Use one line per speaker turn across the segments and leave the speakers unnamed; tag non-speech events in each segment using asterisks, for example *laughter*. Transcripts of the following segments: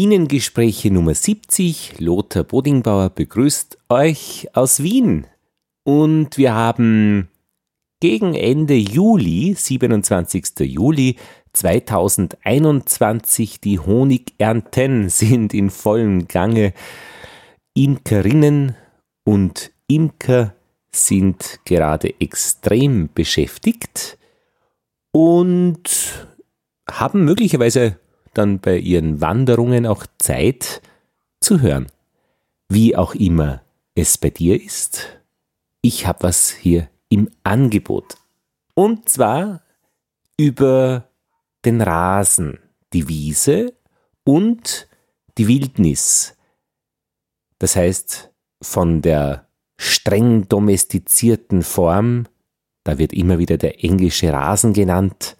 Bienengespräche Nummer 70. Lothar Bodingbauer begrüßt euch aus Wien. Und wir haben gegen Ende Juli, 27. Juli 2021, die Honigernten *laughs* sind in vollem Gange. Imkerinnen und Imker sind gerade extrem beschäftigt und haben möglicherweise dann bei ihren Wanderungen auch Zeit zu hören. Wie auch immer es bei dir ist, ich habe was hier im Angebot. Und zwar über den Rasen, die Wiese und die Wildnis. Das heißt, von der streng domestizierten Form, da wird immer wieder der englische Rasen genannt,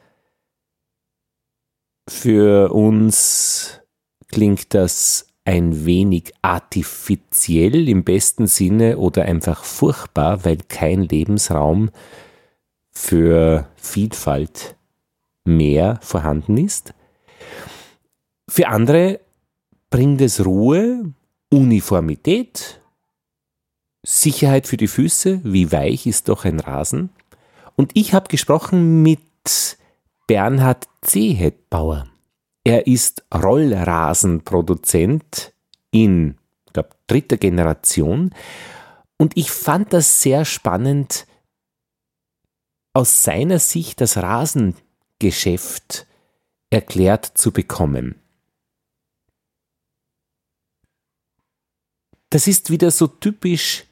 für uns klingt das ein wenig artifiziell im besten Sinne oder einfach furchtbar, weil kein Lebensraum für Vielfalt mehr vorhanden ist. Für andere bringt es Ruhe, Uniformität, Sicherheit für die Füße, wie weich ist doch ein Rasen. Und ich habe gesprochen mit Bernhard Zehetbauer. Er ist Rollrasenproduzent in, ich glaube, dritter Generation. Und ich fand das sehr spannend, aus seiner Sicht das Rasengeschäft erklärt zu bekommen. Das ist wieder so typisch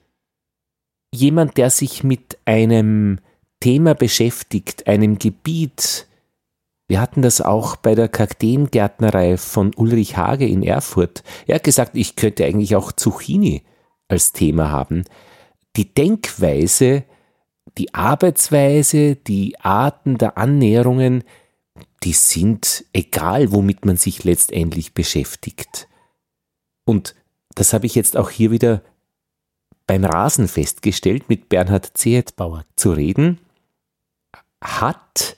jemand, der sich mit einem Thema beschäftigt, einem Gebiet, wir hatten das auch bei der Kakteengärtnerei von Ulrich Hage in Erfurt. Er hat gesagt, ich könnte eigentlich auch Zucchini als Thema haben. Die Denkweise, die Arbeitsweise, die Arten der Annäherungen, die sind egal, womit man sich letztendlich beschäftigt. Und das habe ich jetzt auch hier wieder beim Rasen festgestellt, mit Bernhard Zehetbauer zu reden, hat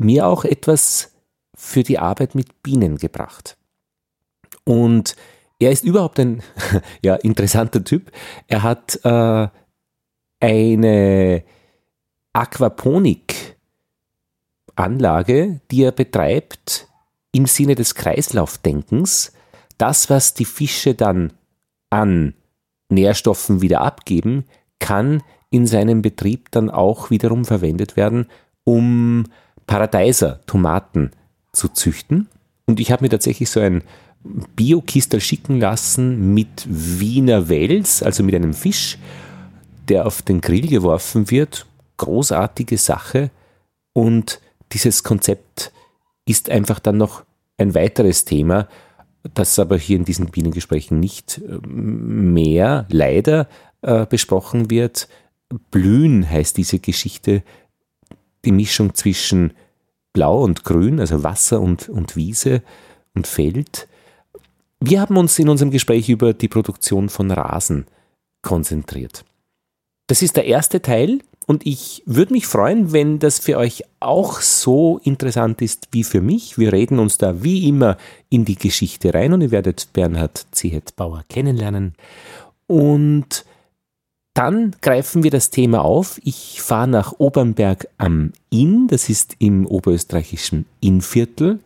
mir auch etwas für die Arbeit mit Bienen gebracht. Und er ist überhaupt ein *laughs* ja, interessanter Typ. Er hat äh, eine Aquaponik-Anlage, die er betreibt im Sinne des Kreislaufdenkens. Das, was die Fische dann an Nährstoffen wieder abgeben, kann in seinem Betrieb dann auch wiederum verwendet werden, um Paradeiser Tomaten zu züchten. Und ich habe mir tatsächlich so ein Biokistel schicken lassen mit Wiener Wels, also mit einem Fisch, der auf den Grill geworfen wird. Großartige Sache. Und dieses Konzept ist einfach dann noch ein weiteres Thema, das aber hier in diesen Bienengesprächen nicht äh, mehr leider äh, besprochen wird. Blühen heißt diese Geschichte die Mischung zwischen Blau und Grün, also Wasser und, und Wiese und Feld. Wir haben uns in unserem Gespräch über die Produktion von Rasen konzentriert. Das ist der erste Teil und ich würde mich freuen, wenn das für euch auch so interessant ist wie für mich. Wir reden uns da wie immer in die Geschichte rein und ihr werdet Bernhard Zehetbauer kennenlernen. Und dann greifen wir das Thema auf. Ich fahre nach Obernberg am Inn, das ist im oberösterreichischen Innviertel.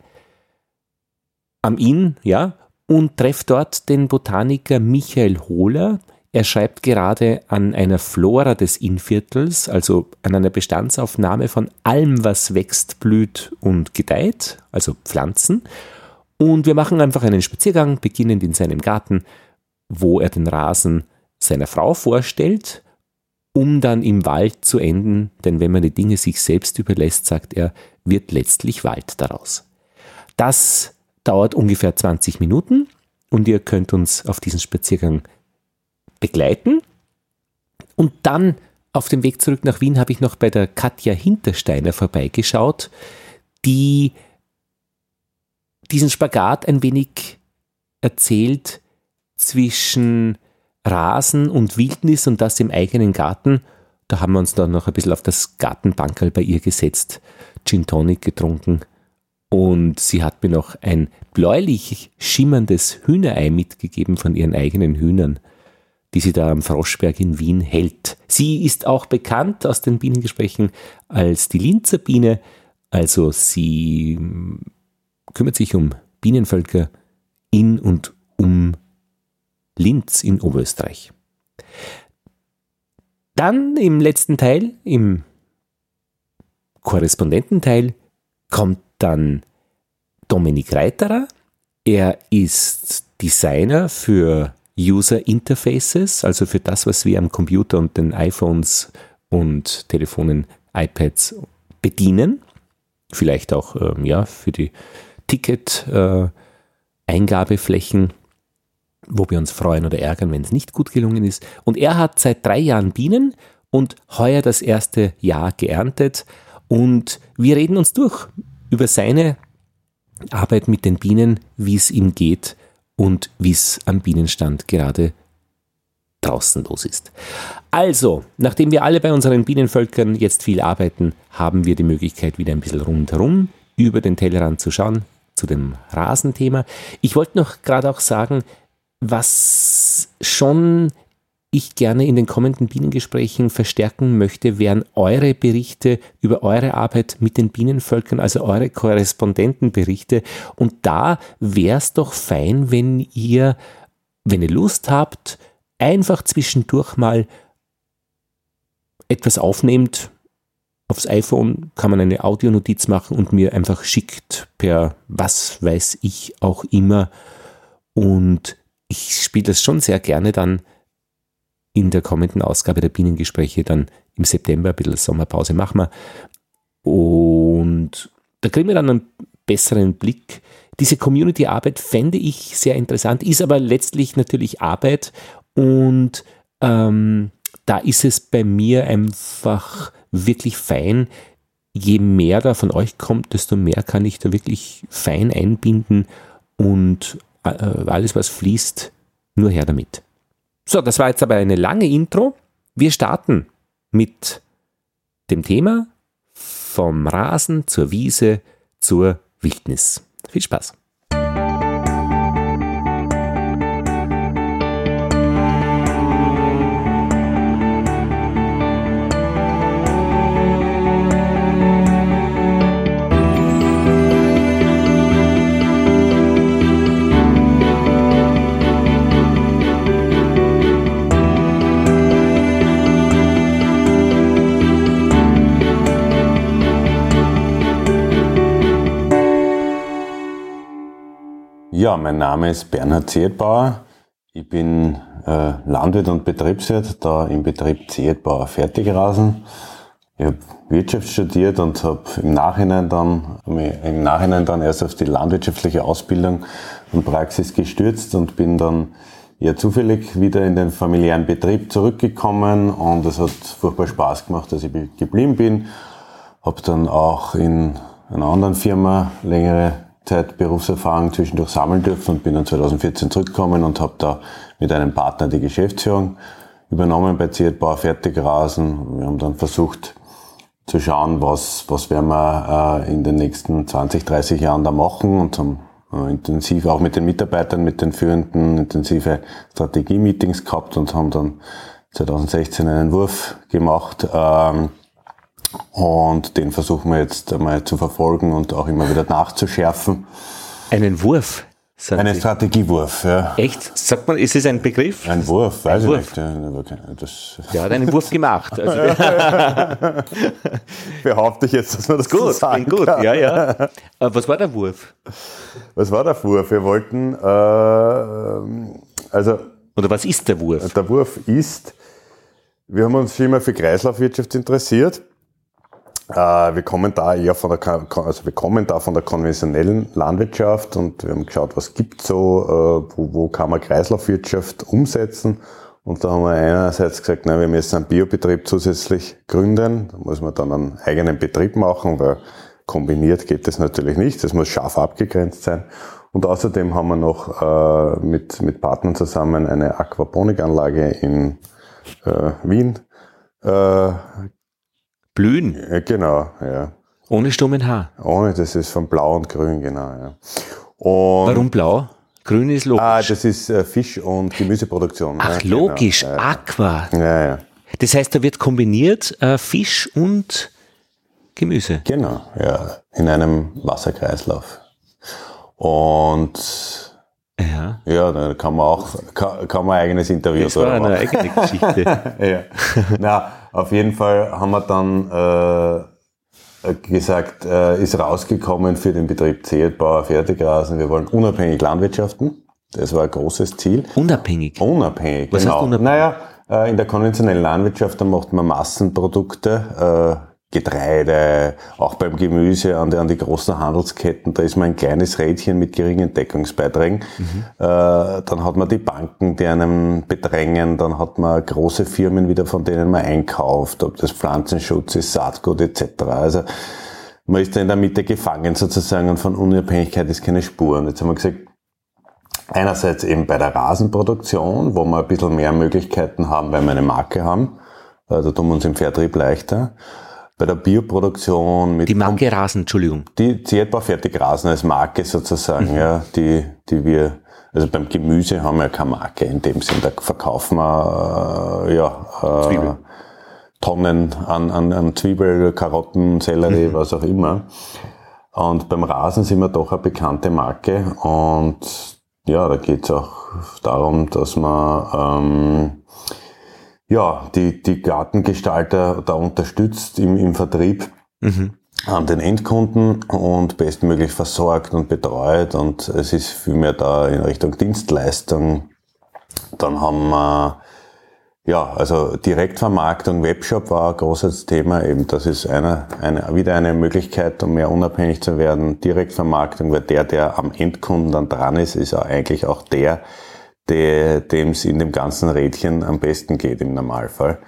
Am Inn, ja, und treffe dort den Botaniker Michael Hohler. Er schreibt gerade an einer Flora des Innviertels, also an einer Bestandsaufnahme von allem, was wächst, blüht und gedeiht, also Pflanzen. Und wir machen einfach einen Spaziergang, beginnend in seinem Garten, wo er den Rasen seiner Frau vorstellt, um dann im Wald zu enden, denn wenn man die Dinge sich selbst überlässt, sagt er, wird letztlich Wald daraus. Das dauert ungefähr 20 Minuten und ihr könnt uns auf diesen Spaziergang begleiten. Und dann auf dem Weg zurück nach Wien habe ich noch bei der Katja Hintersteiner vorbeigeschaut, die diesen Spagat ein wenig erzählt zwischen Rasen und Wildnis und das im eigenen Garten. Da haben wir uns dann noch ein bisschen auf das Gartenbankerl bei ihr gesetzt, Gin Tonic getrunken Und sie hat mir noch ein bläulich schimmerndes Hühnerei mitgegeben von ihren eigenen Hühnern, die sie da am Froschberg in Wien hält. Sie ist auch bekannt aus den Bienengesprächen als die Linzer Biene. Also sie hm, kümmert sich um Bienenvölker in und um Linz in Oberösterreich. Dann im letzten Teil, im Korrespondententeil, kommt dann Dominik Reiterer. Er ist Designer für User Interfaces, also für das, was wir am Computer und den iPhones und Telefonen, iPads bedienen. Vielleicht auch ähm, ja, für die Ticket-Eingabeflächen. Äh, wo wir uns freuen oder ärgern, wenn es nicht gut gelungen ist. Und er hat seit drei Jahren Bienen und heuer das erste Jahr geerntet. Und wir reden uns durch über seine Arbeit mit den Bienen, wie es ihm geht und wie es am Bienenstand gerade draußen los ist. Also, nachdem wir alle bei unseren Bienenvölkern jetzt viel arbeiten, haben wir die Möglichkeit, wieder ein bisschen rundherum über den Tellerrand zu schauen, zu dem Rasenthema. Ich wollte noch gerade auch sagen, was schon ich gerne in den kommenden Bienengesprächen verstärken möchte, wären eure Berichte über eure Arbeit mit den Bienenvölkern, also eure Korrespondentenberichte. Und da wäre es doch fein, wenn ihr, wenn ihr Lust habt, einfach zwischendurch mal etwas aufnehmt. Aufs iPhone kann man eine Audionotiz machen und mir einfach schickt per was weiß ich auch immer. Und ich spiele das schon sehr gerne dann in der kommenden Ausgabe der Bienengespräche dann im September, ein bisschen Sommerpause machen wir. Und da kriegen wir dann einen besseren Blick. Diese Community-Arbeit fände ich sehr interessant, ist aber letztlich natürlich Arbeit und ähm, da ist es bei mir einfach wirklich fein. Je mehr da von euch kommt, desto mehr kann ich da wirklich fein einbinden und alles, was fließt, nur her damit. So, das war jetzt aber eine lange Intro. Wir starten mit dem Thema vom Rasen zur Wiese zur Wildnis. Viel Spaß!
Ja, mein Name ist Bernhard Ziertbauer. Ich bin äh, Landwirt und Betriebswirt da im Betrieb Ziertbauer Fertigrasen. Ich habe Wirtschaft studiert und habe im Nachhinein dann im Nachhinein dann erst auf die landwirtschaftliche Ausbildung und Praxis gestürzt und bin dann ja zufällig wieder in den familiären Betrieb zurückgekommen und es hat furchtbar Spaß gemacht, dass ich geblieben bin. Habe dann auch in einer anderen Firma längere Zeit Berufserfahrung zwischendurch sammeln dürfen und bin dann 2014 zurückgekommen und habe da mit einem Partner die Geschäftsführung übernommen bei Ziertbauer Fertigrasen. Wir haben dann versucht zu schauen, was, was werden wir äh, in den nächsten 20, 30 Jahren da machen und haben äh, intensiv auch mit den Mitarbeitern, mit den Führenden intensive Strategie-Meetings gehabt und haben dann 2016 einen Wurf gemacht, ähm, und den versuchen wir jetzt einmal zu verfolgen und auch immer wieder nachzuschärfen.
Einen Wurf?
Einen Strategiewurf, ja.
Echt? Sagt man, ist es ein Begriff?
Ein Wurf, weiß
ein
ich
Wurf.
nicht.
Das der hat einen Wurf gemacht. Also *laughs*
Behaupte ich jetzt, dass man das gut, so sagen
gut, kann. ja, ja. Was war der Wurf?
Was war der Wurf? Wir wollten, äh, also.
Oder was ist der Wurf?
Der Wurf ist, wir haben uns schon immer für Kreislaufwirtschaft interessiert äh, wir kommen da eher von der, also wir kommen da von der konventionellen Landwirtschaft und wir haben geschaut, was gibt so, äh, wo, wo kann man Kreislaufwirtschaft umsetzen. Und da haben wir einerseits gesagt, na, wir müssen einen Biobetrieb zusätzlich gründen. Da muss man dann einen eigenen Betrieb machen, weil kombiniert geht das natürlich nicht. Das muss scharf abgegrenzt sein. Und außerdem haben wir noch äh, mit, mit Partnern zusammen eine Aquaponikanlage in äh, Wien äh,
Blühen.
Ja, genau, ja.
Ohne stummen H.
Ohne, das ist von Blau und Grün, genau. Ja.
Und Warum blau? Grün ist logisch.
Ah, das ist äh, Fisch- und Gemüseproduktion.
Ach, ja, logisch, genau. Aqua.
Ja, ja.
Das heißt, da wird kombiniert äh, Fisch und Gemüse.
Genau, ja, in einem Wasserkreislauf. Und ja. ja, da kann man auch kann, kann man ein eigenes Interview
das war eine machen. eigene Geschichte. *laughs*
ja. Na, auf jeden Fall haben wir dann äh, gesagt, äh, ist rausgekommen für den Betrieb Zehetbauer Fertigrasen, wir wollen unabhängig landwirtschaften. Das war ein großes Ziel.
Unabhängig?
Unabhängig,
Was
genau.
Heißt unabhängig?
Naja, äh, in der konventionellen Landwirtschaft, da macht man Massenprodukte, äh, Getreide, auch beim Gemüse an die, an die großen Handelsketten, da ist man ein kleines Rädchen mit geringen Deckungsbeiträgen. Mhm. Äh, dann hat man die Banken, die einem bedrängen, dann hat man große Firmen wieder, von denen man einkauft, ob das Pflanzenschutz ist, Saatgut etc. Also man ist da in der Mitte gefangen sozusagen und von Unabhängigkeit ist keine Spur. Und jetzt haben wir gesagt, einerseits eben bei der Rasenproduktion, wo wir ein bisschen mehr Möglichkeiten haben, weil wir eine Marke haben, da tun wir uns im Vertrieb leichter bei der Bioproduktion mit.
Die Marke Rasen, Entschuldigung.
Die Ziertbau Fertigrasen als Marke sozusagen, mhm. ja, die, die wir, also beim Gemüse haben wir keine Marke in dem Sinn, da verkaufen wir, äh, ja, äh, Tonnen an, an, an Zwiebel, Karotten, Sellerie, mhm. was auch immer. Und beim Rasen sind wir doch eine bekannte Marke und ja, da geht es auch darum, dass man ähm, ja, die, die Gartengestalter da unterstützt im, im Vertrieb mhm. an den Endkunden und bestmöglich versorgt und betreut und es ist vielmehr da in Richtung Dienstleistung. Dann haben wir ja, also Direktvermarktung, Webshop war ein großes Thema. Eben, das ist eine, eine, wieder eine Möglichkeit, um mehr unabhängig zu werden. Direktvermarktung, weil der, der am Endkunden dann dran ist, ist eigentlich auch der, dem es in dem ganzen Rädchen am besten geht im Normalfall.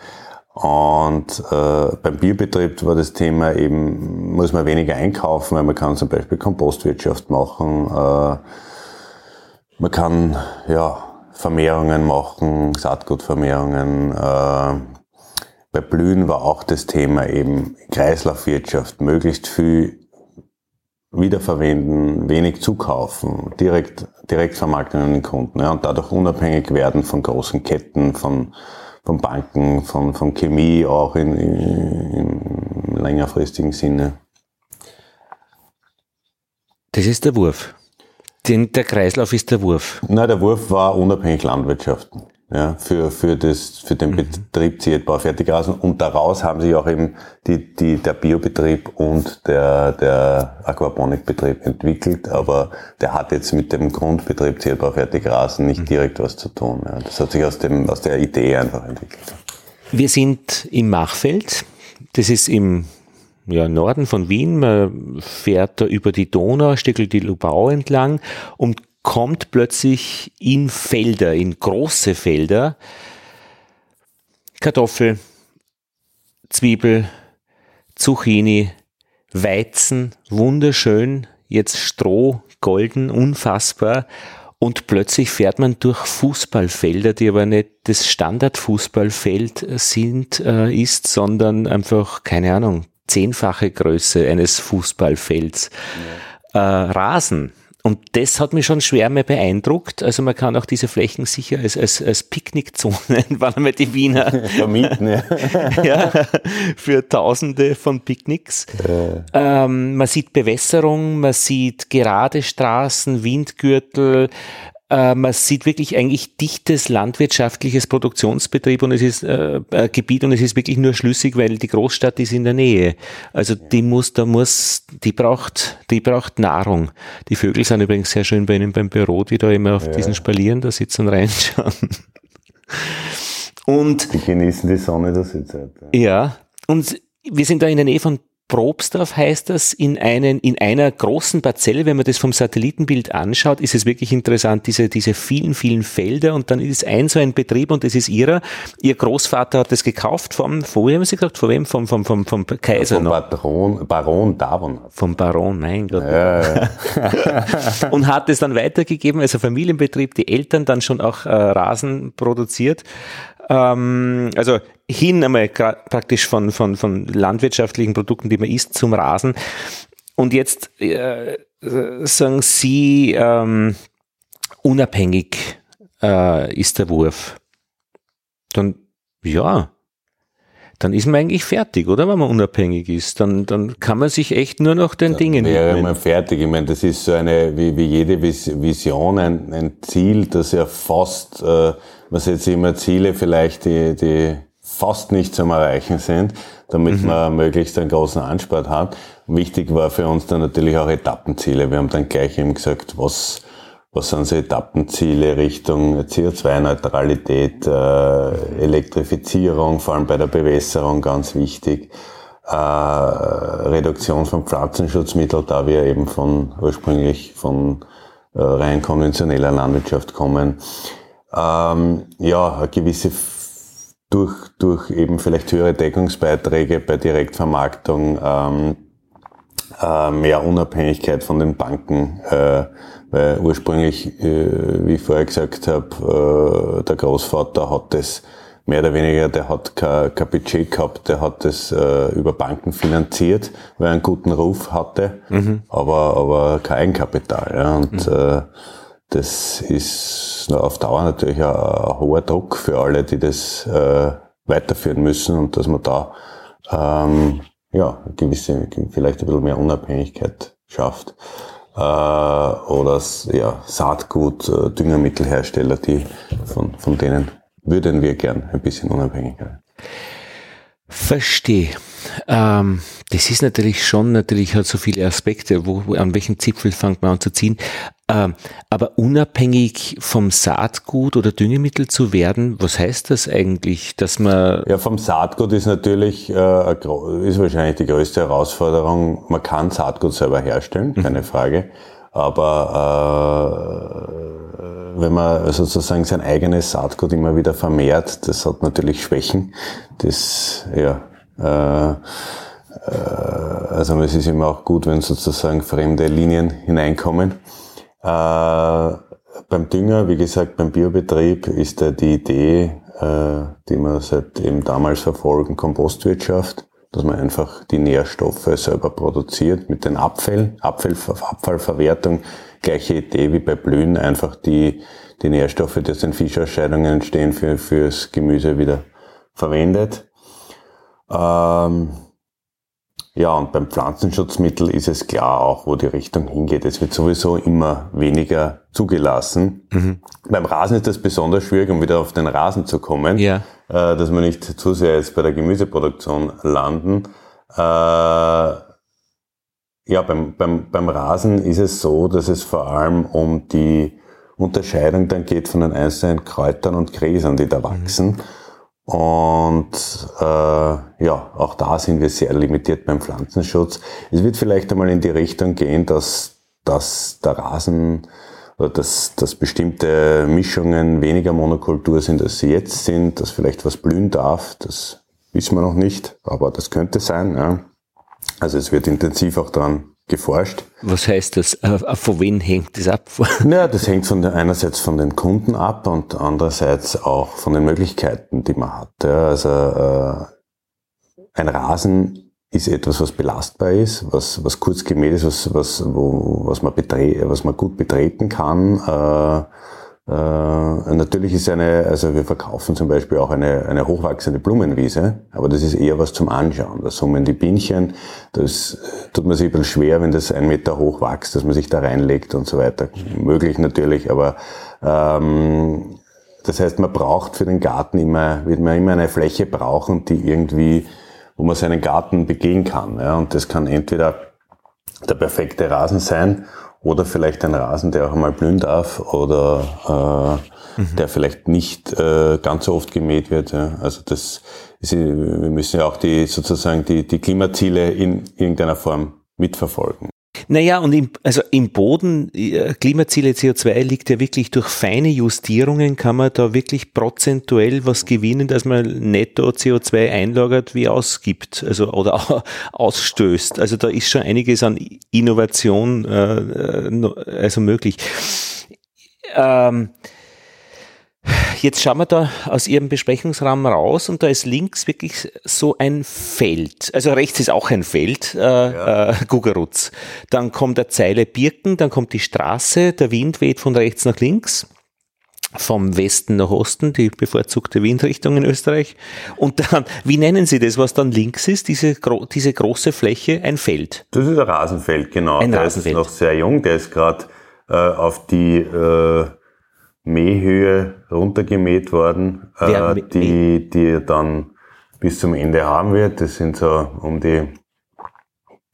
Und äh, beim Biobetrieb war das Thema eben, muss man weniger einkaufen, weil man kann zum Beispiel Kompostwirtschaft machen, äh, man kann ja Vermehrungen machen, Saatgutvermehrungen. Äh, bei Blühen war auch das Thema eben Kreislaufwirtschaft, möglichst viel wiederverwenden, wenig zukaufen, direkt, direkt vermarkten an den Kunden ja, und dadurch unabhängig werden von großen Ketten, von, von Banken, von, von Chemie auch in, in, im längerfristigen Sinne.
Das ist der Wurf. Den, der Kreislauf ist der Wurf.
Nein, der Wurf war unabhängig Landwirtschaften ja, für, für, das, für den mhm. Betrieb Ziertbau Fertigrasen. Und daraus haben sich auch eben die, die, der Biobetrieb und der, der Aquaponikbetrieb entwickelt. Aber der hat jetzt mit dem Grundbetrieb Ziertbau Fertigrasen nicht mhm. direkt was zu tun. Ja. Das hat sich aus, dem, aus der Idee einfach entwickelt.
Wir sind im Machfeld. Das ist im ja, Norden von Wien. Man fährt da über die Donau, Stückel die Lubau entlang und kommt plötzlich in Felder, in große Felder, Kartoffel, Zwiebel, Zucchini, Weizen, wunderschön, jetzt Stroh, golden, unfassbar. Und plötzlich fährt man durch Fußballfelder, die aber nicht das Standardfußballfeld sind, äh, ist, sondern einfach, keine Ahnung, zehnfache Größe eines Fußballfelds. Ja. Äh, Rasen, und das hat mich schon schwer mehr beeindruckt. Also man kann auch diese Flächen sicher als, als, als Picknickzonen, *laughs* wann einmal die Wiener *laughs*
vermieten, ja. *laughs*
ja, für Tausende von Picknicks. Äh. Ähm, man sieht Bewässerung, man sieht gerade Straßen, Windgürtel, äh, man sieht wirklich eigentlich dichtes landwirtschaftliches Produktionsbetrieb und es ist äh, äh, Gebiet und es ist wirklich nur schlüssig, weil die Großstadt ist in der Nähe. Also die muss, da muss, die braucht, die braucht Nahrung. Die Vögel sind übrigens sehr schön bei Ihnen beim Büro, die da immer auf ja. diesen Spalieren da sitzen und reinschauen. *laughs* Und
die genießen die Sonne der Sitzheit.
Ja. ja, und wir sind da in der Nähe von Probstorf heißt das, in, einen, in einer großen Parzelle, wenn man das vom Satellitenbild anschaut, ist es wirklich interessant, diese, diese vielen, vielen Felder und dann ist ein so ein Betrieb und das ist ihrer. Ihr Großvater hat das gekauft vom, wo haben Sie gesagt, von wem? Vom, vom, vom, vom Kaiser
vom noch? Baron, Baron Davon.
Vom Baron, mein Gott. Ja, ja. *laughs* und hat es dann weitergegeben, also Familienbetrieb, die Eltern dann schon auch äh, Rasen produziert ähm, also hin einmal praktisch von, von, von landwirtschaftlichen Produkten, die man isst, zum Rasen. Und jetzt äh, sagen Sie, ähm, unabhängig äh, ist der Wurf. Dann, ja, dann ist man eigentlich fertig, oder? Wenn man unabhängig ist. Dann, dann kann man sich echt nur noch den
dann
Dingen
wäre widmen. man fertig. Ich meine, das ist so eine, wie, wie jede Vision, ein, ein Ziel, das ja fast, äh, man setzt immer Ziele vielleicht, die, die fast nicht zum Erreichen sind, damit mhm. man möglichst einen großen Anspart hat. Wichtig war für uns dann natürlich auch Etappenziele. Wir haben dann gleich eben gesagt, was, was sind so Etappenziele Richtung CO2-Neutralität, äh, Elektrifizierung, vor allem bei der Bewässerung ganz wichtig, äh, Reduktion von Pflanzenschutzmitteln, da wir eben von ursprünglich von äh, rein konventioneller Landwirtschaft kommen. Ähm, ja, eine gewisse durch, durch eben vielleicht höhere Deckungsbeiträge bei Direktvermarktung, ähm, äh, mehr Unabhängigkeit von den Banken, äh, weil ursprünglich, äh, wie ich vorher gesagt habe, äh, der Großvater hat das mehr oder weniger, der hat kein, kein Budget gehabt, der hat das äh, über Banken finanziert, weil er einen guten Ruf hatte, mhm. aber, aber kein Eigenkapital. Ja, und mhm. äh, das ist auf Dauer natürlich ein, hoher Druck für alle, die das äh, weiterführen müssen und dass man da ähm, ja, gewisse, vielleicht ein bisschen mehr Unabhängigkeit schafft. Äh, oder ja, Saatgut, äh, Düngermittelhersteller, die von, von denen würden wir gern ein bisschen unabhängig werden.
Verstehe. Ähm, das ist natürlich schon, natürlich hat so viele Aspekte, wo, an welchem Zipfel fängt man an zu ziehen. Ähm, aber unabhängig vom Saatgut oder Düngemittel zu werden, was heißt das eigentlich, dass man?
Ja, vom Saatgut ist natürlich, äh, ist wahrscheinlich die größte Herausforderung. Man kann Saatgut selber herstellen, keine mhm. Frage. Aber äh, wenn man sozusagen sein eigenes Saatgut immer wieder vermehrt, das hat natürlich Schwächen. Das, ja, äh, äh, also es ist immer auch gut, wenn sozusagen fremde Linien hineinkommen. Äh, beim Dünger, wie gesagt, beim Biobetrieb ist da die Idee, äh, die wir seit eben damals verfolgen, Kompostwirtschaft, dass man einfach die Nährstoffe selber produziert mit den Abfällen, Abfall, Abfallverwertung, gleiche Idee wie bei Blühen, einfach die, die Nährstoffe, die aus den Fischausscheidungen entstehen, für, fürs Gemüse wieder verwendet. Ähm, ja, und beim Pflanzenschutzmittel ist es klar auch, wo die Richtung hingeht. Es wird sowieso immer weniger zugelassen. Mhm. Beim Rasen ist das besonders schwierig, um wieder auf den Rasen zu kommen, ja. Äh, dass wir nicht zu sehr jetzt bei der Gemüseproduktion landen. Äh, ja, beim, beim, beim Rasen ist es so, dass es vor allem um die Unterscheidung dann geht von den einzelnen Kräutern und Gräsern, die da wachsen. Mhm. Und äh, ja, auch da sind wir sehr limitiert beim Pflanzenschutz. Es wird vielleicht einmal in die Richtung gehen, dass, dass der Rasen dass, dass bestimmte Mischungen weniger Monokultur sind, als sie jetzt sind, dass vielleicht was blühen darf. Das wissen wir noch nicht, aber das könnte sein. Ja. Also es wird intensiv auch daran geforscht.
Was heißt das? Äh, äh, von wen hängt das ab? *laughs*
Ja, das hängt von der, einerseits von den Kunden ab und andererseits auch von den Möglichkeiten, die man hat. Ja, also äh, ein Rasen ist etwas, was belastbar ist, was, was kurz gemäht ist, was, was, wo, was, man betre was man gut betreten kann. Äh, äh, natürlich ist eine, also wir verkaufen zum Beispiel auch eine, eine hochwachsende Blumenwiese, aber das ist eher was zum Anschauen. Da summen die Bienchen, das tut man sich ein bisschen schwer, wenn das ein Meter hoch wächst, dass man sich da reinlegt und so weiter. Möglich natürlich, aber ähm, das heißt, man braucht für den Garten immer, wird man immer eine Fläche brauchen, die irgendwie, wo man seinen Garten begehen kann. Ja? Und das kann entweder der perfekte Rasen sein oder vielleicht ein Rasen, der auch einmal blühen darf oder äh, mhm. der vielleicht nicht äh, ganz so oft gemäht wird. Ja. Also das ist, wir müssen ja auch die sozusagen die, die Klimaziele in irgendeiner Form mitverfolgen.
Naja, und im, also im Boden, äh, Klimaziele CO2 liegt ja wirklich durch feine Justierungen, kann man da wirklich prozentuell was gewinnen, dass man netto CO2 einlagert wie ausgibt, also oder ausstößt. Also da ist schon einiges an Innovation äh, also möglich. Ähm, jetzt schauen wir da aus Ihrem Besprechungsraum raus und da ist links wirklich so ein Feld. Also rechts ist auch ein Feld, äh, ja. äh, Gugerutz. Dann kommt der Zeile Birken, dann kommt die Straße, der Wind weht von rechts nach links vom Westen nach Osten, die bevorzugte Windrichtung in Österreich. Und dann, wie nennen Sie das, was dann links ist, diese, diese große Fläche, ein Feld?
Das ist ein Rasenfeld, genau.
Ein
der
Rasenfeld.
ist noch sehr jung, der ist gerade äh, auf die äh, Mähhöhe runtergemäht worden, äh, die, die dann bis zum Ende haben wird. Das sind so um die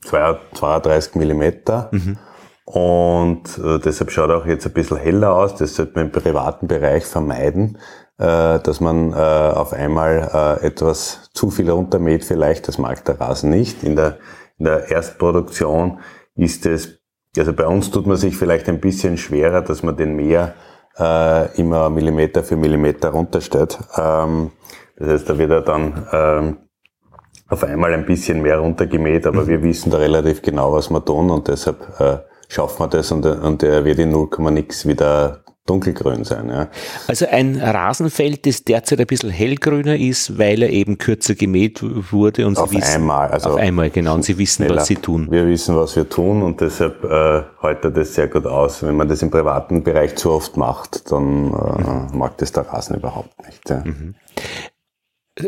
32 Millimeter. Mhm. Und äh, deshalb schaut er auch jetzt ein bisschen heller aus. Das sollte man im privaten Bereich vermeiden, äh, dass man äh, auf einmal äh, etwas zu viel runtermäht. Vielleicht, das mag der Rasen nicht. In der, in der Erstproduktion ist es, also bei uns tut man sich vielleicht ein bisschen schwerer, dass man den Meer äh, immer Millimeter für Millimeter runterstellt. Ähm, das heißt, da wird er dann ähm, auf einmal ein bisschen mehr runtergemäht, aber mhm. wir wissen da relativ genau, was wir tun und deshalb äh, schaffen wir das und, und er wird in 0, nix wieder dunkelgrün sein. Ja.
Also ein Rasenfeld, das derzeit ein bisschen hellgrüner ist, weil er eben kürzer gemäht wurde und
auf
Sie wissen,
einmal, also
auf einmal genau und Sie wissen, schneller. was Sie tun.
Wir wissen, was wir tun und deshalb äh, hält er das sehr gut aus. Wenn man das im privaten Bereich zu oft macht, dann äh, mhm. mag das der Rasen überhaupt nicht. Ja. Mhm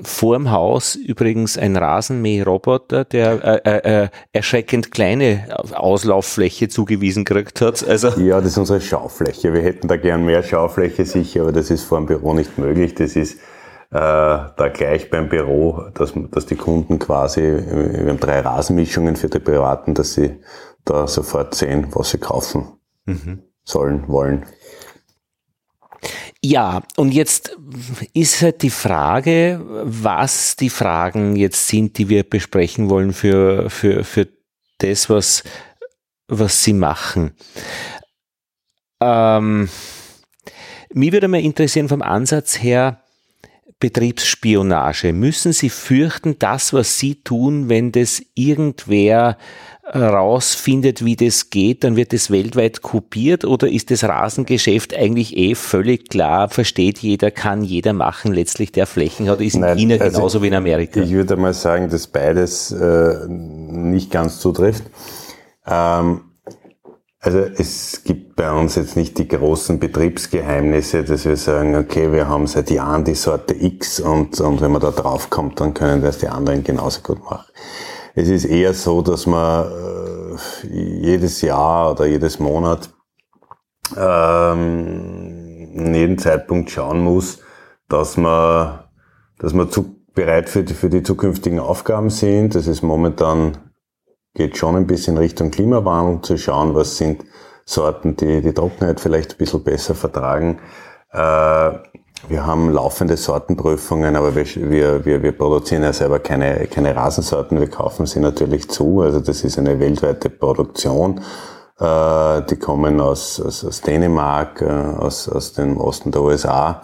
vorm Haus übrigens ein Rasenmäherroboter, der äh, äh, äh, erschreckend kleine Auslauffläche zugewiesen gekriegt hat. Also
ja, das ist unsere Schaufläche. Wir hätten da gern mehr Schaufläche sicher, aber das ist vor dem Büro nicht möglich. Das ist äh, da gleich beim Büro, dass, dass die Kunden quasi, wir haben drei Rasenmischungen für die Privaten, dass sie da sofort sehen, was sie kaufen mhm. sollen, wollen.
Ja, und jetzt ist halt die Frage, was die Fragen jetzt sind, die wir besprechen wollen für, für, für das, was, was Sie machen. Ähm, mich würde mal interessieren vom Ansatz her, Betriebsspionage. Müssen Sie fürchten, das, was Sie tun, wenn das irgendwer rausfindet, wie das geht, dann wird das weltweit kopiert oder ist das Rasengeschäft eigentlich eh völlig klar, versteht jeder, kann jeder machen, letztlich der Flächen hat, ist in Nein, China also genauso wie in Amerika?
Ich würde mal sagen, dass beides äh, nicht ganz zutrifft. Ähm, also es gibt bei uns jetzt nicht die großen Betriebsgeheimnisse, dass wir sagen, okay, wir haben seit Jahren die Sorte X und, und wenn man da drauf kommt, dann können das die anderen genauso gut machen. Es ist eher so, dass man äh, jedes Jahr oder jedes Monat ähm, in jedem Zeitpunkt schauen muss, dass man, dass man zu, bereit für die, für die zukünftigen Aufgaben sind. Das ist momentan, geht schon ein bisschen Richtung Klimawandel, zu schauen, was sind Sorten, die die Trockenheit vielleicht ein bisschen besser vertragen. Äh, wir haben laufende Sortenprüfungen, aber wir, wir, wir, produzieren ja selber keine, keine Rasensorten, wir kaufen sie natürlich zu. Also das ist eine weltweite Produktion. Äh, die kommen aus, aus, aus Dänemark, äh, aus, aus dem Osten der USA.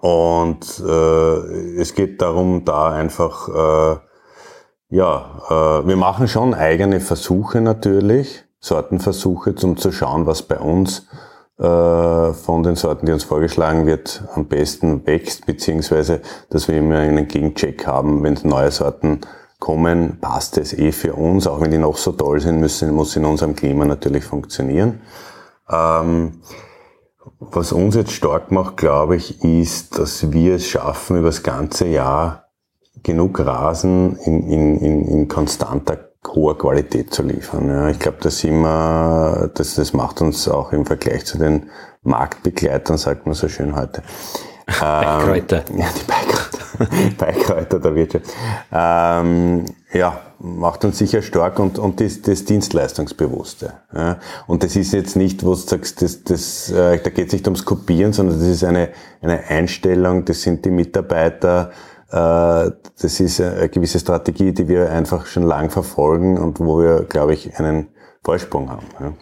Und äh, es geht darum, da einfach, äh, ja, äh, wir machen schon eigene Versuche natürlich, Sortenversuche, um zu schauen, was bei uns von den Sorten, die uns vorgeschlagen wird, am besten wächst, beziehungsweise dass wir immer einen Gegencheck haben, wenn neue Sorten kommen, passt es eh für uns, auch wenn die noch so toll sind, müssen, muss in unserem Klima natürlich funktionieren. Ähm, was uns jetzt stark macht, glaube ich, ist, dass wir es schaffen, über das ganze Jahr genug Rasen in, in, in, in konstanter hoher Qualität zu liefern. Ja, ich glaube, das immer, das, das macht uns auch im Vergleich zu den Marktbegleitern, sagt man so schön heute. *laughs*
Beikräuter.
Ähm, ja, die Beikräuter, *laughs* Beikräuter der Wirtschaft. Ähm, ja, macht uns sicher stark und, und das, das Dienstleistungsbewusste. Ja. Und das ist jetzt nicht, wo du sagst, das, das, äh, da geht es nicht ums Kopieren, sondern das ist eine, eine Einstellung, das sind die Mitarbeiter, das ist eine gewisse Strategie, die wir einfach schon lang verfolgen und wo wir, glaube ich, einen Vorsprung haben.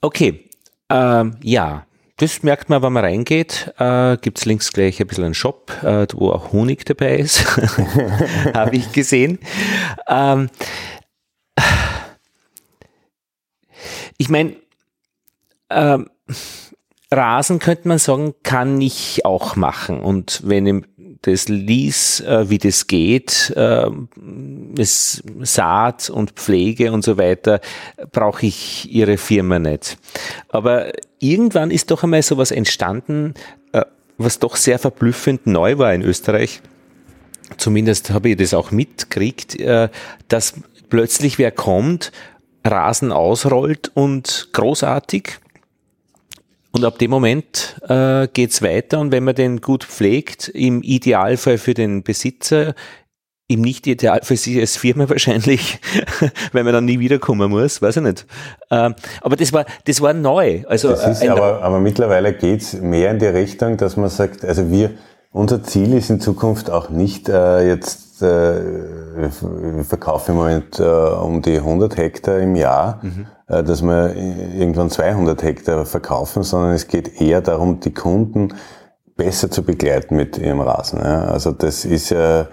Okay, ähm, ja, das merkt man, wenn man reingeht. Äh, Gibt links gleich ein bisschen einen Shop, äh, wo auch Honig dabei ist. *laughs* Habe ich gesehen. Ähm, ich meine, ähm, Rasen könnte man sagen, kann ich auch machen. Und wenn das lies, äh, wie das geht, äh, es Saat und Pflege und so weiter, brauche ich ihre Firma nicht. Aber irgendwann ist doch einmal sowas entstanden, äh, was doch sehr verblüffend neu war in Österreich. Zumindest habe ich das auch mitgekriegt, äh, dass plötzlich wer kommt, Rasen ausrollt und großartig und ab dem Moment äh, geht's weiter und wenn man den gut pflegt, im Idealfall für den Besitzer, im Nicht-Ideal für Sie als Firma *laughs* wahrscheinlich, weil man dann nie wiederkommen muss, weiß ich nicht. Ähm, aber das war, das war neu. Also,
das ist, äh, aber, aber mittlerweile geht's mehr in die Richtung, dass man sagt, also wir, unser Ziel ist in Zukunft auch nicht äh, jetzt, äh, wir verkaufen im Moment äh, um die 100 Hektar im Jahr, mhm äh, dass wir irgendwann 200 Hektar verkaufen, sondern es geht eher darum, die Kunden besser zu begleiten mit ihrem Rasen. Also das ist ja, äh,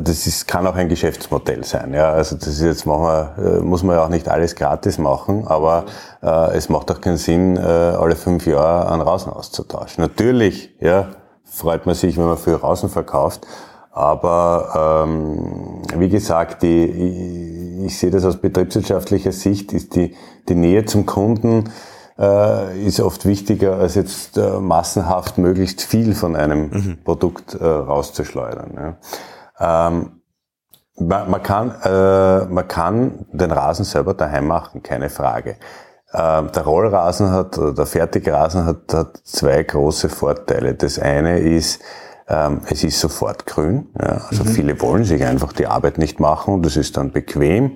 das ist, kann auch ein Geschäftsmodell sein. Ja, also das ist jetzt machen wir, äh, muss man ja auch nicht alles gratis machen, aber äh, es macht auch keinen Sinn, äh, alle fünf Jahre einen Rasen auszutauschen. Natürlich, ja, freut man sich, wenn man viel Rasen verkauft, aber ähm, wie gesagt, die, ich, ich sehe das aus betriebswirtschaftlicher Sicht, ist die, die Nähe zum Kunden äh, ist oft wichtiger, als jetzt äh, massenhaft möglichst viel von einem mhm. Produkt äh, rauszuschleudern. Ja. Ähm, man, man, kann, äh, man kann den Rasen selber daheim machen, keine Frage. Ähm, der Rollrasen hat, oder der Fertigrasen hat, hat zwei große Vorteile. Das eine ist, es ist sofort grün. Ja. Also mhm. viele wollen sich einfach die Arbeit nicht machen und das ist dann bequem.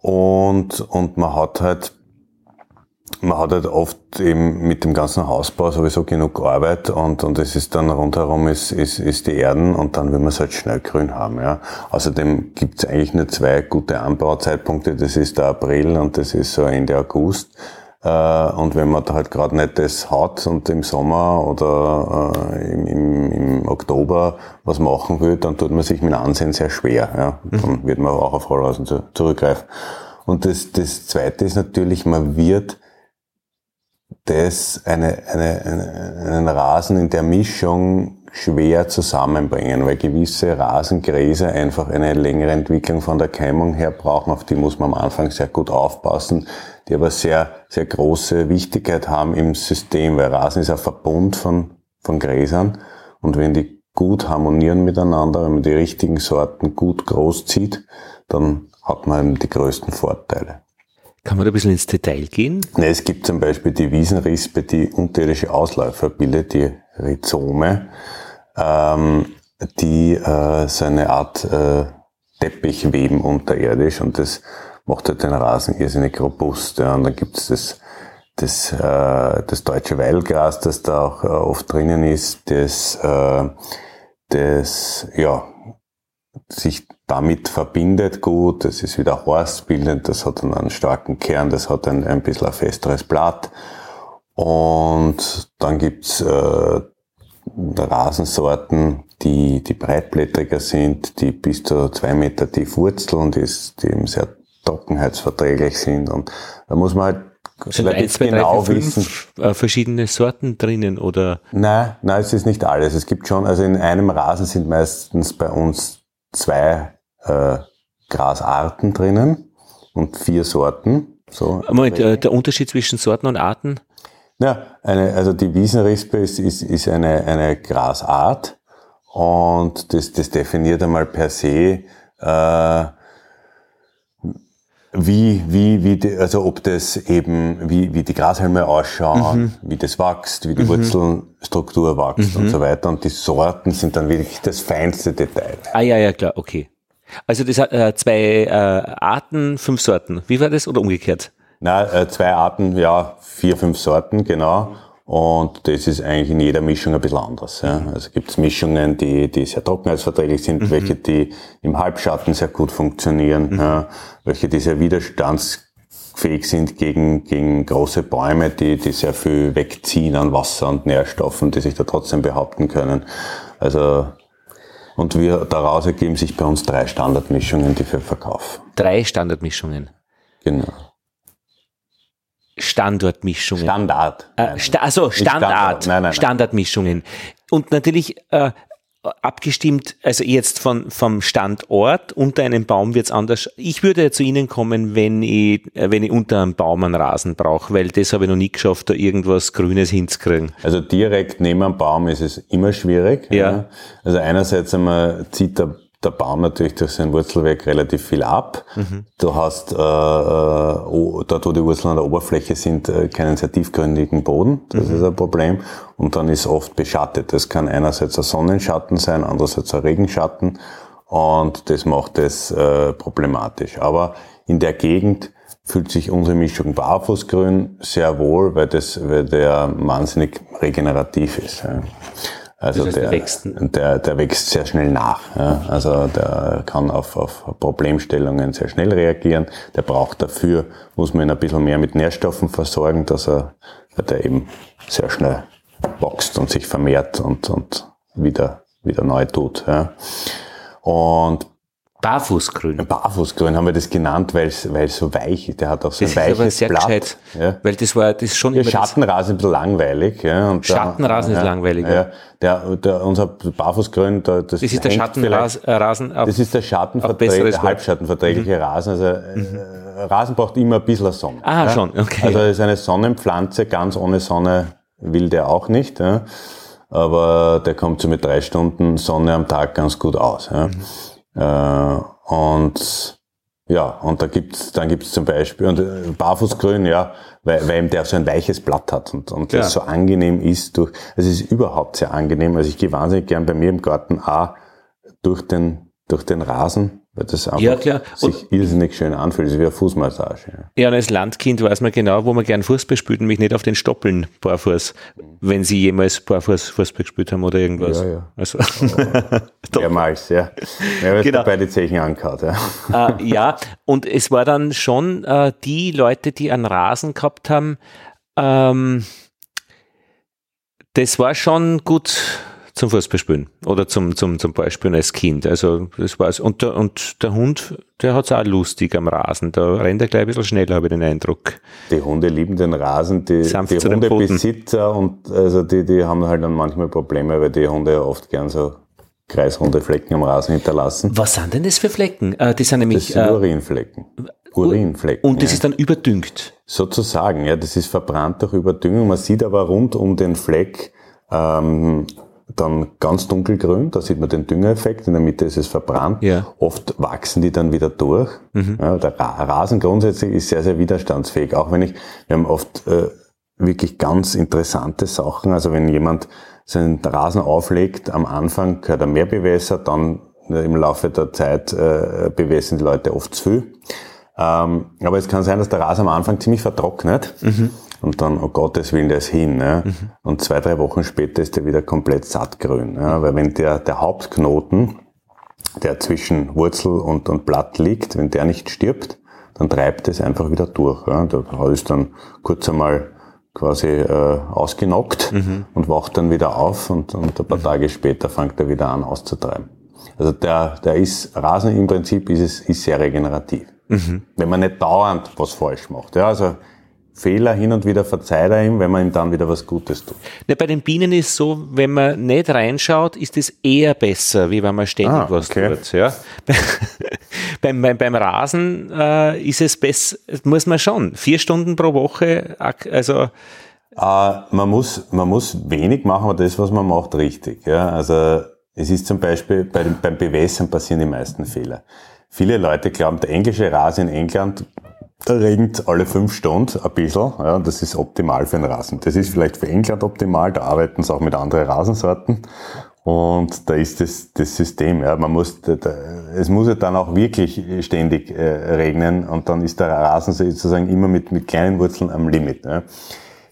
Und, und man hat halt man hat halt oft eben mit dem ganzen Hausbau sowieso genug Arbeit und, und es ist dann rundherum ist, ist, ist die Erden und dann will man es halt schnell grün haben. Ja. Außerdem gibt es eigentlich nur zwei gute Anbauzeitpunkte, das ist der April und das ist so Ende August. Äh, und wenn man da halt gerade nicht das hat und im Sommer oder äh, im, im, im, Oktober was machen will, dann tut man sich mit Ansehen sehr schwer. Ja. Mhm. Dann wird man auch auf Rollhausen zurückgreifen. Und das, das Zweite ist natürlich, man wird das eine, eine, eine, einen Rasen in der Mischung schwer zusammenbringen, weil gewisse Rasengräser einfach eine längere Entwicklung von der Keimung her brauchen. Auf die muss man am Anfang sehr gut aufpassen, die aber sehr, sehr große Wichtigkeit haben im System, weil Rasen ist ein Verbund von, von Gräsern und wenn die gut harmonieren miteinander, wenn man die richtigen Sorten gut groß zieht, dann hat man die größten Vorteile.
Kann man da ein bisschen ins Detail gehen?
Ne, es gibt zum Beispiel die Wiesenrispe, die unterirdische Ausläufer bildet, die Rhizome ähm, die äh, so eine Art äh, Teppich weben unterirdisch und das macht halt den Rasen irrsinnig robust. Ja. Und dann gibt es das, das, äh, das deutsche Weilgras, das da auch äh, oft drinnen ist, das, äh, das ja, sich damit verbindet gut, das ist wieder horstbildend, das hat dann einen starken Kern, das hat ein, ein bisschen ein festeres Blatt. Und dann gibt's äh, Rasensorten, die, die breitblättriger sind, die bis zu zwei Meter tief wurzeln, die, die eben sehr trockenheitsverträglich sind. Und da muss man halt
sind ein, zwei, genau drei, wissen. Äh, verschiedene Sorten drinnen oder?
Nein, nein, es ist nicht alles. Es gibt schon, also in einem Rasen sind meistens bei uns zwei äh, Grasarten drinnen und vier Sorten. So
Moment, äh, der Unterschied zwischen Sorten und Arten?
Ja, eine, also die Wiesenrispe ist, ist, ist eine, eine Grasart und das, das definiert einmal per se, äh, wie, wie, wie, die, also ob das eben, wie, wie die Grashalme ausschauen, mhm. wie das wächst, wie die mhm. Wurzelstruktur wächst mhm. und so weiter. Und die Sorten sind dann wirklich das feinste Detail.
Ah ja, ja, klar, okay. Also das hat äh, zwei äh, Arten, fünf Sorten. Wie war das oder umgekehrt?
Na, äh, zwei Arten, ja, vier, fünf Sorten, genau. Und das ist eigentlich in jeder Mischung ein bisschen anders. Ja. Also gibt es Mischungen, die, die sehr trockenheitsverträglich sind, mhm. welche, die im Halbschatten sehr gut funktionieren, mhm. ja, welche, die sehr widerstandsfähig sind gegen, gegen große Bäume, die, die sehr viel wegziehen an Wasser und Nährstoffen, die sich da trotzdem behaupten können. Also und wir, daraus ergeben sich bei uns drei Standardmischungen, die wir verkaufen.
Drei Standardmischungen.
Genau.
Standortmischungen.
Standard.
Äh, sta also Standard,
Standard. Nein, nein, nein.
Standardmischungen. Und natürlich äh, abgestimmt, also jetzt von, vom Standort, unter einem Baum wird's anders. Ich würde zu Ihnen kommen, wenn ich, äh, wenn ich unter einem Baum einen Rasen brauche, weil das habe ich noch nie geschafft, da irgendwas Grünes hinzukriegen.
Also direkt neben einem Baum ist es immer schwierig.
Ja.
Also einerseits einmal zieht der, der Baum natürlich durch sein Wurzelwerk relativ viel ab. Du hast äh, äh, dort, wo die Wurzeln an der Oberfläche sind, äh, keinen sehr tiefgründigen Boden. Das ist ein Problem. Und dann ist oft beschattet. Das kann einerseits ein Sonnenschatten sein, andererseits ein Regenschatten. Und das macht es äh, problematisch. Aber in der Gegend fühlt sich unsere Mischung Barfußgrün sehr wohl, weil, das, weil der wahnsinnig regenerativ ist. Ja. Also
Das heißt, der
der,
wächst-
der, der wächst sehr schnell nach. Ja. Also der kann auf, auf Problemstellungen sehr schnell reagieren. Der braucht dafür, muss man ihn ein bisschen mehr mit Nährstoffen versorgen, dass er der eben sehr schnell wächst und sich vermehrt und, und wieder, wieder neu tut. Ja. Und
Barfußgrün.
Barfußgrün haben wir das genannt, weil es so weich ist. Der hat auch so
Das
ein
ist aber
weiches
sehr
Blatt.
gescheit,
Ja.
weil das war, das ist schon
Der
immer
Schattenrasen ist ein bisschen langweilig. Ja, und
Schattenrasen ist langweilig, ja.
Ja, der, der, unser Barfußgrün, da, das,
Das ist der Schattenrasen Rasen auf,
Das ist der Schattenverträgliche, halbschattenverträgliche Rasen. Also äh, Rasen braucht immer ein bisschen Sonne.
Ah, schon, okay.
Also es ist eine Sonnenpflanze, ganz ohne Sonne will der auch nicht. Ja. Aber der kommt so mit drei Stunden Sonne am Tag ganz gut aus. Ja. Äh, und ja, und da gibt's, dann gibt's zum Beispiel, und äh, Barfußgrün, ja, weil, weil eben der so ein weiches Blatt hat und, und
Ja.
das so angenehm ist durch, es ist überhaupt sehr angenehm. Also ich gehe wahnsinnig gern bei mir im Garten auch durch den, durch den Rasen, weil das einfach
Ja, klar.
sich irrsinnig schön anfühlt. Das ist wie eine Fußmassage. Ja.
Ja, und als Landkind weiß man genau, wo man gern Fußball spielt und mich nicht auf den Stoppeln barfuß, wenn sie jemals barfuß Fußball gespielt haben oder irgendwas.
Ja, ja.
Also, *laughs*
Mehrmals, ja. Mehrmals
Genau.
dabei die Zechen angehauen, ja.
äh, ja, und es war dann schon äh, die Leute, die einen Rasen gehabt haben, ähm, das war schon gut zum Fußballspielen oder zum, zum, zum Ballspielen als Kind. Also das war's. Und der, und der Hund, der hat's auch lustig am Rasen. Da rennt er gleich ein bisschen schneller, habe ich den Eindruck.
Die Hunde lieben den Rasen, die,
Sanft
die. Hundebesitzer und also die, die haben halt dann manchmal Probleme, weil die Hunde ja oft gern so kreisrunde Flecken am Rasen hinterlassen.
Was sind denn das für Flecken? Äh, die sind
Das
nämlich
sind
äh,
Urinflecken. Urinflecken.
und das
ja.
ist dann überdüngt.
Sozusagen, ja, das ist verbrannt durch Überdüngung. Man sieht aber rund um den Fleck ähm, dann ganz dunkelgrün, da sieht man den Düngereffekt, in der Mitte ist es verbrannt.
Ja.
Oft wachsen die dann wieder durch. Ja, der Ra Rasen grundsätzlich ist sehr, sehr widerstandsfähig, auch wenn ich, wir haben oft äh, wirklich ganz interessante Sachen, also wenn jemand seinen Rasen auflegt, am Anfang gehört er mehr bewässert, dann äh, im Laufe der Zeit äh, bewässern die Leute oft zu viel. Ähm, aber es kann sein, dass der Rasen am Anfang ziemlich vertrocknet und dann, oh Gottes Willen, der ist hin. Ne? Und zwei, drei Wochen später ist der wieder komplett sattgrün. Ja? Weil wenn der, der Hauptknoten, der zwischen Wurzel und, und Blatt liegt, wenn der nicht stirbt, dann treibt es einfach wieder durch. Ja? Der ist dann kurz einmal quasi äh, ausgenockt und wacht dann wieder auf und, und ein paar Tage später fängt er wieder an auszutreiben. Also der, der ist, Rasen im Prinzip ist es, ist sehr regenerativ. Wenn man nicht dauernd was falsch macht. Ja, also Fehler hin und wieder verzeiht er ihm, wenn man ihm dann wieder was Gutes tut.
Ja, bei den Bienen ist so, wenn man nicht reinschaut, ist es eher besser, wie wenn man ständig
Ah,
was
okay.
tut. Ja. *laughs* beim, beim, beim Rasen äh, ist es besser, muss man schon. Vier Stunden pro Woche, also
Äh, man muss, man muss wenig machen, aber das, was man macht, richtig. Ja, also, es ist zum Beispiel, bei dem, beim Bewässern passieren die meisten Fehler. Viele Leute glauben, der englische Rasen in England, der regnet alle fünf Stunden ein bisschen. Ja, und das ist optimal für einen Rasen. Das ist vielleicht für England optimal, da arbeiten sie auch mit anderen Rasensorten. Und da ist das, das System, ja, man muss, da, da, es muss ja dann auch wirklich ständig äh, regnen und dann ist der Rasen sozusagen immer mit, mit kleinen Wurzeln am Limit. Ja.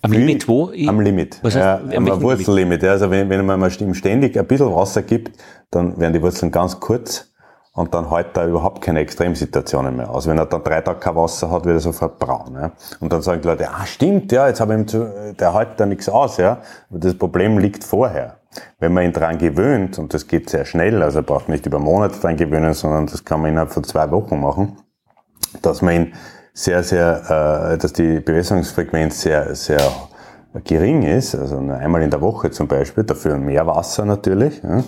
am
Viel-
Limit wo? Ich-
Am Limit.
Was heißt,
ja, am Wurzellimit. Ja, also wenn, wenn man mal ihm ständig ein bisschen Wasser gibt, dann werden die Wurzeln ganz kurz und dann hält er überhaupt keine Extremsituationen mehr aus. Wenn er dann drei Tage kein Wasser hat, wird er sofort braun. Ja. Und dann sagen die Leute, ah stimmt, ja, jetzt habe ich ihm zu, der hält da nichts aus. Ja. Aber das Problem liegt vorher. Wenn man ihn dran gewöhnt, und das geht sehr schnell, also er braucht nicht über Monate dran gewöhnen, sondern das kann man innerhalb von zwei Wochen machen, dass man ihn sehr, sehr, äh, dass die Bewässerungsfrequenz sehr, sehr gering ist, also nur einmal in der Woche zum Beispiel, dafür mehr Wasser natürlich, ja,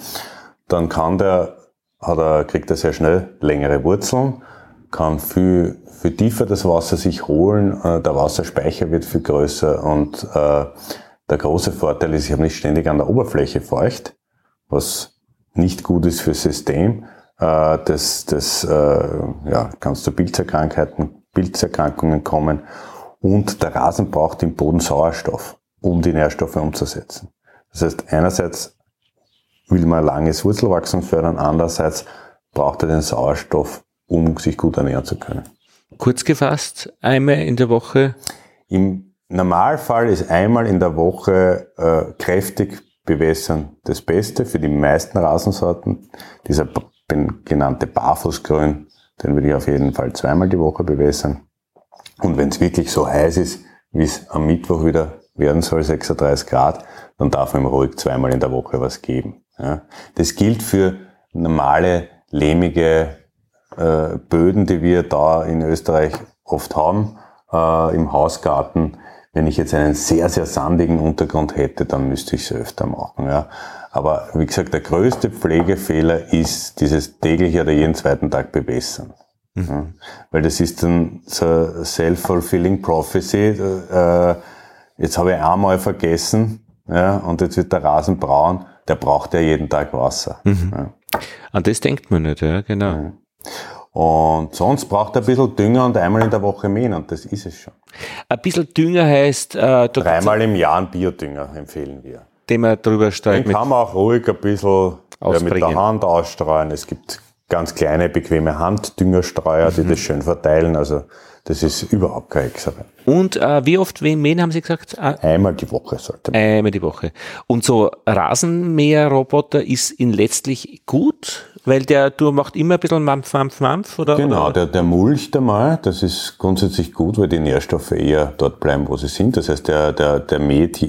dann kann der, hat er, kriegt er sehr schnell längere Wurzeln, kann viel, viel tiefer das Wasser sich holen, äh, der Wasserspeicher wird viel größer und äh, der große Vorteil ist, ich habe nicht ständig an der Oberfläche feucht, was nicht gut ist fürs System. Äh, das das äh, ja, kann zu Pilzerkrankheiten, Pilzerkrankungen kommen. Und der Rasen braucht im Boden Sauerstoff, um die Nährstoffe umzusetzen. Das heißt, einerseits will man langes Wurzelwachstum fördern, andererseits braucht er den Sauerstoff, um sich gut ernähren zu können.
Kurz gefasst, einmal in der Woche?
Im Normalfall ist einmal in der Woche äh, kräftig bewässern das Beste für die meisten Rasensorten. Dieser genannte Barfußgrün, den würde ich auf jeden Fall zweimal die Woche bewässern. Und wenn es wirklich so heiß ist, wie es am Mittwoch wieder werden soll, 36 Grad, dann darf man ihm ruhig zweimal in der Woche was geben. Ja. Das gilt für normale, lehmige äh, Böden, die wir da in Österreich oft haben, äh, im Hausgarten. Wenn ich jetzt einen sehr, sehr sandigen Untergrund hätte, dann müsste ich es öfter machen. Ja. Aber wie gesagt, der größte Pflegefehler ist dieses tägliche oder jeden zweiten Tag bewässern. Mhm. Ja. Weil das ist dann so self-fulfilling prophecy. Äh, jetzt habe ich einmal vergessen ja, und jetzt wird der Rasen braun. Der braucht ja jeden Tag Wasser. Mhm. Ja.
An das denkt man nicht, ja, genau. Ja.
Und sonst braucht er ein bisschen Dünger und einmal in der Woche mähen und das ist es schon.
Ein bisschen Dünger heißt...
Äh, Dreimal im Jahr ein Biodünger empfehlen wir.
Den man drüber streut.
Den kann man auch ruhig ein bisschen ja, mit der Hand ausstreuen. Es gibt ganz kleine, bequeme Handdüngerstreuer, die mhm. das schön verteilen. Also das ist überhaupt keine Hexerei.
Und äh, wie oft mähen, haben Sie gesagt?
Äh, einmal die Woche sollte
man. Einmal die Woche. Und so Rasenmäherroboter ist ihn letztlich gut, weil der du macht immer ein bisschen Mampf, Mampf, Mampf, oder?
Genau, der, der mulcht einmal, das ist grundsätzlich gut, weil die Nährstoffe eher dort bleiben, wo sie sind. Das heißt, der, der, der mäht,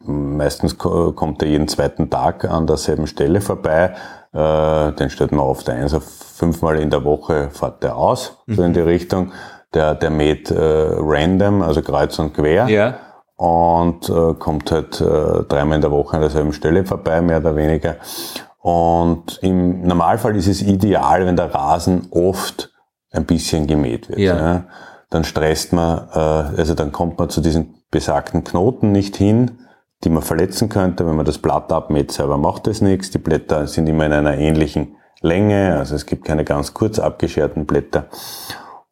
meistens kommt er jeden zweiten Tag an derselben Stelle vorbei. Äh, den stellt man oft ein, so fünfmal in der Woche fährt der aus, so in die mhm. Richtung der, der mäht äh, random, also kreuz und quer. Ja. Und äh, kommt halt äh, dreimal in der Woche an derselben Stelle vorbei, mehr oder weniger. Und im Normalfall ist es ideal, wenn der Rasen oft ein bisschen gemäht wird. Ja. ja. Dann stresst man, äh, also dann kommt man zu diesen besagten Knoten nicht hin, die man verletzen könnte. Wenn man das Blatt abmäht, selber macht das nichts. Die Blätter sind immer in einer ähnlichen Länge, also es gibt keine ganz kurz abgescherten Blätter.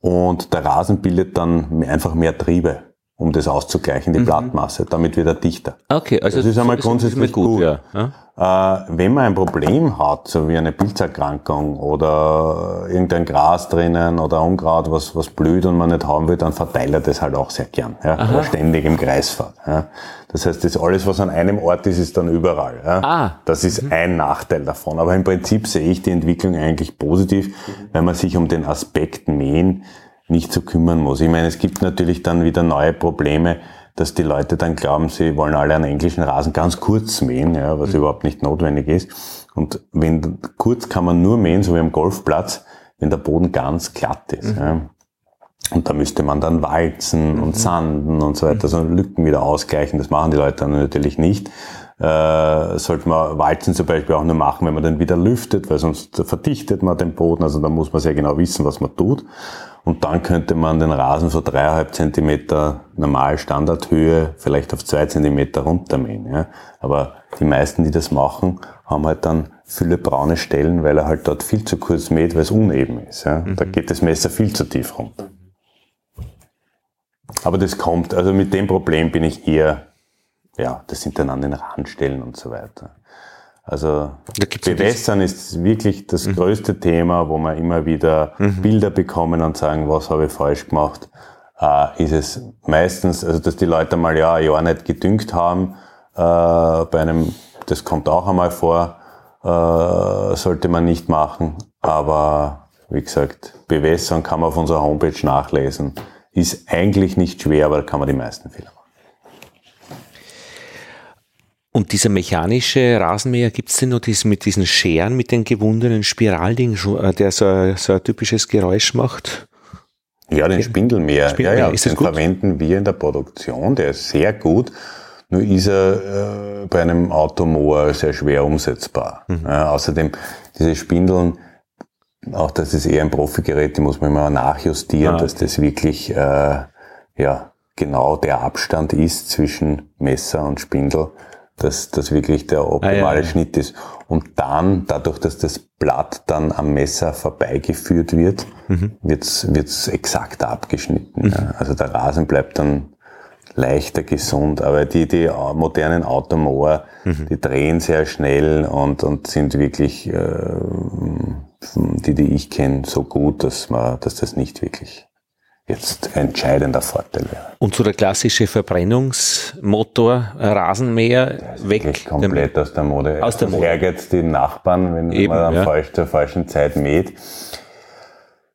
Und der Rasen bildet dann einfach mehr Triebe, um das auszugleichen, die mhm. Blattmasse. Damit wird er dichter.
Okay, also
das ist einmal grundsätzlich gut. gut. Ja. Äh, wenn man ein Problem hat, so wie eine Pilzerkrankung oder irgendein Gras drinnen oder Unkraut, was, was blüht und man nicht haben will, dann verteilt er das halt auch sehr gern. Ja? Oder ständig im Kreis fährt. Ja? Das heißt, das alles, was an einem Ort ist, ist dann überall. Ja? Ah. Das ist mhm. ein Nachteil davon. Aber im Prinzip sehe ich die Entwicklung eigentlich positiv, weil man sich um den Aspekt Mähen nicht so kümmern muss. Ich meine, es gibt natürlich dann wieder neue Probleme, dass die Leute dann glauben, sie wollen alle einen englischen Rasen ganz kurz mähen, ja, was mhm. überhaupt nicht notwendig ist. Und wenn kurz kann man nur mähen, so wie am Golfplatz, wenn der Boden ganz glatt ist. Mhm. Ja. Und da müsste man dann walzen mhm. und sanden und so weiter, so Lücken wieder ausgleichen. Das machen die Leute dann natürlich nicht. Äh, sollte man Walzen zum Beispiel auch nur machen, wenn man den wieder lüftet, weil sonst verdichtet man den Boden. Also da muss man sehr genau wissen, was man tut. Und dann könnte man den Rasen so dreieinhalb Zentimeter normal Standardhöhe vielleicht auf zwei Zentimeter runtermähen. Ja. Aber die meisten, die das machen, haben halt dann viele braune Stellen, weil er halt dort viel zu kurz mäht, weil es uneben ist. Ja. Mhm. Da geht das Messer viel zu tief runter. Aber das kommt, also mit dem Problem bin ich eher, ja, das sind dann an den Randstellen und so weiter. Also Bewässern ist wirklich das mhm. größte Thema, wo wir immer wieder mhm. Bilder bekommen und sagen, was habe ich falsch gemacht. Äh, ist es meistens, also dass die Leute mal ja ein Jahr nicht gedüngt haben, äh, bei einem, das kommt auch einmal vor, äh, sollte man nicht machen. Aber wie gesagt, Bewässern kann man auf unserer Homepage nachlesen. Ist eigentlich nicht schwer, aber da kann man die meisten Fehler machen.
Und dieser mechanische Rasenmäher, gibt es denn noch das mit diesen Scheren, mit den gewundenen Spiraldingen, äh, der so, so ein typisches Geräusch macht?
Ja, den Spindelmäher.
Spindelmäher.
Ja, ja, den
gut?
verwenden wir in der Produktion. Der ist sehr gut. Nur ist er äh, bei einem Automower sehr schwer umsetzbar.
Mhm.
Ja, außerdem, diese Spindeln, auch das ist eher ein Profigerät, die muss man immer nachjustieren,
Ah,
dass das wirklich äh, ja, genau der Abstand ist zwischen Messer und Spindel, dass das wirklich der optimale
Ah, ja, ja.
Schnitt ist. Und dann, dadurch, dass das Blatt dann am Messer vorbeigeführt wird,
Mhm.
wird's wird's exakt abgeschnitten. Ja. Also der Rasen bleibt dann leichter gesund, aber die, die modernen Automower,
Mhm.
die drehen sehr schnell und, und sind wirklich, äh, die, die ich kenne, so gut, dass man, dass das nicht wirklich jetzt entscheidender Vorteil wäre.
Und so der klassische Verbrennungsmotor, äh, Rasenmäher, weg.
Komplett aus der Mode.
Aus der
Das
Mode.
ärgert die Nachbarn, wenn
Eben,
man dann
ja.
falsch zur falschen Zeit mäht.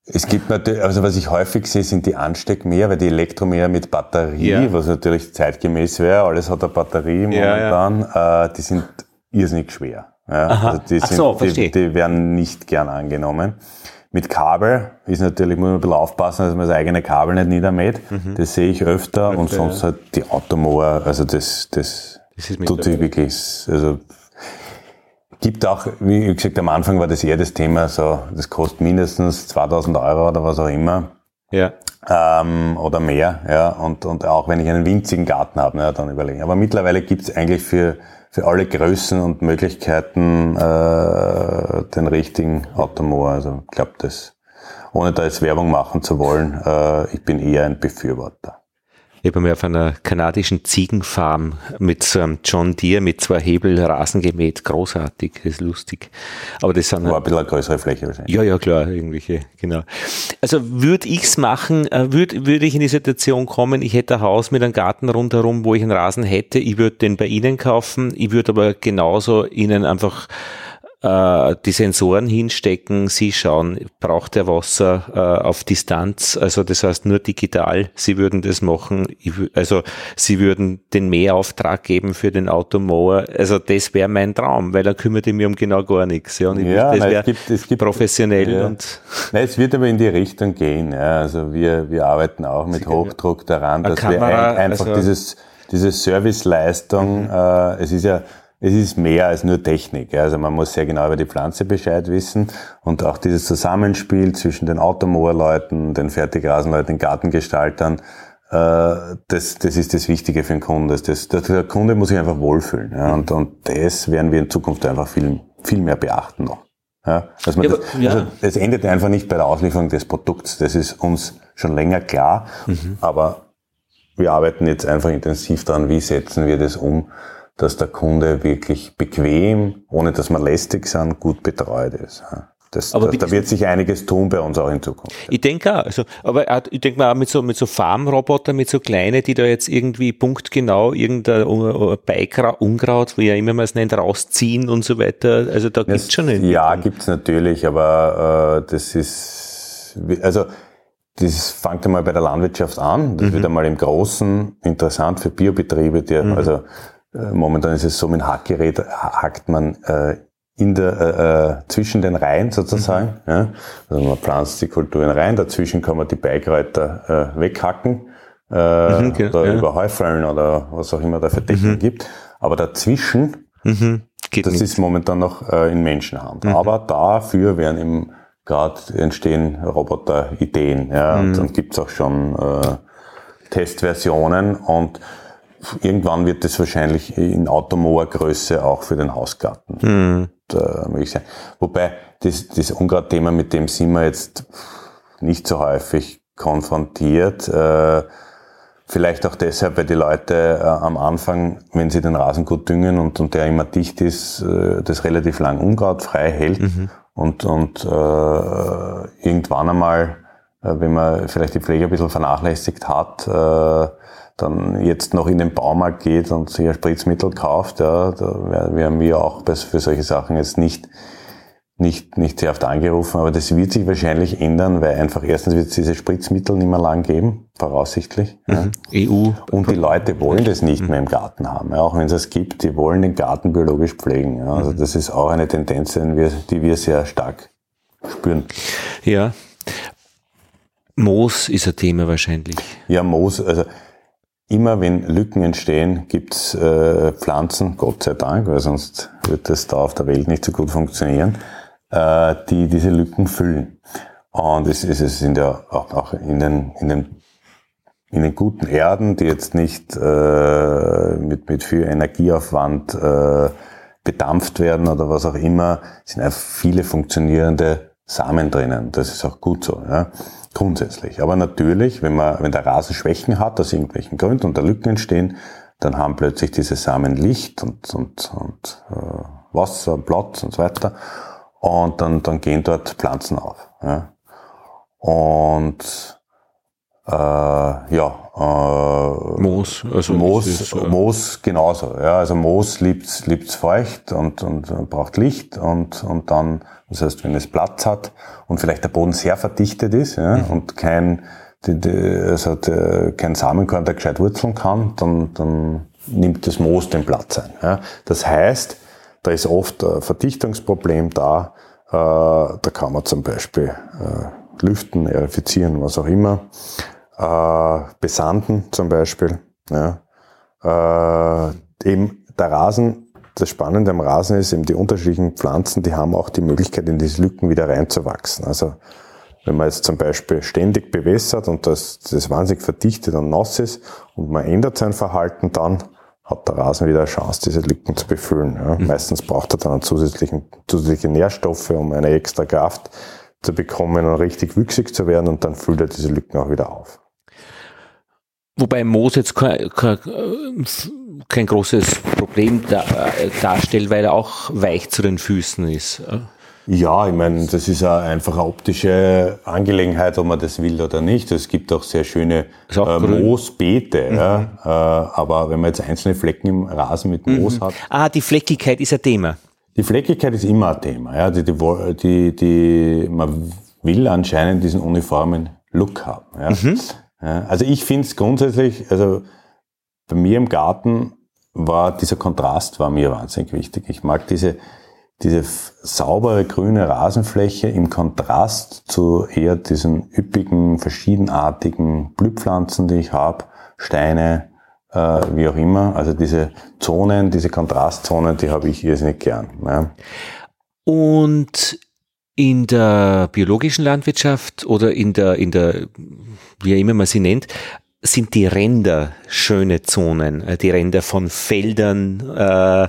Es gibt natürlich, also was ich häufig sehe, sind die Ansteckmäher, weil die Elektromäher mit Batterie,
Ja.
was natürlich zeitgemäß wäre, alles hat eine Batterie
Ja,
momentan, Äh, die sind irrsinnig schwer. Ja,
Aha.
also die, sind,
so,
die, die werden nicht gern angenommen. Mit Kabel ist natürlich, muss man ein bisschen aufpassen, dass man das eigene Kabel nicht niedermäht.
Mhm.
Das sehe ich öfter, und sonst halt die Automower, also das, das,
Das
tut sich wirklich, also gibt auch, wie gesagt, am Anfang war das eher das Thema, so, das kostet mindestens 2000 Euro oder was auch immer,
Ja.
ähm, oder mehr, ja, und, und auch wenn ich einen winzigen Garten habe, ja, dann überlegen. Aber mittlerweile gibt es eigentlich für, für alle Größen und Möglichkeiten äh, den richtigen Automower. Also ich glaube, das, ohne da jetzt Werbung machen zu wollen, äh, ich bin eher ein Befürworter.
Ich habe mir auf einer kanadischen Ziegenfarm mit so einem John Deere mit zwei Hebel Rasen gemäht. Großartig, das ist lustig. Aber das sind
War ein bisschen eine größere Fläche wahrscheinlich.
Ja, ja, klar, irgendwelche, genau. Also würde ich's machen, äh, würde würd ich in die Situation kommen, ich hätte ein Haus mit einem Garten rundherum, wo ich einen Rasen hätte, ich würde den bei Ihnen kaufen, ich würde aber genauso Ihnen einfach äh, die Sensoren hinstecken, Sie schauen, braucht der Wasser äh, auf Distanz, also das heißt nur digital, Sie würden das machen, also Sie würden den Mehrauftrag geben für den Automower, also das wäre mein Traum, weil da kümmert ich mich um genau gar nichts. Ja, und ich
Ja,
wüsste, das
nein, es gibt, es gibt
professionell
Ja.
und
Nein, es wird aber in die Richtung gehen. Ja. Also wir, wir arbeiten auch mit Hochdruck daran, dass wir
Kamera,
ein, einfach
also-
dieses, diese Serviceleistung, äh, es ist ja, es ist mehr als nur Technik. Also man muss sehr genau über die Pflanze Bescheid wissen und auch dieses Zusammenspiel zwischen den Automoorleuten, den Fertigrasenleuten, den Gartengestaltern, äh, das, das ist das Wichtige für den Kunden. Das, das, der Kunde muss sich einfach wohlfühlen. Ja. Und, und das werden wir in Zukunft einfach viel, viel mehr beachten noch. Ja, dass man
Ja,
das,
aber- ja.
also es endet einfach nicht bei der Auslieferung des Produkts. Das ist uns schon länger klar.
Mhm.
Aber wir arbeiten jetzt einfach intensiv daran, wie setzen wir das um, dass der Kunde wirklich bequem, ohne dass wir lästig sind, gut betreut ist. Das,
Aber
das, da wird sich einiges tun bei uns auch in Zukunft.
ich denke auch, also, aber auch, ich denke mal auch mit so, mit so Farmrobotern, mit so kleine, die da jetzt irgendwie punktgenau irgendein Beikraut, Unkraut, wie ja immer man es nennt, rausziehen und so weiter. Also da gibt's schon eine
Ja, gibt's natürlich, aber äh, das ist, also das fängt einmal bei der Landwirtschaft an.
Mhm.
Das wird einmal im Großen interessant für Biobetriebe. Die, Also äh, momentan ist es so, mit dem Hackgerät ha- hackt man äh, in der, äh, äh, zwischen den Reihen sozusagen. Ja? Also man pflanzt die Kulturen rein, dazwischen kann man die Beikräuter äh, weghacken. Äh,
Mhm, ge-
oder
ja.
überhäufeln oder was auch immer da für Technik gibt. Aber dazwischen
Mhm. Geht
das
nicht.
ist momentan noch äh, in Menschenhand. Aber dafür werden im gerade entstehen Roboter-Ideen. Ja, Und dann gibt's auch schon äh, Testversionen und irgendwann wird das wahrscheinlich in Automower-Größe auch für den Hausgarten äh, möglich sein. Wobei das, das Unkraut-Thema, mit dem sind wir jetzt nicht so häufig konfrontiert. Äh, Vielleicht auch deshalb, weil die Leute äh, am Anfang, wenn sie den Rasen gut düngen und, und der immer dicht ist, das relativ lang unkrautfrei hält und, und äh, irgendwann einmal, wenn man vielleicht die Pflege ein bisschen vernachlässigt hat, äh, dann jetzt noch in den Baumarkt geht und sich ein Spritzmittel kauft, ja, da werden wir auch für solche Sachen jetzt nicht nicht, nicht sehr oft angerufen, aber das wird sich wahrscheinlich ändern, weil einfach erstens wird es diese Spritzmittel nicht mehr lang geben, voraussichtlich. Ja.
EU.
Und die Leute wollen das nicht mehr im Garten haben, ja, auch wenn es es gibt, die wollen den Garten biologisch pflegen. Ja. Also das ist auch eine Tendenz, die wir, die wir sehr stark spüren.
Ja. Moos ist ein Thema wahrscheinlich.
Ja, Moos, also immer wenn Lücken entstehen, gibt's äh, Pflanzen, Gott sei Dank, weil sonst wird das da auf der Welt nicht so gut funktionieren, äh, die diese Lücken füllen. Und es, es, es sind ja auch, auch in, den, in, den, in den guten Erden, die jetzt nicht äh, mit, mit viel Energieaufwand äh, bedampft werden oder was auch immer, sind einfach viele funktionierende Samen drinnen. Das ist auch gut so. Ja grundsätzlich. Aber natürlich, wenn man, wenn der Rasen Schwächen hat, aus irgendwelchen Gründen und da Lücken entstehen, dann haben plötzlich diese Samen Licht und, und, und äh, Wasser, Platz und so weiter. Und dann, dann gehen dort Pflanzen auf. Ja. Und äh, ja, äh,
Moos,
also Moos, ist, äh, Moos genauso. Ja, also Moos liebt liebt's feucht und, und braucht Licht und, und dann, das heißt, wenn es Platz hat und vielleicht der Boden sehr verdichtet ist ja, mhm. und kein, die, die, also der, kein Samenkorn, der gescheit wurzeln kann, dann, dann nimmt das Moos den Platz ein. Ja. Das heißt, da ist oft ein Verdichtungsproblem da. Äh, da kann man zum Beispiel äh, lüften, erifizieren, was auch immer äh, besanden zum Beispiel. Ja. Äh, eben der Rasen, das Spannende am Rasen ist eben die unterschiedlichen Pflanzen, die haben auch die Möglichkeit, in diese Lücken wieder reinzuwachsen. Also wenn man jetzt zum Beispiel ständig bewässert und das, das wahnsinnig verdichtet und nass ist und man ändert sein Verhalten, dann hat der Rasen wieder eine Chance, diese Lücken zu befüllen. Ja. Mhm. Meistens braucht er dann zusätzlichen, zusätzliche Nährstoffe, um eine extra Kraft zu bekommen und richtig wüchsig zu werden und dann füllt er diese Lücken auch wieder auf.
Wobei Moos jetzt kein, kein, kein großes Problem darstellt, weil er auch weich zu den Füßen ist.
Ja, ich meine, das ist ja einfach eine optische Angelegenheit, ob man das will oder nicht. Es gibt auch sehr schöne auch äh, Moosbeete, mhm. ja, äh, aber wenn man jetzt einzelne Flecken im Rasen mit Moos mhm. hat.
Ah, die Fleckigkeit ist ein Thema.
Die Fleckigkeit ist immer ein Thema. Ja, die, die, die, die man will anscheinend diesen uniformen Look haben. Ja. Mhm. Ja, also ich finde es grundsätzlich, also bei mir im Garten war dieser Kontrast war mir wahnsinnig wichtig. Ich mag diese, diese saubere grüne Rasenfläche im Kontrast zu eher diesen üppigen, verschiedenartigen Blühpflanzen, die ich habe, Steine, äh, wie auch immer. Also diese Zonen, diese Kontrastzonen, die habe ich irrsinnig gern. Ja.
Und in der biologischen Landwirtschaft oder in der, in der, wie immer man sie nennt, sind die Ränder schöne Zonen, äh, die Ränder von Feldern, äh,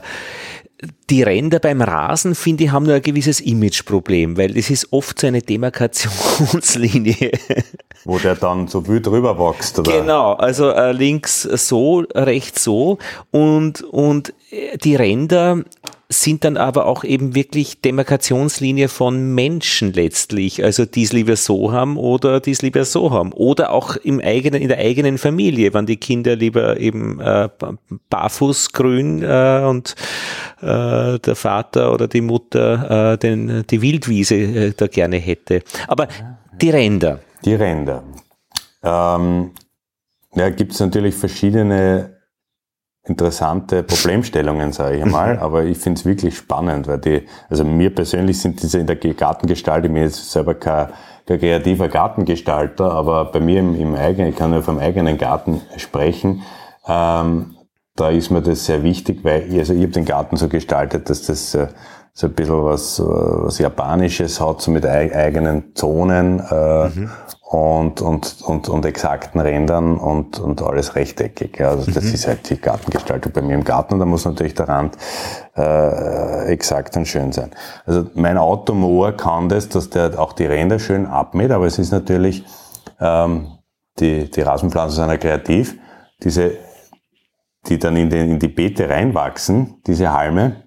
die Ränder beim Rasen, finde ich, haben nur ein gewisses Imageproblem, weil das ist oft so eine Demarkationslinie.
Wo der dann so wild drüber wächst, oder?
Genau, also äh, links so, rechts so und, und die Ränder sind dann aber auch eben wirklich Demarkationslinie von Menschen letztlich, also die es lieber so haben oder die es lieber so haben oder auch im eigenen in der eigenen Familie, wenn die Kinder lieber eben äh, barfuß grün äh, und äh, der Vater oder die Mutter äh, den die Wildwiese äh, da gerne hätte. Aber die Ränder.
Die Ränder. Ähm, ja, gibt es natürlich verschiedene interessante Problemstellungen, sage ich einmal, aber ich finde es wirklich spannend, weil die, also mir persönlich sind diese in der Gartengestalt, ich bin jetzt selber kein, kein kreativer Gartengestalter, aber bei mir im, im eigenen, ich kann nur vom eigenen Garten sprechen, ähm, da ist mir das sehr wichtig, weil ich, also ich habe den Garten so gestaltet, dass das äh, so ein bisschen was, äh, was Japanisches hat, so mit eigenen Zonen äh, mhm und, und, und, und exakten Rändern und, und alles rechteckig. Also das mhm. ist halt die Gartengestaltung bei mir im Garten und da muss natürlich der Rand äh, exakt und schön sein. Also mein Automoor kann das, dass der auch die Ränder schön abmäht, aber es ist natürlich, ähm, die, die Rasenpflanzen sind ja kreativ, diese, die dann in, den, in die Beete reinwachsen, diese Halme,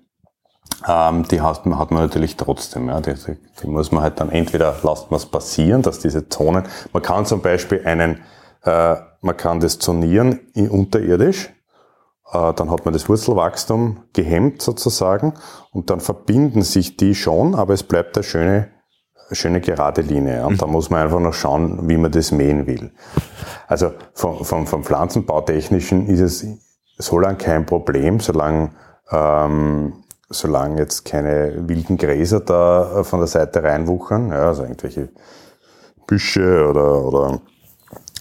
ähm, die hat, hat man natürlich trotzdem. Ja. Die, die muss man halt dann entweder lasst man es passieren, dass diese Zonen, man kann zum Beispiel einen, äh, man kann das zonieren unterirdisch, äh, dann hat man das Wurzelwachstum gehemmt sozusagen und dann verbinden sich die schon, aber es bleibt eine schöne, schöne gerade Linie. Und mhm. da muss man einfach noch schauen, wie man das mähen will. Also vom, vom, vom Pflanzenbautechnischen ist es so lange kein Problem, solange ähm, solange jetzt keine wilden Gräser da äh, von der Seite reinwuchern, ja, also irgendwelche Büsche oder, oder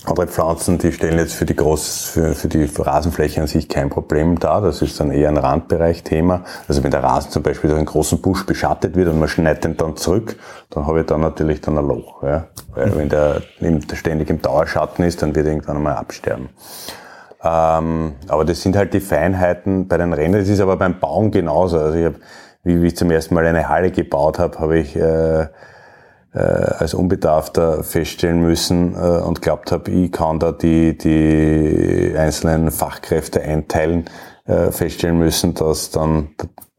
andere Pflanzen, die stellen jetzt für die Groß, für, für die Rasenfläche an sich kein Problem dar. Das ist dann eher ein Randbereich-Thema. Also wenn der Rasen zum Beispiel durch einen großen Busch beschattet wird und man schneidet den dann zurück, dann habe ich da natürlich dann ein Loch. Ja? Weil wenn der ständig im Dauerschatten ist, dann wird er irgendwann einmal absterben. Ähm, aber das sind halt die Feinheiten bei den Rändern. Das ist aber beim Bauen genauso. Also ich habe, wie, wie ich zum ersten Mal eine Halle gebaut habe, habe ich äh, äh, als Unbedarfter feststellen müssen äh, und glaubt habe, ich kann da die, die einzelnen Fachkräfte einteilen, äh, feststellen müssen, dass dann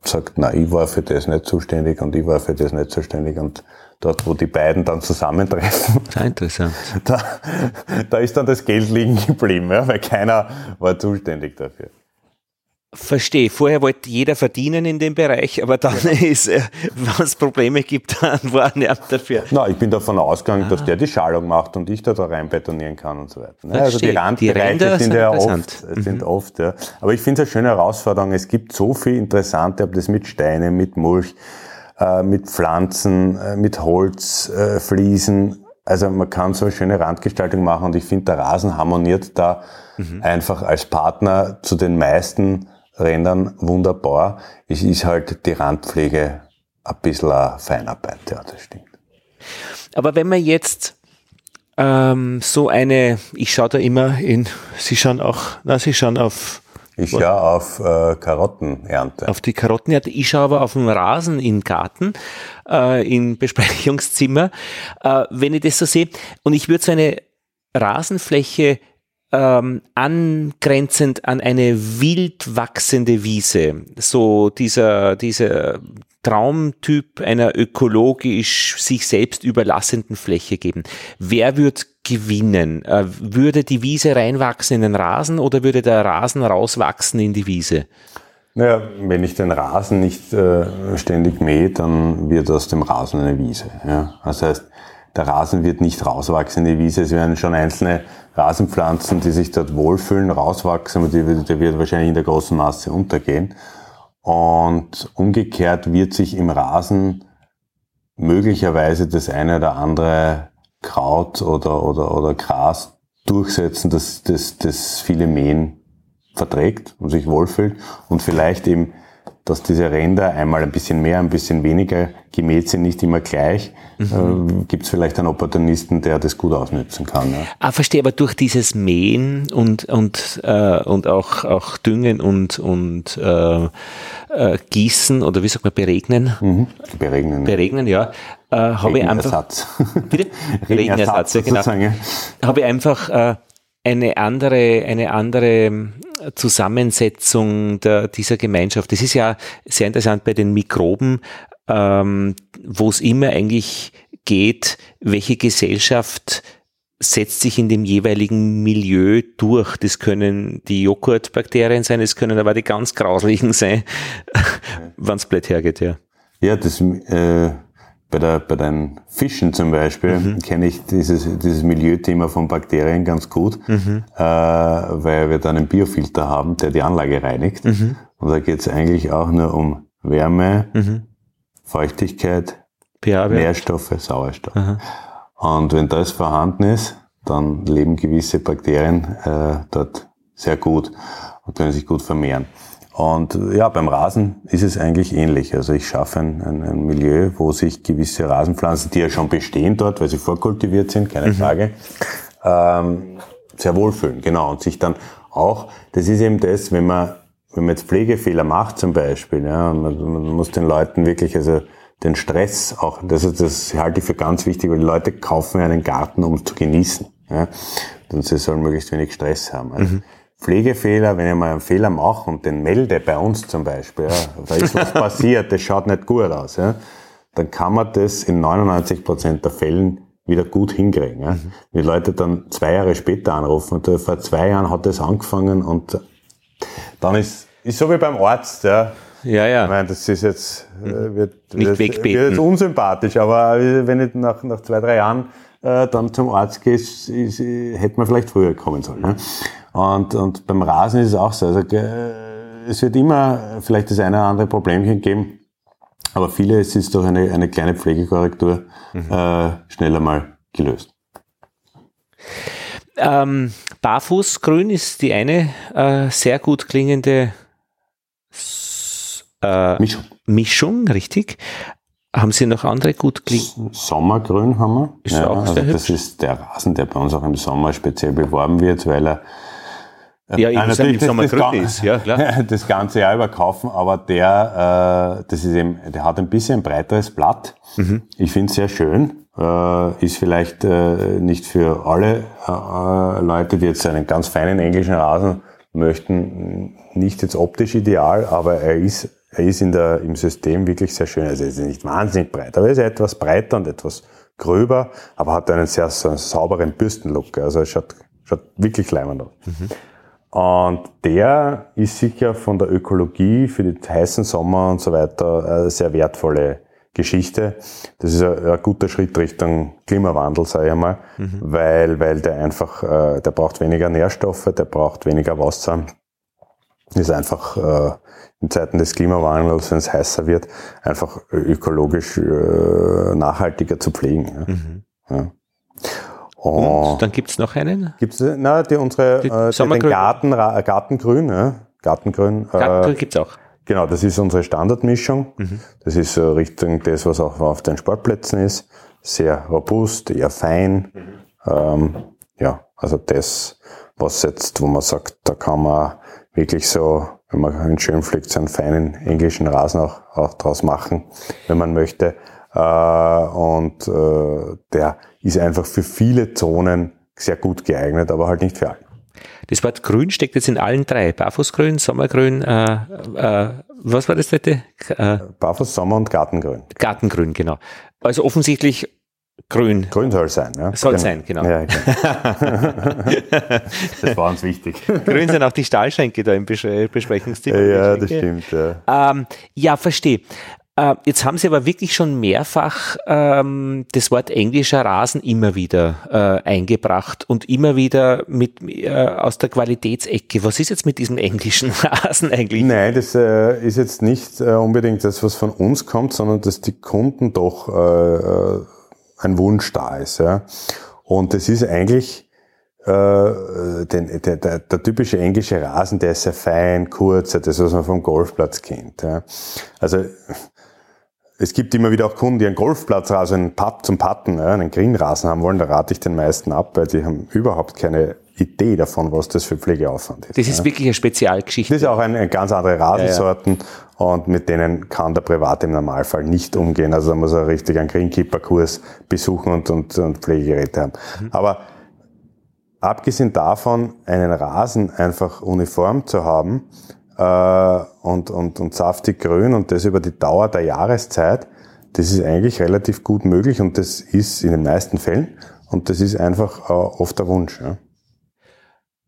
sagt, na, ich war für das nicht zuständig und ich war für das nicht zuständig und dort, wo die beiden dann zusammentreffen. *laughs*
Sehr interessant.
Da, da ist dann das Geld liegen geblieben, ja, weil keiner war zuständig dafür.
Verstehe. Vorher wollte jeder verdienen in dem Bereich, aber dann ja. *laughs* ist, äh, wenn es Probleme gibt, dann war er dafür.
Na, ich bin davon ausgegangen, ah. dass der die Schalung macht und ich da, da rein betonieren kann und so weiter.
Ne? Also die Randbereiche die sind, sind ja oft,
mhm. sind oft, ja. Aber ich finde es eine schöne Herausforderung. Es gibt so viel Interessante, ob das mit Steinen, mit Mulch, äh, mit Pflanzen, äh, mit Holz, äh, Fliesen. Also man kann so eine schöne Randgestaltung machen und ich finde, der Rasen harmoniert da mhm. einfach als Partner zu den meisten Rändern wunderbar. Es ist halt die Randpflege ein bisschen eine Feinarbeit, ja, das stimmt.
Aber wenn man jetzt ähm, so eine, ich schaue da immer in, Sie schauen auch, na, Sie schauen auf
ich schaue auf äh, Karottenernte.
Auf die Karottenernte. Ich schaue aber auf den Rasen im Garten, äh, im Besprechungszimmer, äh, wenn ich das so sehe. Und ich würde so eine Rasenfläche ähm, angrenzend an eine wild wachsende Wiese. So dieser, dieser Traumtyp einer ökologisch sich selbst überlassenden Fläche geben. Wer wird gewinnen? Äh, würde die Wiese reinwachsen in den Rasen oder würde der Rasen rauswachsen in die Wiese?
Naja, wenn ich den Rasen nicht äh, ständig mähe, dann wird aus dem Rasen eine Wiese. Ja? Das heißt, der Rasen wird nicht rauswachsen in die Wiese. Es werden schon einzelne Rasenpflanzen, die sich dort wohlfühlen, rauswachsen, aber die, die wird wahrscheinlich in der großen Masse untergehen. Und umgekehrt wird sich im Rasen möglicherweise das eine oder andere Kraut oder, oder, oder Gras durchsetzen, dass das, das viele Mähen verträgt und sich wohlfühlt und vielleicht eben dass diese Ränder einmal ein bisschen mehr, ein bisschen weniger gemäht sind, nicht immer gleich. Mhm. Äh, Gibt es vielleicht einen Opportunisten, der das gut ausnutzen kann. Ja?
Ah, verstehe, aber durch dieses Mähen und, und, äh, und auch, auch Düngen und, und äh, äh, Gießen oder wie sagt man, beregnen?
Mhm. Beregnen.
Beregnen, ja. Äh, habe ich einfach. Bitte? *laughs* Regenersatz, ja, genau. Habe ich einfach äh, eine andere, eine andere Zusammensetzung der, dieser Gemeinschaft. Das ist ja sehr interessant bei den Mikroben, ähm, wo es immer eigentlich geht, welche Gesellschaft setzt sich in dem jeweiligen Milieu durch. Das können die Joghurtbakterien sein, es können aber die ganz grauslichen sein, *laughs* wenn es blöd hergeht, ja.
Ja, das äh, bei, der, bei den Fischen zum Beispiel mhm. kenne ich dieses, dieses Milieuthema von Bakterien ganz gut, mhm. äh, weil wir dann einen Biofilter haben, der die Anlage reinigt. Mhm. Und da geht es eigentlich auch nur um Wärme, mhm. Feuchtigkeit, Nährstoffe, Sauerstoff. Und wenn das vorhanden ist, dann leben gewisse Bakterien äh, dort sehr gut und können sich gut vermehren. Und ja, beim Rasen ist es eigentlich ähnlich. Also ich schaffe ein, ein, ein, Milieu, wo sich gewisse Rasenpflanzen, die ja schon bestehen dort, weil sie vorkultiviert sind, keine mhm. Frage, ähm, sehr wohlfühlen. Genau. Und sich dann auch, das ist eben das, wenn man, wenn man jetzt Pflegefehler macht zum Beispiel, ja, man, man muss den Leuten wirklich, also den Stress auch, das, das halte ich für ganz wichtig, weil die Leute kaufen einen Garten, um zu genießen. Ja, und sie sollen möglichst wenig Stress haben. Also mhm. Pflegefehler, wenn ich mal einen Fehler mache und den melde bei uns zum Beispiel, ja, da ist was passiert, das schaut nicht gut aus, ja, dann kann man das in 99 Prozent der Fällen wieder gut hinkriegen. Ja. Mhm. Die Leute dann zwei Jahre später anrufen und vor zwei Jahren hat das angefangen und dann ist, ist so wie beim Arzt, ja.
Ja, ja.
Ich meine, das ist jetzt, äh,
mhm. wird, Nicht wird, wegbeten.
wird jetzt unsympathisch, aber wenn ich nach, nach zwei, drei Jahren äh, dann zum Arzt gehe, ist, ist, hätte man vielleicht früher kommen sollen. Ne? Und, und beim Rasen ist es auch so. Also, es wird immer vielleicht das eine oder andere Problemchen geben, aber vieles ist durch eine, eine kleine Pflegekorrektur mhm. äh, schneller mal gelöst.
Ähm, Barfußgrün ist die eine äh, sehr gut klingende äh, Mischung. Mischung, richtig. Haben Sie noch andere gut klingende?
Sommergrün haben wir. Ist ja, auch also das ist der Rasen, der bei uns auch im Sommer speziell beworben wird, weil er
ja, ich natürlich im das, das, ist, ja klar. *laughs*
Das ganze Jahr über kaufen, aber der, äh, das ist eben, der hat ein bisschen breiteres Blatt. Mhm. Ich finde es sehr schön. Äh, ist vielleicht äh, nicht für alle äh, äh, Leute, die jetzt einen ganz feinen englischen Rasen möchten, nicht jetzt optisch ideal, aber er ist, er ist in der, im System wirklich sehr schön. Also er ist nicht wahnsinnig breit, aber er ist etwas breiter und etwas gröber, aber hat einen sehr einen sauberen Bürstenlook. Also er schaut, schaut wirklich leimend aus. Mhm. Und der ist sicher von der Ökologie für die heißen Sommer und so weiter eine sehr wertvolle Geschichte. Das ist ein, ein guter Schritt Richtung Klimawandel, sage ich einmal, mhm. weil, weil der einfach, äh, der braucht weniger Nährstoffe, der braucht weniger Wasser. Ist einfach äh, in Zeiten des Klimawandels, wenn es heißer wird, einfach ökologisch äh, nachhaltiger zu pflegen. Ja. Mhm. Ja.
Und oh. dann gibt's noch einen?
Gibt's, na, die, unsere, die äh, den Garten, Gartengrün, ja? Gartengrün.
Gartengrün äh, gibt's auch.
Genau, das ist unsere Standardmischung. Mhm. Das ist so Richtung das, was auch auf den Sportplätzen ist. Sehr robust, eher fein. Mhm. Ähm, ja, also das, was jetzt, wo man sagt, da kann man wirklich so, wenn man einen schön pflegt, so einen feinen englischen Rasen auch, auch draus machen, wenn man möchte. Äh, und äh, der ist einfach für viele Zonen sehr gut geeignet, aber halt nicht für alle.
Das Wort Grün steckt jetzt in allen drei. Barfußgrün, Sommergrün, äh, äh, was war das dritte?
Äh, Barfuß, Sommer und Gartengrün.
Gartengrün, genau. Also offensichtlich Grün.
Grün soll sein, ja.
Soll genau. sein, genau. Ja,
genau. *laughs* das war uns wichtig.
Grün sind auch die Stahlschränke da im Besprechungstipp.
Ja, das stimmt.
Ja, ähm, ja verstehe. Äh, jetzt haben Sie aber wirklich schon mehrfach ähm, das Wort englischer Rasen immer wieder äh, eingebracht und immer wieder mit äh, aus der Qualitätsecke. Was ist jetzt mit diesem englischen *laughs* Rasen eigentlich?
Nein, das äh, ist jetzt nicht äh, unbedingt das, was von uns kommt, sondern dass die Kunden doch äh, ein Wunsch da ist. Ja? Und das ist eigentlich den, der, der, der, typische englische Rasen, der ist sehr fein, kurz, das, was man vom Golfplatz kennt. Ja. Also es gibt immer wieder auch Kunden, die einen Golfplatz, also einen Putt zum Putten, einen Greenrasen haben wollen. Da rate ich den meisten ab, weil die haben überhaupt keine Idee davon, was das für Pflegeaufwand ist.
Das ist wirklich eine Spezialgeschichte.
Das ist auch eine, eine ganz andere Rasensorten ja, ja. und mit denen kann der Privat im Normalfall nicht umgehen. Also da muss er richtig einen Greenkeeper-Kurs besuchen und, und, und Pflegegeräte haben. Mhm. Aber abgesehen davon, einen Rasen einfach uniform zu haben, äh, und, und, und saftig grün und das über die Dauer der Jahreszeit, das ist eigentlich relativ gut möglich und das ist in den meisten Fällen und das ist einfach äh, oft der Wunsch. Ja.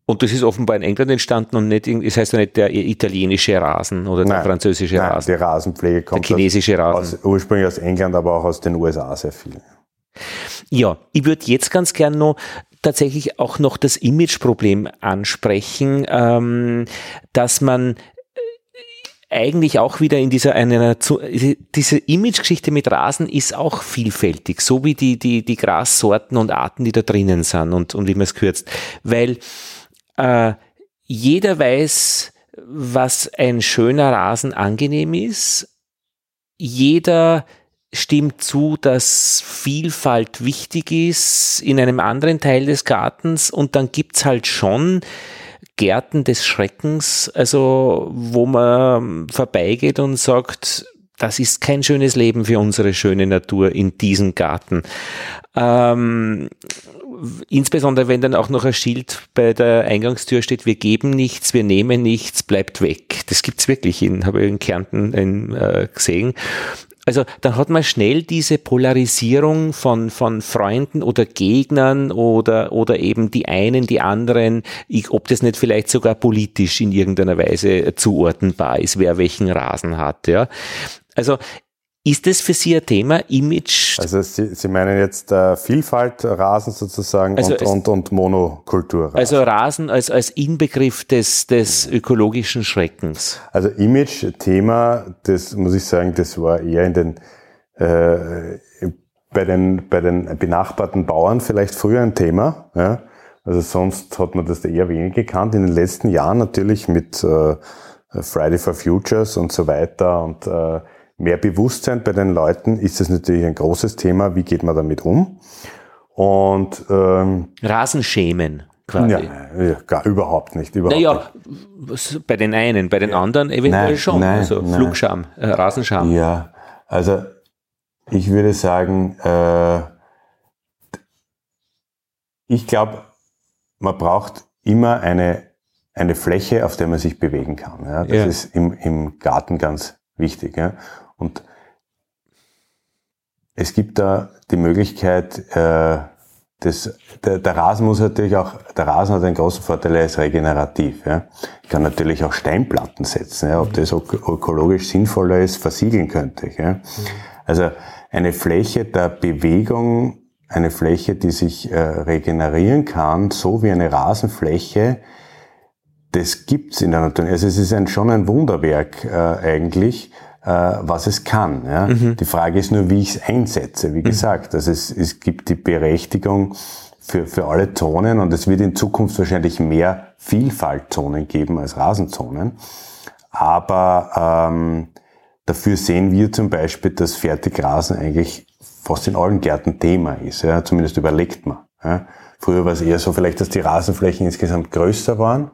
Und das ist offenbar in England entstanden und nicht, das heißt ja nicht der italienische Rasen oder der nein, französische nein, Rasen.
Die Rasenpflege kommt
der chinesische Rasen.
Aus, ursprünglich aus England, aber auch aus den USA sehr viel.
Ja, ich würde jetzt ganz gern noch tatsächlich auch noch das Imageproblem ansprechen, ähm, dass man äh, eigentlich auch wieder in dieser einer diese Imagegeschichte mit Rasen ist auch vielfältig, so wie die die die Grassorten und Arten, die da drinnen sind und und wie man es kürzt, weil äh, jeder weiß, was ein schöner Rasen angenehm ist. Jeder stimmt zu, dass Vielfalt wichtig ist in einem anderen Teil des Gartens und dann gibt's halt schon Gärten des Schreckens, also wo man vorbeigeht und sagt, das ist kein schönes Leben für unsere schöne Natur in diesem Garten. Ähm, insbesondere wenn dann auch noch ein Schild bei der Eingangstür steht, wir geben nichts, wir nehmen nichts, bleibt weg. Das gibt's wirklich, in, habe ich in Kärnten in, äh, gesehen. Also dann hat man schnell diese Polarisierung von, von Freunden oder Gegnern oder, oder eben die einen, die anderen, ich, ob das nicht vielleicht sogar politisch in irgendeiner Weise zuordnenbar ist, wer welchen Rasen hat. Ja. Also ist das für Sie ein Thema, Image?
Also Sie, Sie meinen jetzt äh, Vielfalt Rasen sozusagen also und, und, und Monokultur.
Also Rasen als, als Inbegriff des, des ökologischen Schreckens.
Also Image-Thema, das muss ich sagen, das war eher in den äh, bei den, bei den benachbarten Bauern vielleicht früher ein Thema. Ja? Also sonst hat man das eher wenig gekannt. In den letzten Jahren natürlich mit äh, Friday for Futures und so weiter und äh, mehr Bewusstsein bei den Leuten ist das natürlich ein großes Thema. Wie geht man damit um? Und ähm,
Rasenschämen quasi.
Ja, ja, gar überhaupt nicht. Überhaupt
naja, nicht. bei den einen, bei den ja. anderen eventuell nein, schon. Nein, also nein. Flugscham, äh, Rasenscham.
Ja, also ich würde sagen, äh, ich glaube, man braucht immer eine, eine Fläche, auf der man sich bewegen kann. Ja? Das ja. ist im, im Garten ganz wichtig. Ja? Und es gibt da die Möglichkeit, äh, das, der, der Rasen muss natürlich auch, der Rasen hat einen großen Vorteil, er ist regenerativ. Ja. Ich kann natürlich auch Steinplatten setzen, ja. ob das ökologisch sinnvoller ist, versiegeln könnte ich. Ja. Also eine Fläche der Bewegung eine Fläche, die sich äh, regenerieren kann, so wie eine Rasenfläche, das gibt's in der Natur. Also es ist ein, schon ein Wunderwerk äh, eigentlich, was es kann. Ja? Mhm. Die Frage ist nur, wie ich es einsetze. Wie mhm. gesagt, also es, es gibt die Berechtigung für, für alle Zonen und es wird in Zukunft wahrscheinlich mehr Vielfaltzonen geben als Rasenzonen. Aber ähm, dafür sehen wir zum Beispiel, dass Fertigrasen eigentlich fast in allen Gärten Thema ist. Ja, zumindest überlegt man. Ja. Früher war es eher so vielleicht, dass die Rasenflächen insgesamt größer waren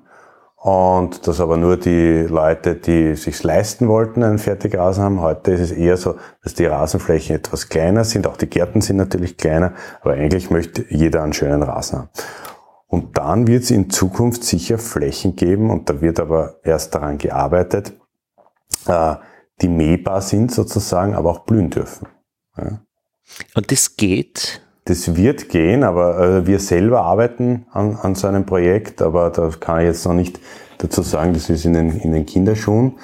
und dass aber nur die Leute, die sich's leisten wollten, einen Fertigrasen haben. Heute ist es eher so, dass die Rasenflächen etwas kleiner sind. Auch die Gärten sind natürlich kleiner, aber eigentlich möchte jeder einen schönen Rasen haben. Und dann wird es in Zukunft sicher Flächen geben, und da wird aber erst daran gearbeitet, äh, die mähbar sind sozusagen, aber auch blühen dürfen. Ja.
Und das geht?
Das wird gehen, aber äh, wir selber arbeiten an, an so einem Projekt, aber da kann ich jetzt noch nicht dazu sagen, das ist in den, in den Kinderschuhen.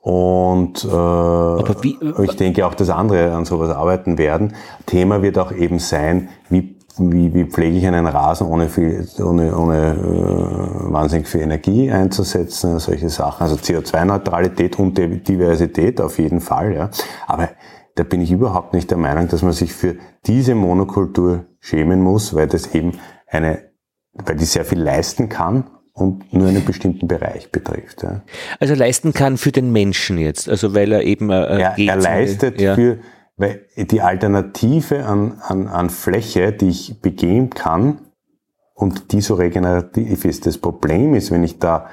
Und äh, wie, ich denke auch, dass andere an sowas arbeiten werden. Thema wird auch eben sein, wie, wie, wie pflege ich einen Rasen, ohne, viel, ohne, ohne äh, wahnsinnig viel Energie einzusetzen, solche Sachen. Also CO2-Neutralität und Diversität auf jeden Fall. Ja. Aber da bin ich überhaupt nicht der Meinung, dass man sich für diese Monokultur schämen muss, weil das eben eine, weil die sehr viel leisten kann und nur einen bestimmten Bereich betrifft. Ja.
Also leisten kann für den Menschen jetzt, also weil er eben
äh, ja, er leistet ja. für weil die Alternative an, an, an Fläche, die ich begehen kann und die so regenerativ ist. Das Problem ist, wenn ich da,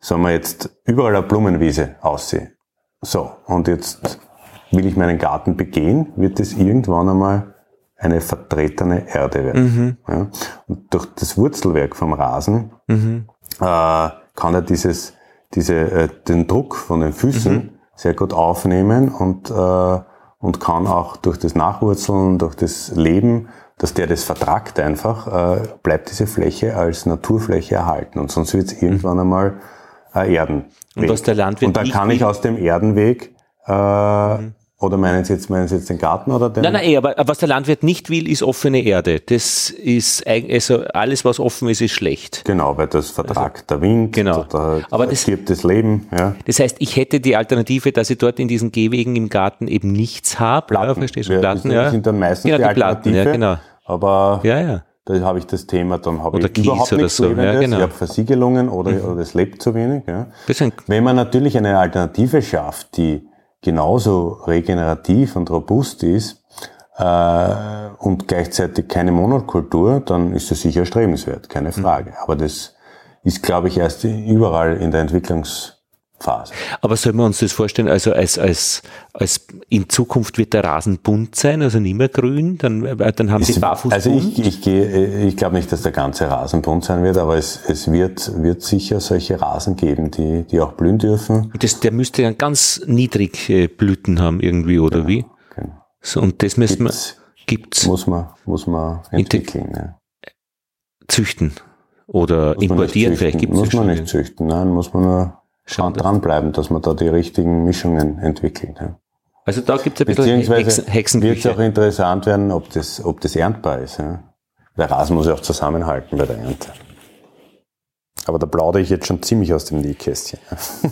sagen wir jetzt, überall eine Blumenwiese aussehe. So, und jetzt will ich meinen Garten begehen, wird es irgendwann einmal eine vertretene Erde werden. Mhm. Ja? Und durch das Wurzelwerk vom Rasen mhm. äh, kann er dieses, diese, äh, den Druck von den Füßen mhm. sehr gut aufnehmen und, äh, und kann auch durch das Nachwurzeln, durch das Leben, dass der das vertragt einfach, äh, bleibt diese Fläche als Naturfläche erhalten. Und sonst wird es mhm. irgendwann einmal äh, Erden.
Und was der Landwirt
Und da kann ich aus dem Erdenweg äh, mhm. Oder meinen Sie jetzt, meinen Sie jetzt den Garten oder den?
Nein, nein, eh, aber was der Landwirt nicht will, ist offene Erde. Das ist, also alles, was offen ist, ist schlecht.
Genau, weil das vertragt also, der Wind,
genau.
da, aber das stirbt das Leben. Ja.
Das heißt, ich hätte die Alternative, dass ich dort in diesen Gehwegen im Garten eben nichts habe.
Platten, ja, verstehst du? Platten, ja. sind dann meistens genau, die, die. Platten, ja, genau. Aber
ja, ja.
da habe ich das Thema, dann habe ich
Kies überhaupt nichts so. Ja, genau.
Ich habe Versiegelungen oder, mhm. oder es lebt zu wenig. Ja. Wenn man natürlich eine Alternative schafft, die genauso regenerativ und robust ist äh, und gleichzeitig keine Monokultur, dann ist das sicher strebenswert, keine hm. Frage. Mhm. Aber das ist, glaube ich, erst überall in der Entwicklungs Phase.
Aber sollen wir uns das vorstellen, also als, als, als in Zukunft wird der Rasen bunt sein, also nicht mehr grün, dann, dann haben Sie barfuß
Also ich, ich, gehe, ich glaube nicht, dass der ganze Rasen bunt sein wird, aber es, es wird, wird sicher solche Rasen geben, die, die auch blühen dürfen.
Das, der müsste dann ganz niedrig Blüten haben irgendwie, oder genau, wie? Genau. So, und das müssen wir, gibt's.
Muss man, muss man entwickeln. Ja.
Züchten. Oder muss importieren, vielleicht
gibt es Muss man nicht züchten, nein, muss man nur Schauen dranbleiben, dass man da die richtigen Mischungen entwickelt. Ja.
Also da gibt es ein bisschen
Beziehungsweise Hexen wird es auch interessant werden, ob das, ob das erntbar ist. Ja. Der Rasen muss ja auch zusammenhalten bei der Ernte. Aber da plaudere ich jetzt schon ziemlich aus dem Nähkästchen.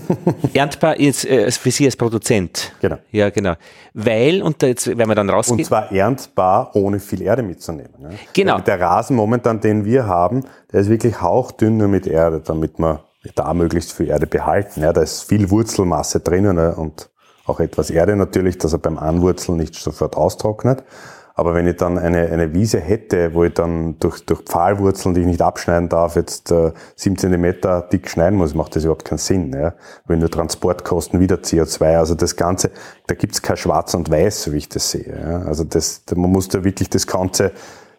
*laughs*
Erntbar jetzt äh, für Sie als Produzent.
Genau.
Ja, genau. Weil, und da jetzt, wenn wir dann rausgehen.
Und zwar erntbar, ohne viel Erde mitzunehmen. Ne?
Genau.
Weil Der Rasen momentan, den wir haben, der ist wirklich hauchdünn nur mit Erde, damit wir da möglichst viel Erde behalten. Ja, da ist viel Wurzelmasse drinnen ne? und auch etwas Erde natürlich, dass er beim Anwurzeln nicht sofort austrocknet. Aber wenn ich dann eine, eine Wiese hätte, wo ich dann durch, durch Pfahlwurzeln, die ich nicht abschneiden darf, jetzt äh, sieben Zentimeter dick schneiden muss, macht das überhaupt keinen Sinn. Ja? Wenn nur Transportkosten wieder CO2, also das Ganze, da gibt's kein Schwarz und Weiß, so wie ich das sehe. Ja? Also das, man muss da wirklich das ganze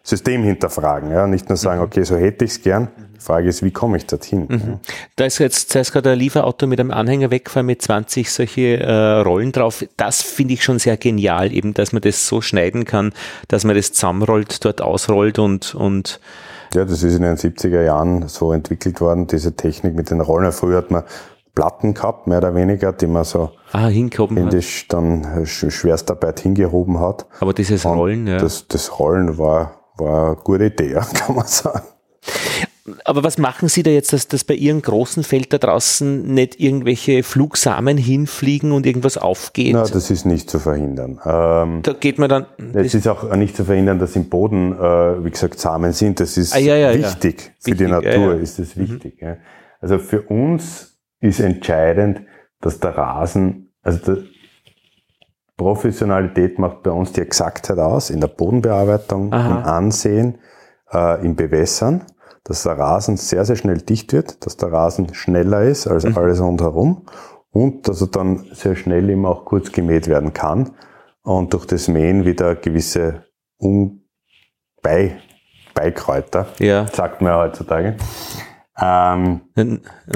System hinterfragen. Ja? Nicht nur sagen, okay, so hätte ich's gern. Die Frage ist, wie komme ich dorthin? Ja?
Da ist jetzt, da ist gerade ein Lieferauto mit einem Anhänger weggefahren mit 20 solche äh, Rollen drauf. Das finde ich schon sehr genial, eben, dass man das so schneiden kann, dass man das zusammenrollt, dort ausrollt und, und
Ja, das ist in den 70er Jahren so entwickelt worden, diese Technik mit den Rollen. Früher hat man Platten gehabt, mehr oder weniger, die man so
ah, hingehoben hat.
dann äh, Sch- Schwerstarbeit hingehoben hat.
Aber dieses
Und
Rollen, ja.
Das, das Rollen war, war eine gute Idee, ja, *laughs* kann man sagen.
Aber was machen Sie da jetzt, dass, dass bei Ihrem großen Feld da draußen nicht irgendwelche Flugsamen hinfliegen und irgendwas aufgeht?
Na, das ist nicht zu verhindern. Ähm,
da geht man dann.
es ist auch nicht zu verhindern, dass im Boden, äh, wie gesagt, Samen sind. Das ist
Ah, ja, ja, ja.
wichtig. Für die
Wichtig, ja,
Natur
ja. Mhm.
ist das wichtig. Ja. Also für uns ist entscheidend, dass der Rasen, also die Professionalität macht bei uns die Exaktheit aus, in der Bodenbearbeitung,
Aha.
im Ansehen, äh, im Bewässern, dass der Rasen sehr, sehr schnell dicht wird, dass der Rasen schneller ist als
Mhm.
alles rundherum und dass er dann sehr schnell eben auch kurz gemäht werden kann und durch das Mähen wieder gewisse Unbei Beikräuter,
Ja.
sagt man ja heutzutage, ähm,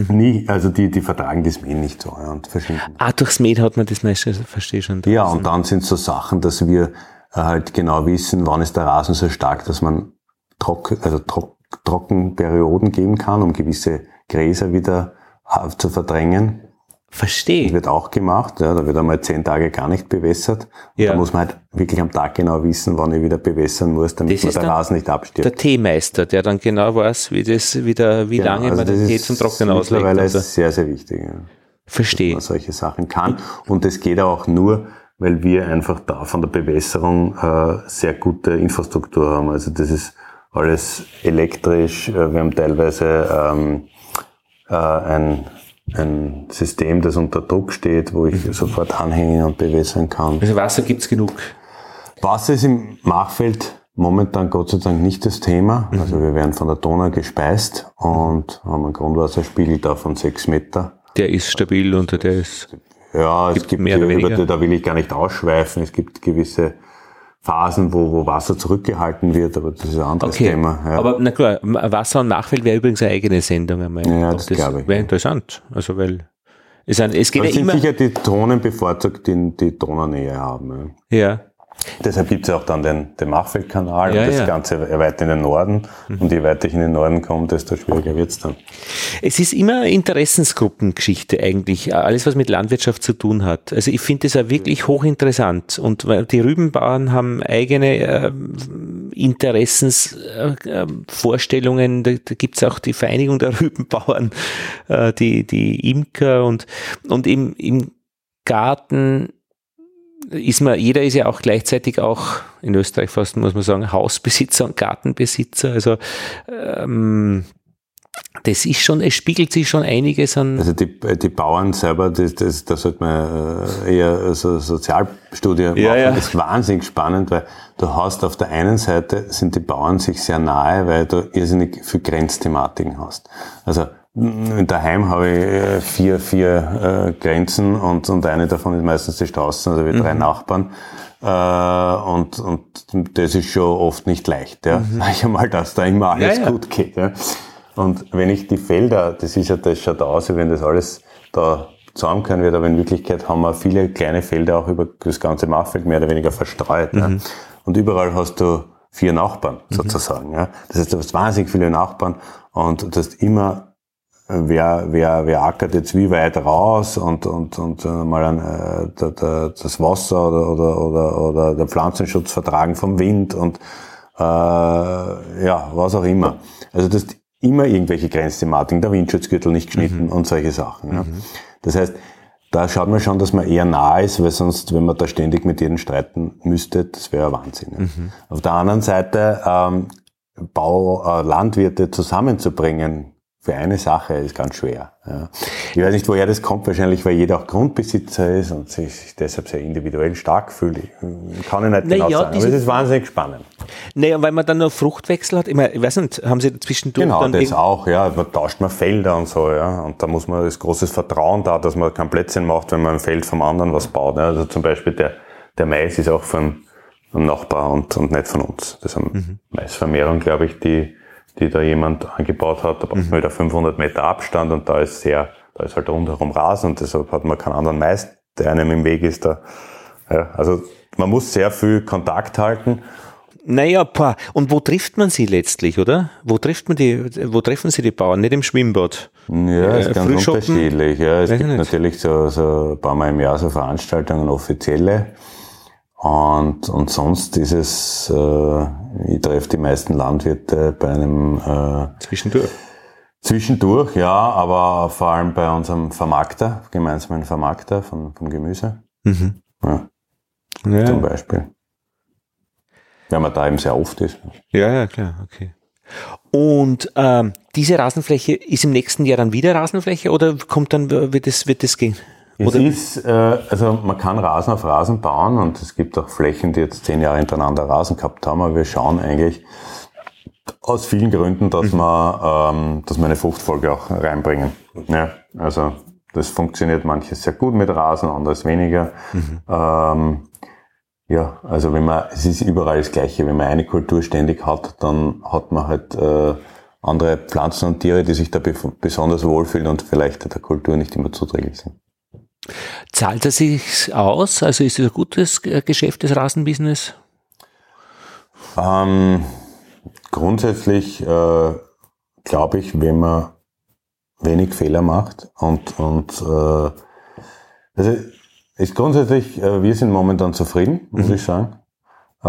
nie, also die, die vertragen das Mähen nicht so ja, und verschwinden.
Ah, durchs Mähen hat man das meiste, verstehe schon.
Ja, und dann sind so Sachen, dass wir äh, halt genau wissen, wann ist der Rasen so stark, dass man trocken, also trock, Trockenperioden geben kann, um gewisse Gräser wieder äh, zu verdrängen.
Verstehe.
Wird auch gemacht, ja, da wird einmal zehn Tage gar nicht bewässert. Und
Ja.
Da muss man halt wirklich am Tag genau wissen, wann ich wieder bewässern muss, damit
Das
man der Rasen nicht abstirbt.
Der Teemeister, der dann genau weiß, wie das wieder, wie
Genau,
lange
also
man
das
den Tee zum Trocknen auslegt.
Mittlerweile
Also,
ist sehr, sehr wichtig. Ja.
verstehe.
man solche Sachen kann. Und das geht auch nur, weil wir einfach da von der Bewässerung äh, sehr gute Infrastruktur haben. Also das ist alles elektrisch. Äh, wir haben teilweise ähm, äh, ein, ein System, das unter Druck steht, wo ich sofort anhängen und bewässern kann.
Also Wasser gibt's genug.
Wasser ist im Machfeld momentan Gott sei Dank nicht das Thema.
Mhm.
Also wir werden von der Donau gespeist und haben einen Grundwasserspiegel da von sechs Meter.
Der ist stabil und der ist.
Ja, es
Gibt mehr oder
über- da will ich gar nicht ausschweifen. Es gibt gewisse Phasen, wo, wo Wasser zurückgehalten wird, aber das ist ein anderes
Okay.
Thema. Ja.
Aber na klar, Wasser und Nachfeld wäre übrigens eine eigene Sendung einmal.
Ja,
Ob
das glaube ich.
Wäre interessant. Also weil es, es geht
aber
ja
sind
immer.
sicher die Drohnen bevorzugt, die die Donaunähe haben. Ja.
Ja.
Deshalb gibt es auch dann den, den Machfeldkanal
Ja,
und das
ja. Mhm.
Ganze erweitert in den Norden. Und je weiter ich in den Norden komme, desto schwieriger wird's dann.
Es ist immer Interessensgruppengeschichte eigentlich, alles was mit Landwirtschaft zu tun hat. Also ich finde das ja wirklich hochinteressant und die Rübenbauern haben eigene äh, Interessensvorstellungen, da, da gibt es auch die Vereinigung der *laughs* Rübenbauern, äh, die, die Imker und, und im, im Garten ist man, jeder ist ja auch gleichzeitig auch in Österreich fast, muss man sagen, Hausbesitzer und Gartenbesitzer. Also ähm, das ist schon, es spiegelt sich schon einiges an.
Also die, die Bauern selber, das, das, da sollte man äh, eher so Sozialstudie machen.
Ja, ja.
Das ist wahnsinnig spannend, weil du hast auf der einen Seite sind die Bauern sich sehr nahe, weil du irrsinnig viel Grenzthematiken hast. Also daheim habe ich äh, vier, vier äh, Grenzen und, und eine davon ist meistens die Straße, also wir drei Nachbarn. Äh, und, und das ist schon oft nicht leicht, ja. Sag ich einmal, dass da immer alles
Ja, ja.
gut geht. Ja. Und wenn ich die Felder, das ist ja, das schaut aus, wenn das alles da zusammenkommen wird, aber in Wirklichkeit haben wir viele kleine Felder auch über das ganze Machfeld mehr oder weniger verstreut. Ja. Und überall hast du vier Nachbarn sozusagen. Ja. Das heißt, du hast wahnsinnig viele Nachbarn und du hast immer wer, wer, wer ackert jetzt wie weit raus und, und, und äh, mal ein, äh, das Wasser oder, oder, oder, oder der Pflanzenschutz vertragen vom Wind und äh, ja, was auch immer. Also das immer irgendwelche Grenzthematiken, der Windschutzgürtel nicht geschnitten mhm. und solche Sachen. Ja. Mhm. Das heißt, da schaut man schon, dass man eher nah ist, weil sonst, wenn man da ständig mit jedem streiten müsste, das wäre Wahnsinn. Mhm. Auf der anderen Seite, ähm, Bau, äh, Landwirte zusammenzubringen, für eine Sache ist ganz schwer. Ja. Ich weiß nicht, woher das kommt, wahrscheinlich, weil jeder auch Grundbesitzer ist und sich deshalb sehr individuell stark fühlt. Kann ich nicht
naja,
genau sagen, aber es ist wahnsinnig spannend.
Naja, weil man dann noch Fruchtwechsel hat. Ich, meine, ich weiß nicht, haben Sie zwischendurch
Genau, dann das auch, ja. Man tauscht mal Felder und so, ja. Und da muss man das großes Vertrauen da, dass man kein Plätzchen macht, wenn man ein Feld vom anderen was baut. Ja. Also zum Beispiel der, der Mais ist auch von einem Nachbar und, und nicht von uns. Das ist eine mhm. Maisvermehrung, glaube ich, die die da jemand angebaut hat. Da braucht man mhm. wieder 500 Meter Abstand und da ist sehr, da ist halt rundherum Rasen und deshalb hat man keinen anderen Mais, der einem im Weg ist. Da. Ja, also man muss sehr viel Kontakt halten.
Naja, paar. Und wo trifft man sie letztlich, oder? Wo trifft man die, wo treffen sie die Bauern? Nicht im Schwimmbad?
Ja, ist äh, ganz unterschiedlich. Ja, es Weiß gibt natürlich so, so ein paar Mal im Jahr so Veranstaltungen, offizielle. Und, und sonst ist es, äh, ich treffe die meisten Landwirte bei einem
äh, Zwischendurch.
Zwischendurch, ja, aber vor allem bei unserem Vermarkter, gemeinsamen Vermarkter von, vom Gemüse. Mhm. Ja. ja. Zum Beispiel. Weil man da eben sehr oft ist.
Ja, ja, klar, okay. Und ähm, diese Rasenfläche ist im nächsten Jahr dann wieder Rasenfläche oder kommt dann, wird es, wird es gehen?
Es Oder? ist, äh, also man kann Rasen auf Rasen bauen und es gibt auch Flächen, die jetzt zehn Jahre hintereinander Rasen gehabt haben, aber wir schauen eigentlich aus vielen Gründen, dass mhm. wir, ähm, dass wir eine Fruchtfolge auch reinbringen. Ja, also das funktioniert manches sehr gut mit Rasen, anderes weniger. Mhm. Ähm, ja, also wenn man, es ist überall das Gleiche. Wenn man eine Kultur ständig hat, dann hat man halt äh, andere Pflanzen und Tiere, die sich da besonders wohlfühlen und vielleicht der Kultur nicht immer zuträglich sind.
Zahlt er sich aus? Also ist es ein gutes Geschäft, das Rasenbusiness?
Ähm, grundsätzlich äh, glaube ich, wenn man wenig Fehler macht und, und äh, also ist grundsätzlich, äh, wir sind momentan zufrieden, muss mhm. ich sagen. Äh,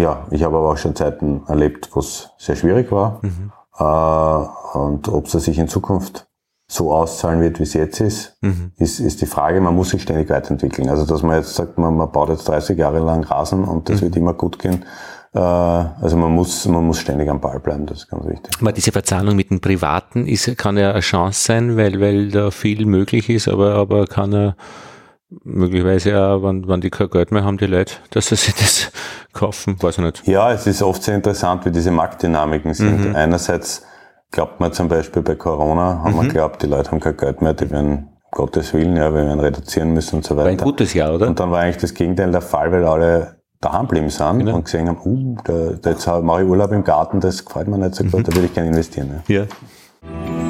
ja, ich habe aber auch schon Zeiten erlebt, wo es sehr schwierig war. Mhm. Äh, und ob es sich in Zukunft so auszahlen wird, wie es jetzt ist, mhm. ist, ist die Frage, man muss sich ständig weiterentwickeln. Also dass man jetzt sagt, man, man baut jetzt 30 Jahre lang Rasen und das mhm. wird immer gut gehen. Äh, also man muss, man muss ständig am Ball bleiben, das ist ganz wichtig.
Aber diese Verzahnung mit dem Privaten ist, kann ja eine Chance sein, weil, weil da viel möglich ist, aber, aber kann er möglicherweise ja, wenn, wenn die kein Geld mehr haben, die Leute, dass sie sich das kaufen, weiß ich nicht.
Ja, es ist oft sehr interessant, wie diese Marktdynamiken sind. Mhm. Einerseits glaubt man zum Beispiel bei Corona, haben mhm. wir geglaubt, die Leute haben kein Geld mehr, die werden Gottes Willen, ja, wir werden reduzieren müssen und so weiter. War
ein gutes Jahr, oder?
Und dann war eigentlich das Gegenteil der Fall, weil alle daheim geblieben sind genau. und gesehen haben, uh, da, da jetzt mache ich Urlaub im Garten, das gefällt mir nicht so gut, mhm. da würde ich gerne investieren.
Ja. ja.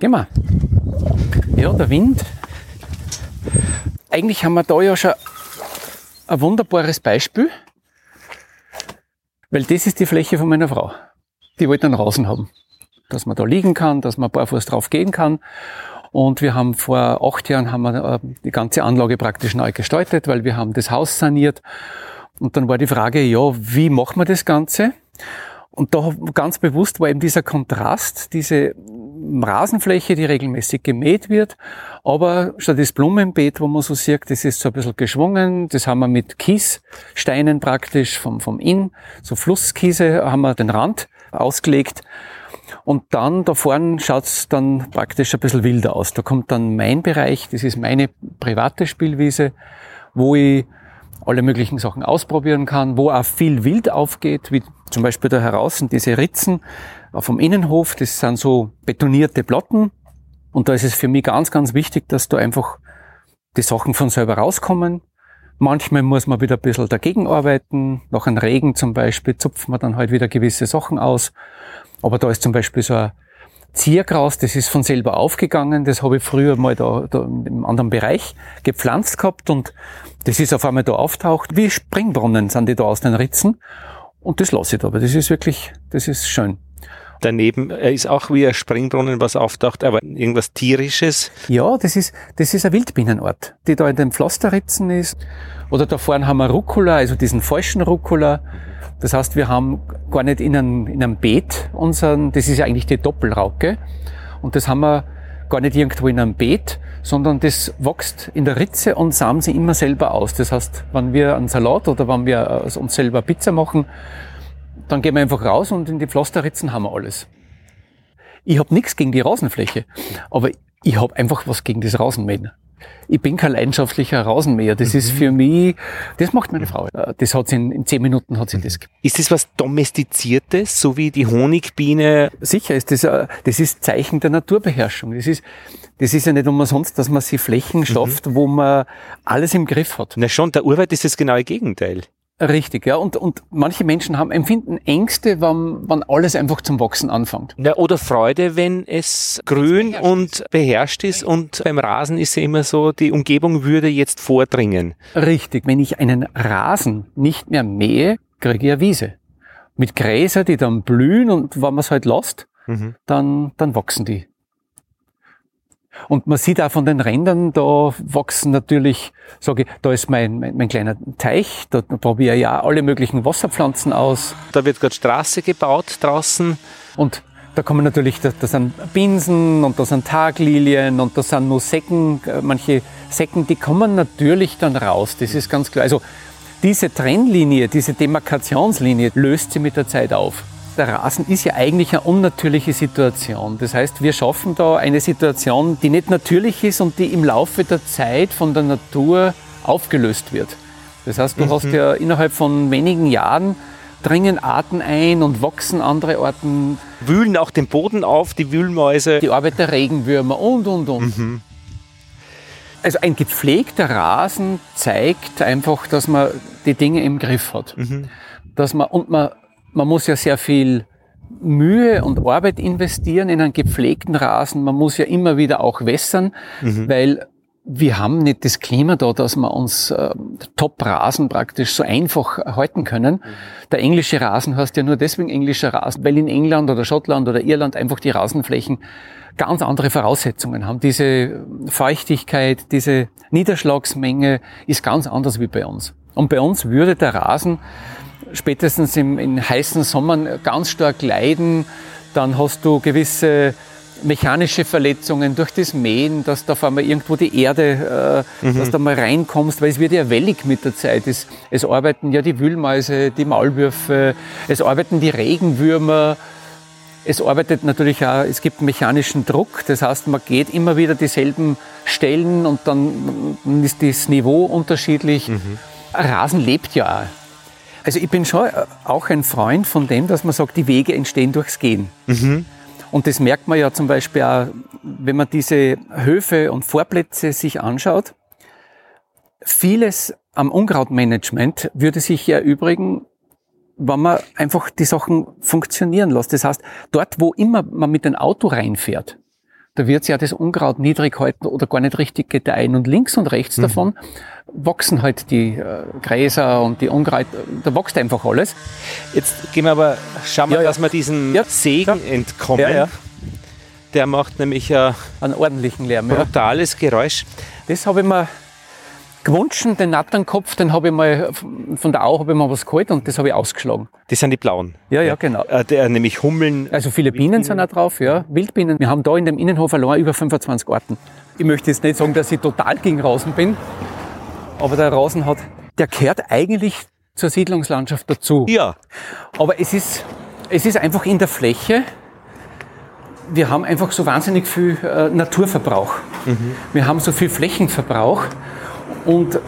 Gehen wir. Ja, der Wind. Eigentlich haben wir da ja schon ein wunderbares Beispiel, weil das ist die Fläche von meiner Frau. Die wollte einen Rasen haben. Dass man da liegen kann, dass man barfuß drauf gehen kann. Und wir haben vor acht Jahren haben wir äh, die ganze Anlage praktisch neu gestaltet, weil wir haben das Haus saniert. Und dann war die Frage, ja, wie machen wir das Ganze? Und da ganz bewusst war eben dieser Kontrast, diese Rasenfläche, die regelmäßig gemäht wird, aber statt das Blumenbeet, wo man so sieht, das ist so ein bisschen geschwungen, das haben wir mit Kiessteinen praktisch vom, vom Inn, so Flusskiese, haben wir den Rand ausgelegt. Und dann da vorne schaut's dann praktisch ein bisschen wilder aus. Da kommt dann mein Bereich, das ist meine private Spielwiese, wo ich alle möglichen Sachen ausprobieren kann, wo auch viel Wild aufgeht, wie zum Beispiel da heraus diese Ritzen vom Innenhof, das sind so betonierte Platten. Und da ist es für mich ganz, ganz wichtig, dass da einfach die Sachen von selber rauskommen. Manchmal muss man wieder ein bisschen dagegen arbeiten. Nach einem Regen zum Beispiel zupft man dann halt wieder gewisse Sachen aus. Aber da ist zum Beispiel so ein Ziergras, das ist von selber aufgegangen. Das habe ich früher mal da, da im anderen Bereich gepflanzt gehabt und das ist auf einmal da auftaucht. Wie Springbrunnen sind die da aus den Ritzen. Und das lasse ich da, aber das ist wirklich, das ist schön.
Daneben ist auch wie ein Springbrunnen, was auftaucht, aber irgendwas tierisches.
Ja, das ist, das ist ein Wildbienenort, die da in den Pflasterritzen ist. Oder da vorne haben wir Rucola, also diesen falschen Rucola. Das heißt, wir haben gar nicht in einem, in einem Beet unseren, das ist ja eigentlich die Doppelrauke. Und das haben wir gar nicht irgendwo in einem Beet, sondern das wächst in der Ritze und samen sie immer selber aus. Das heißt, wenn wir einen Salat oder wenn wir äh, uns selber Pizza machen, dann gehen wir einfach raus und in die Pflasterritzen haben wir alles. Ich habe nichts gegen die Rasenfläche, aber ich habe einfach was gegen das Rasenmähen. Ich bin kein leidenschaftlicher Rasenmäher. Das mhm. ist für mich, das macht meine Frau. Das hat sie in, in zehn Minuten hat sie mhm. das.
Ist das was Domestiziertes, so wie die Honigbiene?
Sicher ist das, äh, das ist Zeichen der Naturbeherrschung. Das ist, das ist ja nicht umsonst, dass man sich Flächen mhm. schafft, mhm. wo man alles im Griff hat.
Na schon, der Urwald ist das genaue Gegenteil.
Richtig, ja. Und, und manche Menschen haben empfinden Ängste, wenn, wenn alles einfach zum Wachsen anfängt.
Ja, oder Freude, wenn es grün beherrscht und ist. beherrscht ist. Und beim Rasen ist ja immer so, die Umgebung würde jetzt vordringen.
Richtig. Wenn ich einen Rasen nicht mehr mähe, kriege ich eine Wiese. Mit Gräser, die dann blühen und wenn man es halt lässt, mhm. dann, dann wachsen die. Und man sieht auch von den Rändern, da wachsen natürlich, sage ich, da ist mein, mein, mein kleiner Teich, da probiere ich ja alle möglichen Wasserpflanzen aus.
Da wird gerade Straße gebaut draußen.
Und da kommen natürlich, da, da sind Binsen und da sind Taglilien und da sind nur Säcken, äh, manche Säcken, die kommen natürlich dann raus, das ist ganz klar. Also diese Trennlinie, diese Demarkationslinie löst sie mit der Zeit auf der Rasen ist ja eigentlich eine unnatürliche Situation. Das heißt, wir schaffen da eine Situation, die nicht natürlich ist und die im Laufe der Zeit von der Natur aufgelöst wird. Das heißt, du mhm. hast ja innerhalb von wenigen Jahren dringen Arten ein und wachsen andere Arten.
Wühlen auch den Boden auf, die Wühlmäuse.
Die Arbeit der Regenwürmer und, und, und. Mhm. Also ein gepflegter Rasen zeigt einfach, dass man die Dinge im Griff hat. Mhm. Dass man, und man man muss ja sehr viel Mühe und Arbeit investieren in einen gepflegten Rasen. Man muss ja immer wieder auch wässern, mhm. weil wir haben nicht das Klima da, dass wir uns äh, Top-Rasen praktisch so einfach halten können. Mhm. Der englische Rasen heißt ja nur deswegen englischer Rasen, weil in England oder Schottland oder Irland einfach die Rasenflächen ganz andere Voraussetzungen haben. Diese Feuchtigkeit, diese Niederschlagsmenge ist ganz anders wie bei uns. Und bei uns würde der Rasen spätestens im, in heißen Sommern ganz stark leiden. Dann hast du gewisse mechanische Verletzungen durch das Mähen, dass da auf einmal irgendwo die Erde, äh, mhm. dass da mal reinkommst, weil es wird ja wellig mit der Zeit. Es, es arbeiten ja die Wühlmäuse, die Maulwürfe, es arbeiten die Regenwürmer, es arbeitet natürlich auch, es gibt mechanischen Druck, das heißt, man geht immer wieder dieselben Stellen und dann ist das Niveau unterschiedlich. Mhm. Rasen lebt ja auch. Also ich bin schon äh, auch ein Freund von dem, dass man sagt, die Wege entstehen durchs Gehen. Mhm. Und das merkt man ja zum Beispiel auch, wenn man diese Höfe und Vorplätze sich anschaut. Vieles am Unkrautmanagement würde sich ja erübrigen, wenn man einfach die Sachen funktionieren lässt. Das heißt, dort, wo immer man mit dem Auto reinfährt, da wird ja das Unkraut niedrig halten oder gar nicht richtig gedeihen. Und links und rechts mhm. davon wachsen halt die äh, Gräser und die Unkraut, da wächst einfach alles.
Jetzt gehen wir aber, schauen wir, ja, ja. dass wir diesen ja, Segen entkommen. Der macht nämlich äh, einen ordentlichen Lärm. Brutales Geräusch.
Das habe ich mir gewünscht, den Natternkopf, den habe ich mal von der Au habe ich mal was geholt und das habe ich ausgeschlagen.
Das sind die blauen.
Ja, ja, genau.
Äh, der, nämlich Hummeln.
Also viele Bienen sind auch drauf, ja. Wildbienen. Wir haben da in dem Innenhof allein über 25 Arten. Ich möchte jetzt nicht sagen, dass ich total gegen Rasen bin, aber der Rasen hat, der gehört eigentlich zur Siedlungslandschaft dazu.
Ja.
Aber es ist, es ist einfach in der Fläche, wir haben einfach so wahnsinnig viel äh, Naturverbrauch. Mhm. Wir haben so viel Flächenverbrauch und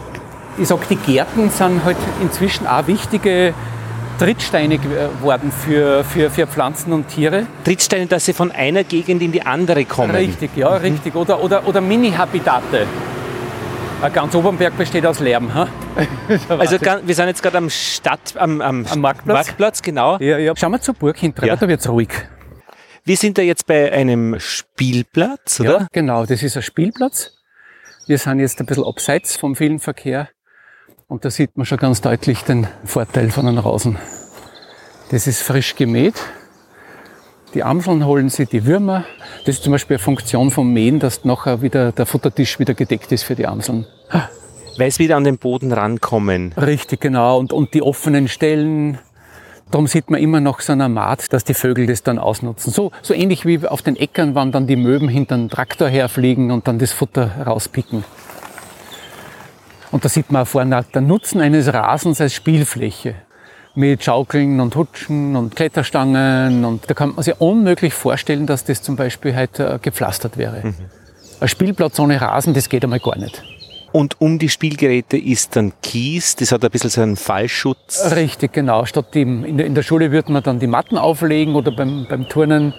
ich sag, die Gärten sind halt inzwischen auch wichtige Trittsteine geworden für, für, für Pflanzen und Tiere.
Trittsteine, dass sie von einer Gegend in die andere kommen.
Richtig, ja, mhm. richtig. Oder, oder, oder Mini-Habitate. Ganz Obernberg besteht aus Lärm. Ha? *laughs*
also wir sind jetzt gerade am Stadt, am, am,
am Marktplatz.
Marktplatz. genau.
Ja, ja. Schauen wir zur Burg hinten, ja. da wird es ruhig.
Wir sind da jetzt bei einem Spielplatz, oder? Ja,
genau, das ist ein Spielplatz. Wir sind jetzt ein bisschen abseits vom vielen Verkehr und da sieht man schon ganz deutlich den Vorteil von einem Rasen. Das ist frisch gemäht. Die Amseln holen sie, die Würmer. Das ist zum Beispiel eine Funktion vom Mähen, dass nachher wieder der Futtertisch wieder gedeckt ist für die Amseln.
Weil es wieder an den Boden rankommen.
Richtig, genau. Und, und die offenen Stellen, darum sieht man immer noch so eine Maat, dass die Vögel das dann ausnutzen. So, so ähnlich wie auf den Äckern, wann dann die Möwen hinter den Traktor herfliegen und dann das Futter rauspicken. Und da sieht man auch vorne der Nutzen eines Rasens als Spielfläche mit Schaukeln und Hutschen und Kletterstangen. Und da kann man sich unmöglich vorstellen, dass das zum Beispiel halt äh, gepflastert wäre. Mhm. Ein Spielplatz ohne Rasen, das geht einmal gar nicht.
Und um die Spielgeräte ist dann Kies, das hat ein bisschen so einen Fallschutz.
Richtig, genau. Statt dem, in, der, in der Schule würde man dann die Matten auflegen oder beim, beim Turnen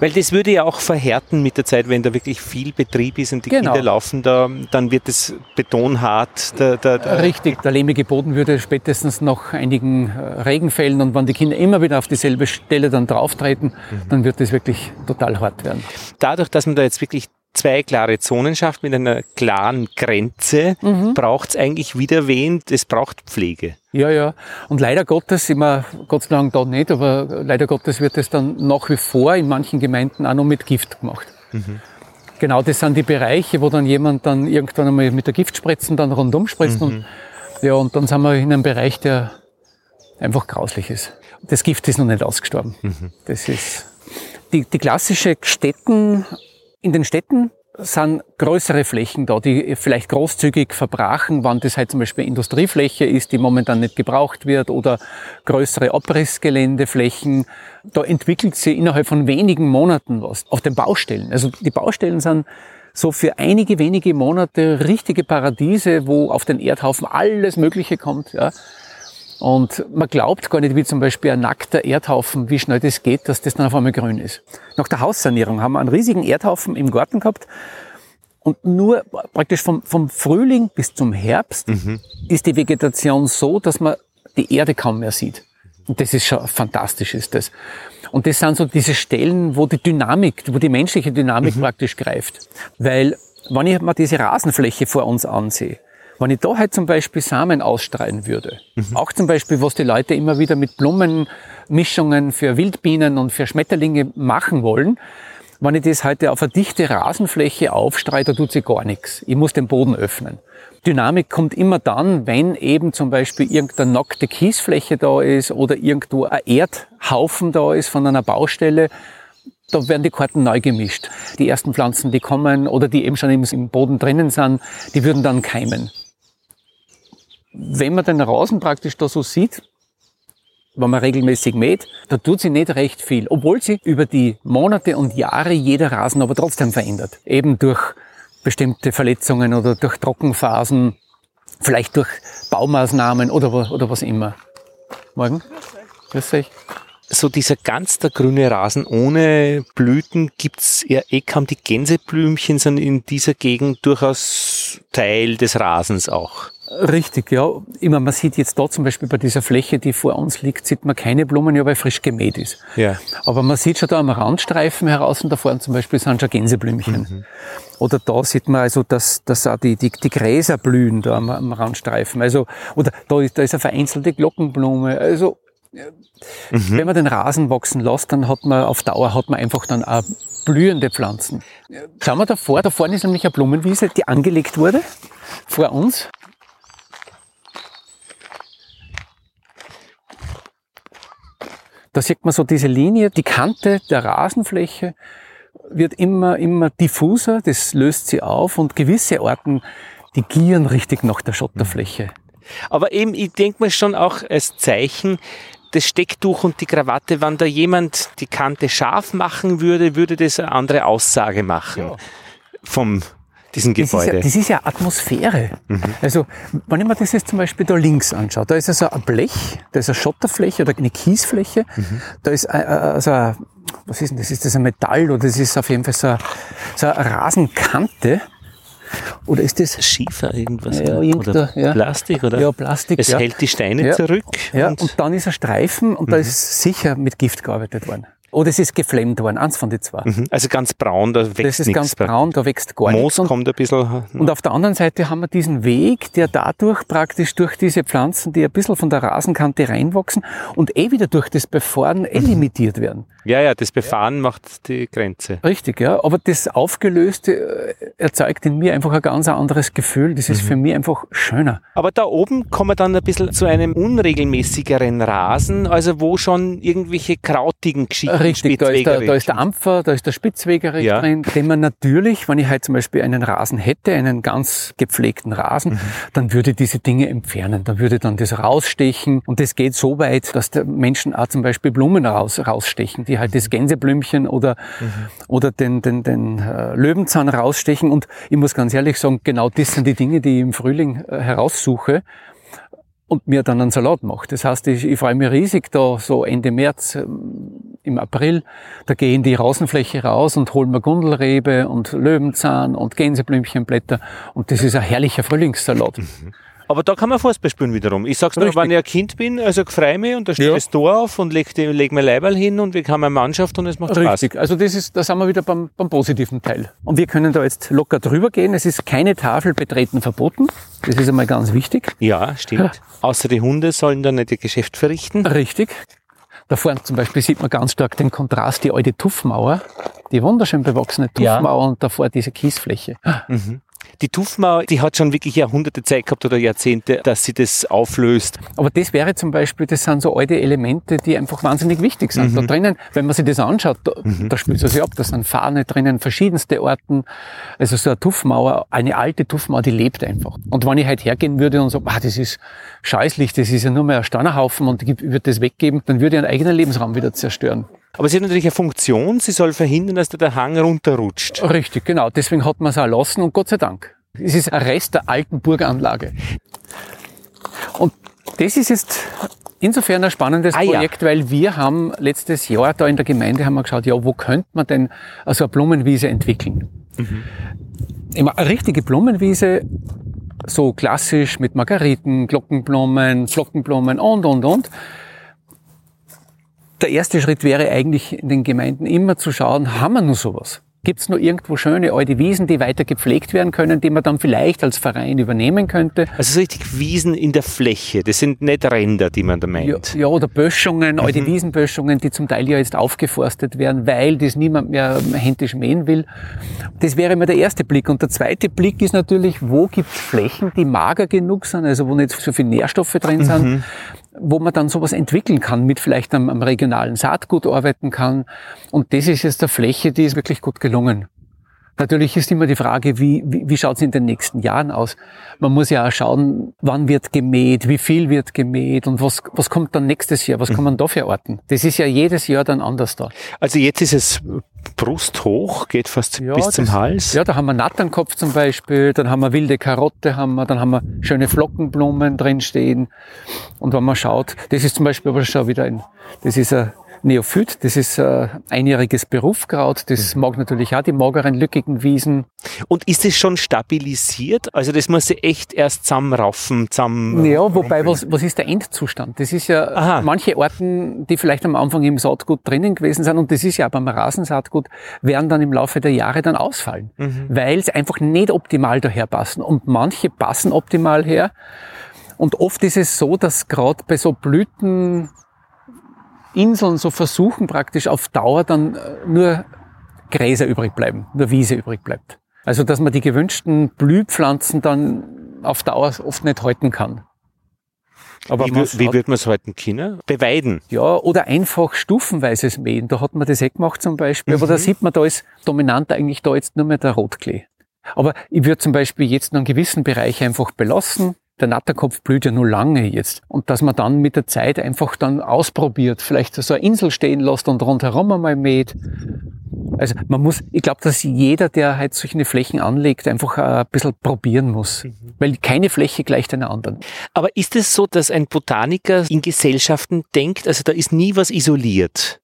weil das würde ja auch verhärten mit der Zeit, wenn da wirklich viel Betrieb ist und die genau. Kinder laufen da, dann wird das Beton hart.
Der, der, der Richtig, der lehmige Boden würde spätestens nach einigen äh, Regenfällen und wenn die Kinder immer wieder auf dieselbe Stelle dann drauftreten, mhm. dann wird das wirklich total hart werden.
Dadurch, dass man da jetzt wirklich zwei klare Zonen schafft mit einer klaren Grenze, mhm. braucht es eigentlich wieder wen, das braucht Pflege.
Ja, ja. Und leider Gottes, immer Gott sei Dank da nicht, aber leider Gottes wird es dann nach wie vor in manchen Gemeinden auch noch mit Gift gemacht. Mhm. Genau, das sind die Bereiche, wo dann jemand dann irgendwann einmal mit der Giftspritzen dann rundum spritzt. Mhm. Und, ja, und dann sind wir in einem Bereich, der einfach grauslich ist. Das Gift ist noch nicht ausgestorben. Mhm. Das ist die, die klassische Städten in den Städten sind größere Flächen da, die vielleicht großzügig verbrachen, wann das halt zum Beispiel Industriefläche ist, die momentan nicht gebraucht wird oder größere Abrissgeländeflächen. Da entwickelt sich innerhalb von wenigen Monaten was auf den Baustellen. Also die Baustellen sind so für einige wenige Monate richtige Paradiese, wo auf den Erdhaufen alles Mögliche kommt. Ja. Und man glaubt gar nicht, wie zum Beispiel ein nackter Erdhaufen, wie schnell das geht, dass das dann auf einmal grün ist. Nach der Haussanierung haben wir einen riesigen Erdhaufen im Garten gehabt. Und nur praktisch vom, vom Frühling bis zum Herbst mhm. ist die Vegetation so, dass man die Erde kaum mehr sieht. Und das ist schon fantastisch, ist das. Und das sind so diese Stellen, wo die Dynamik, wo die menschliche Dynamik mhm. praktisch greift. Weil, wenn ich mal diese Rasenfläche vor uns ansehe, wenn ich da halt zum Beispiel Samen ausstreuen würde, mhm. auch zum Beispiel, was die Leute immer wieder mit Blumenmischungen für Wildbienen und für Schmetterlinge machen wollen, wenn ich das heute auf eine dichte Rasenfläche aufstreue, da tut sie gar nichts. Ich muss den Boden öffnen. Dynamik kommt immer dann, wenn eben zum Beispiel irgendeine nackte Kiesfläche da ist oder irgendwo ein Erdhaufen da ist von einer Baustelle. Da werden die Karten neu gemischt. Die ersten Pflanzen, die kommen oder die eben schon im Boden drinnen sind, die würden dann keimen wenn man den Rasen praktisch da so sieht, wenn man regelmäßig mäht, da tut sie nicht recht viel, obwohl sie über die Monate und Jahre jeder Rasen aber trotzdem verändert. Eben durch bestimmte Verletzungen oder durch Trockenphasen, vielleicht durch Baumaßnahmen oder, oder was immer. Morgen?
Grüß euch. So dieser ganz der grüne Rasen ohne Blüten gibt's ja eh kaum. Die Gänseblümchen sind in dieser Gegend durchaus Teil des Rasens auch.
Richtig, ja. Immer, man sieht jetzt da zum Beispiel bei dieser Fläche, die vor uns liegt, sieht man keine Blumen, ja, weil frisch gemäht ist. Ja. Aber man sieht schon da am Randstreifen heraus und da vorne zum Beispiel sind schon Gänseblümchen. Mhm. Oder da sieht man also, dass, dass auch die, die, die Gräser blühen da am, am Randstreifen. Also, oder da ist, da ist eine vereinzelte Glockenblume. Also, mhm. wenn man den Rasen wachsen lässt, dann hat man auf Dauer hat man einfach dann auch blühende Pflanzen. Schauen wir da vor, da vorne ist nämlich eine Blumenwiese, die angelegt wurde vor uns. Da sieht man so diese Linie, die Kante der Rasenfläche wird immer, immer diffuser, das löst sie auf und gewisse Orten, die gieren richtig nach der Schotterfläche.
Aber eben, ich denke mir schon auch als Zeichen, das Stecktuch und die Krawatte, wenn da jemand die Kante scharf machen würde, würde das eine andere Aussage machen. Ja. Vom diesen Gebäude.
Das ist ja, das ist ja Atmosphäre. Mhm. Also, wenn ich mir das jetzt zum Beispiel da links anschaue, da ist also ein Blech, da ist eine Schotterfläche oder eine Kiesfläche, mhm. da ist also ein, was ist denn das? Ist das ein Metall oder das ist auf jeden Fall so eine, so eine Rasenkante? Oder ist das
Schiefer irgendwas?
Ja, oder
ja. Plastik oder?
Ja, Plastik.
Es
ja.
hält die Steine ja. zurück.
Ja, und, und, dann ist ein Streifen und mhm. da ist sicher mit Gift gearbeitet worden. Oder es ist geflemmt worden, eins von den zwei.
Mhm. Also ganz braun, da wächst
Das ist
nichts
ganz braun, da wächst gar
Moos
nichts. Und,
kommt ein bisschen.
und auf der anderen Seite haben wir diesen Weg, der dadurch praktisch durch diese Pflanzen, die ein bisschen von der Rasenkante reinwachsen und eh wieder durch das Befahren eh limitiert werden.
Ja, ja, das Befahren macht die Grenze.
Richtig, ja. Aber das Aufgelöste äh, erzeugt in mir einfach ein ganz anderes Gefühl. Das ist für mich einfach schöner.
Aber da oben kommen wir dann ein bisschen zu einem unregelmäßigeren Rasen, also wo schon irgendwelche krautigen Geschichten
Richtig, da ist, der, da ist der Ampfer, da ist der Spitzwegerich
Ja.
drin, den man natürlich, wenn ich halt zum Beispiel einen Rasen hätte, einen ganz gepflegten Rasen,
Mhm.
dann würde diese Dinge entfernen. Dann würde dann das rausstechen. Und das geht so weit, dass der Menschen auch zum Beispiel Blumen raus, rausstechen, die halt das Gänseblümchen oder,
Mhm.
oder den, den, den äh, Löwenzahn rausstechen. Und ich muss ganz ehrlich sagen, genau das sind die Dinge, die ich im Frühling äh, heraussuche und mir dann einen Salat mache. Das heißt, ich, ich freue mich riesig da so Ende März, ähm, im April, da gehe ich in die Rasenfläche raus und hole mir Gundelrebe und Löwenzahn und Gänseblümchenblätter und das ist ein herrlicher Frühlingssalat.
Aber da kann man Fußball spielen wiederum. Ich sag's nur,
Richtig.
wenn ich ein Kind bin, also freue mich und da steht
Ja.
das Tor auf und leg, leg mein Leiberl hin und wir haben eine Mannschaft und es macht Spaß.
Richtig, also das ist, da sind wir wieder beim, beim positiven Teil. Und wir können da jetzt locker drüber gehen. Es ist keine Tafel betreten verboten. Das ist einmal ganz wichtig.
Ja, stimmt. *laughs* Außer die Hunde sollen da nicht ihr Geschäft verrichten.
Richtig. Da vorne zum Beispiel sieht man ganz stark den Kontrast, die alte Tuffmauer, die wunderschön bewachsene
Ja.
Tuffmauer und davor diese Kiesfläche.
Die Tuffmauer, die hat schon wirklich Jahrhunderte Zeit gehabt oder Jahrzehnte, dass sie das auflöst.
Aber das wäre zum Beispiel, das sind so alte Elemente, die einfach wahnsinnig wichtig sind. Da drinnen, wenn man sich das anschaut, da, da spielt es sich ab, da sind Fahne drinnen, verschiedenste Orten. Also so eine Tuffmauer, eine alte Tuffmauer, die lebt einfach. Und wenn ich halt hergehen würde und so, ah, das ist scheußlich, das ist ja nur mehr ein Stannerhaufen und ich würde das weggeben, dann würde ich einen eigenen Lebensraum wieder zerstören.
Aber sie hat natürlich eine Funktion, sie soll verhindern, dass da der Hang runterrutscht.
Richtig, genau. Deswegen hat man es auch lassen und Gott sei Dank. Es ist ein Rest der alten Burganlage. Und das ist jetzt insofern ein spannendes
Ah, ja.
Projekt, weil wir haben letztes Jahr da in der Gemeinde haben wir geschaut, ja, wo könnte man denn so eine Blumenwiese entwickeln? Immer Eine richtige Blumenwiese, so klassisch mit Margariten, Glockenblumen, Flockenblumen und, und, und. Der erste Schritt wäre eigentlich in den Gemeinden immer zu schauen, haben wir nur sowas? Gibt es nur irgendwo schöne alte Wiesen, die weiter gepflegt werden können, die man dann vielleicht als Verein übernehmen könnte?
Also so richtig Wiesen in der Fläche, das sind nicht Ränder, die man da
Ja,
meint.
ja, oder Böschungen, alte Wiesenböschungen, die zum Teil ja jetzt aufgeforstet werden, weil das niemand mehr händisch mähen will. Das wäre immer der erste Blick. Und der zweite Blick ist natürlich, wo gibt es Flächen, die mager genug sind, also wo nicht so viele Nährstoffe drin sind, wo man dann sowas entwickeln kann, mit vielleicht am, am regionalen Saatgut arbeiten kann. Und das ist jetzt eine Fläche, die ist wirklich gut gelungen. Natürlich ist immer die Frage, wie, wie, wie schaut es in den nächsten Jahren aus? Man muss ja auch schauen, wann wird gemäht, wie viel wird gemäht und was, was kommt dann nächstes Jahr, was kann man da für Orten? Das ist ja jedes Jahr dann anders da.
Also jetzt ist es brusthoch, geht fast
Ja,
bis zum
das-
Hals.
Ja, da haben wir Natternkopf zum Beispiel, dann haben wir wilde Karotte, haben wir, dann haben wir schöne Flockenblumen drinstehen. Und wenn man schaut, das ist zum Beispiel aber schon wieder ein, das ist ein Neophyt, das ist ein einjähriges Berufkraut, das mag natürlich auch die mageren, lückigen Wiesen.
Und ist es schon stabilisiert? Also das muss sie echt erst zusammenraufen, zusammen...
Ja, wobei, was, was ist der Endzustand? Das ist ja
Aha.
manche Orten, die vielleicht am Anfang im Saatgut drinnen gewesen sind, und das ist ja auch beim Rasensaatgut, werden dann im Laufe der Jahre dann ausfallen, weil sie einfach nicht optimal daher passen. Und manche passen optimal her. Und oft ist es so, dass gerade bei so Blüteninseln so versuchen praktisch auf Dauer dann äh, nur Gräser übrig bleiben, nur Wiese übrig bleibt. Also dass man die gewünschten Blühpflanzen dann auf Dauer oft nicht halten kann. Aber
Wie, wie wird man es halten können? Beweiden.
ja, oder einfach stufenweises Mähen. Da hat man das eh gemacht zum Beispiel. Aber da sieht man, da ist dominant eigentlich da jetzt nur mehr der Rotklee. Aber ich würde zum Beispiel jetzt noch einen gewissen Bereich einfach belassen. Der Natterkopf blüht ja nur lange jetzt. Und dass man dann mit der Zeit einfach dann ausprobiert, vielleicht so eine Insel stehen lässt und rundherum einmal mäht. Also man muss, ich glaube, dass jeder, der halt solche Flächen anlegt, einfach ein bisschen probieren muss. Weil keine Fläche gleicht einer anderen.
Aber ist es so, dass ein Botaniker in Gesellschaften denkt, also da ist nie was isoliert?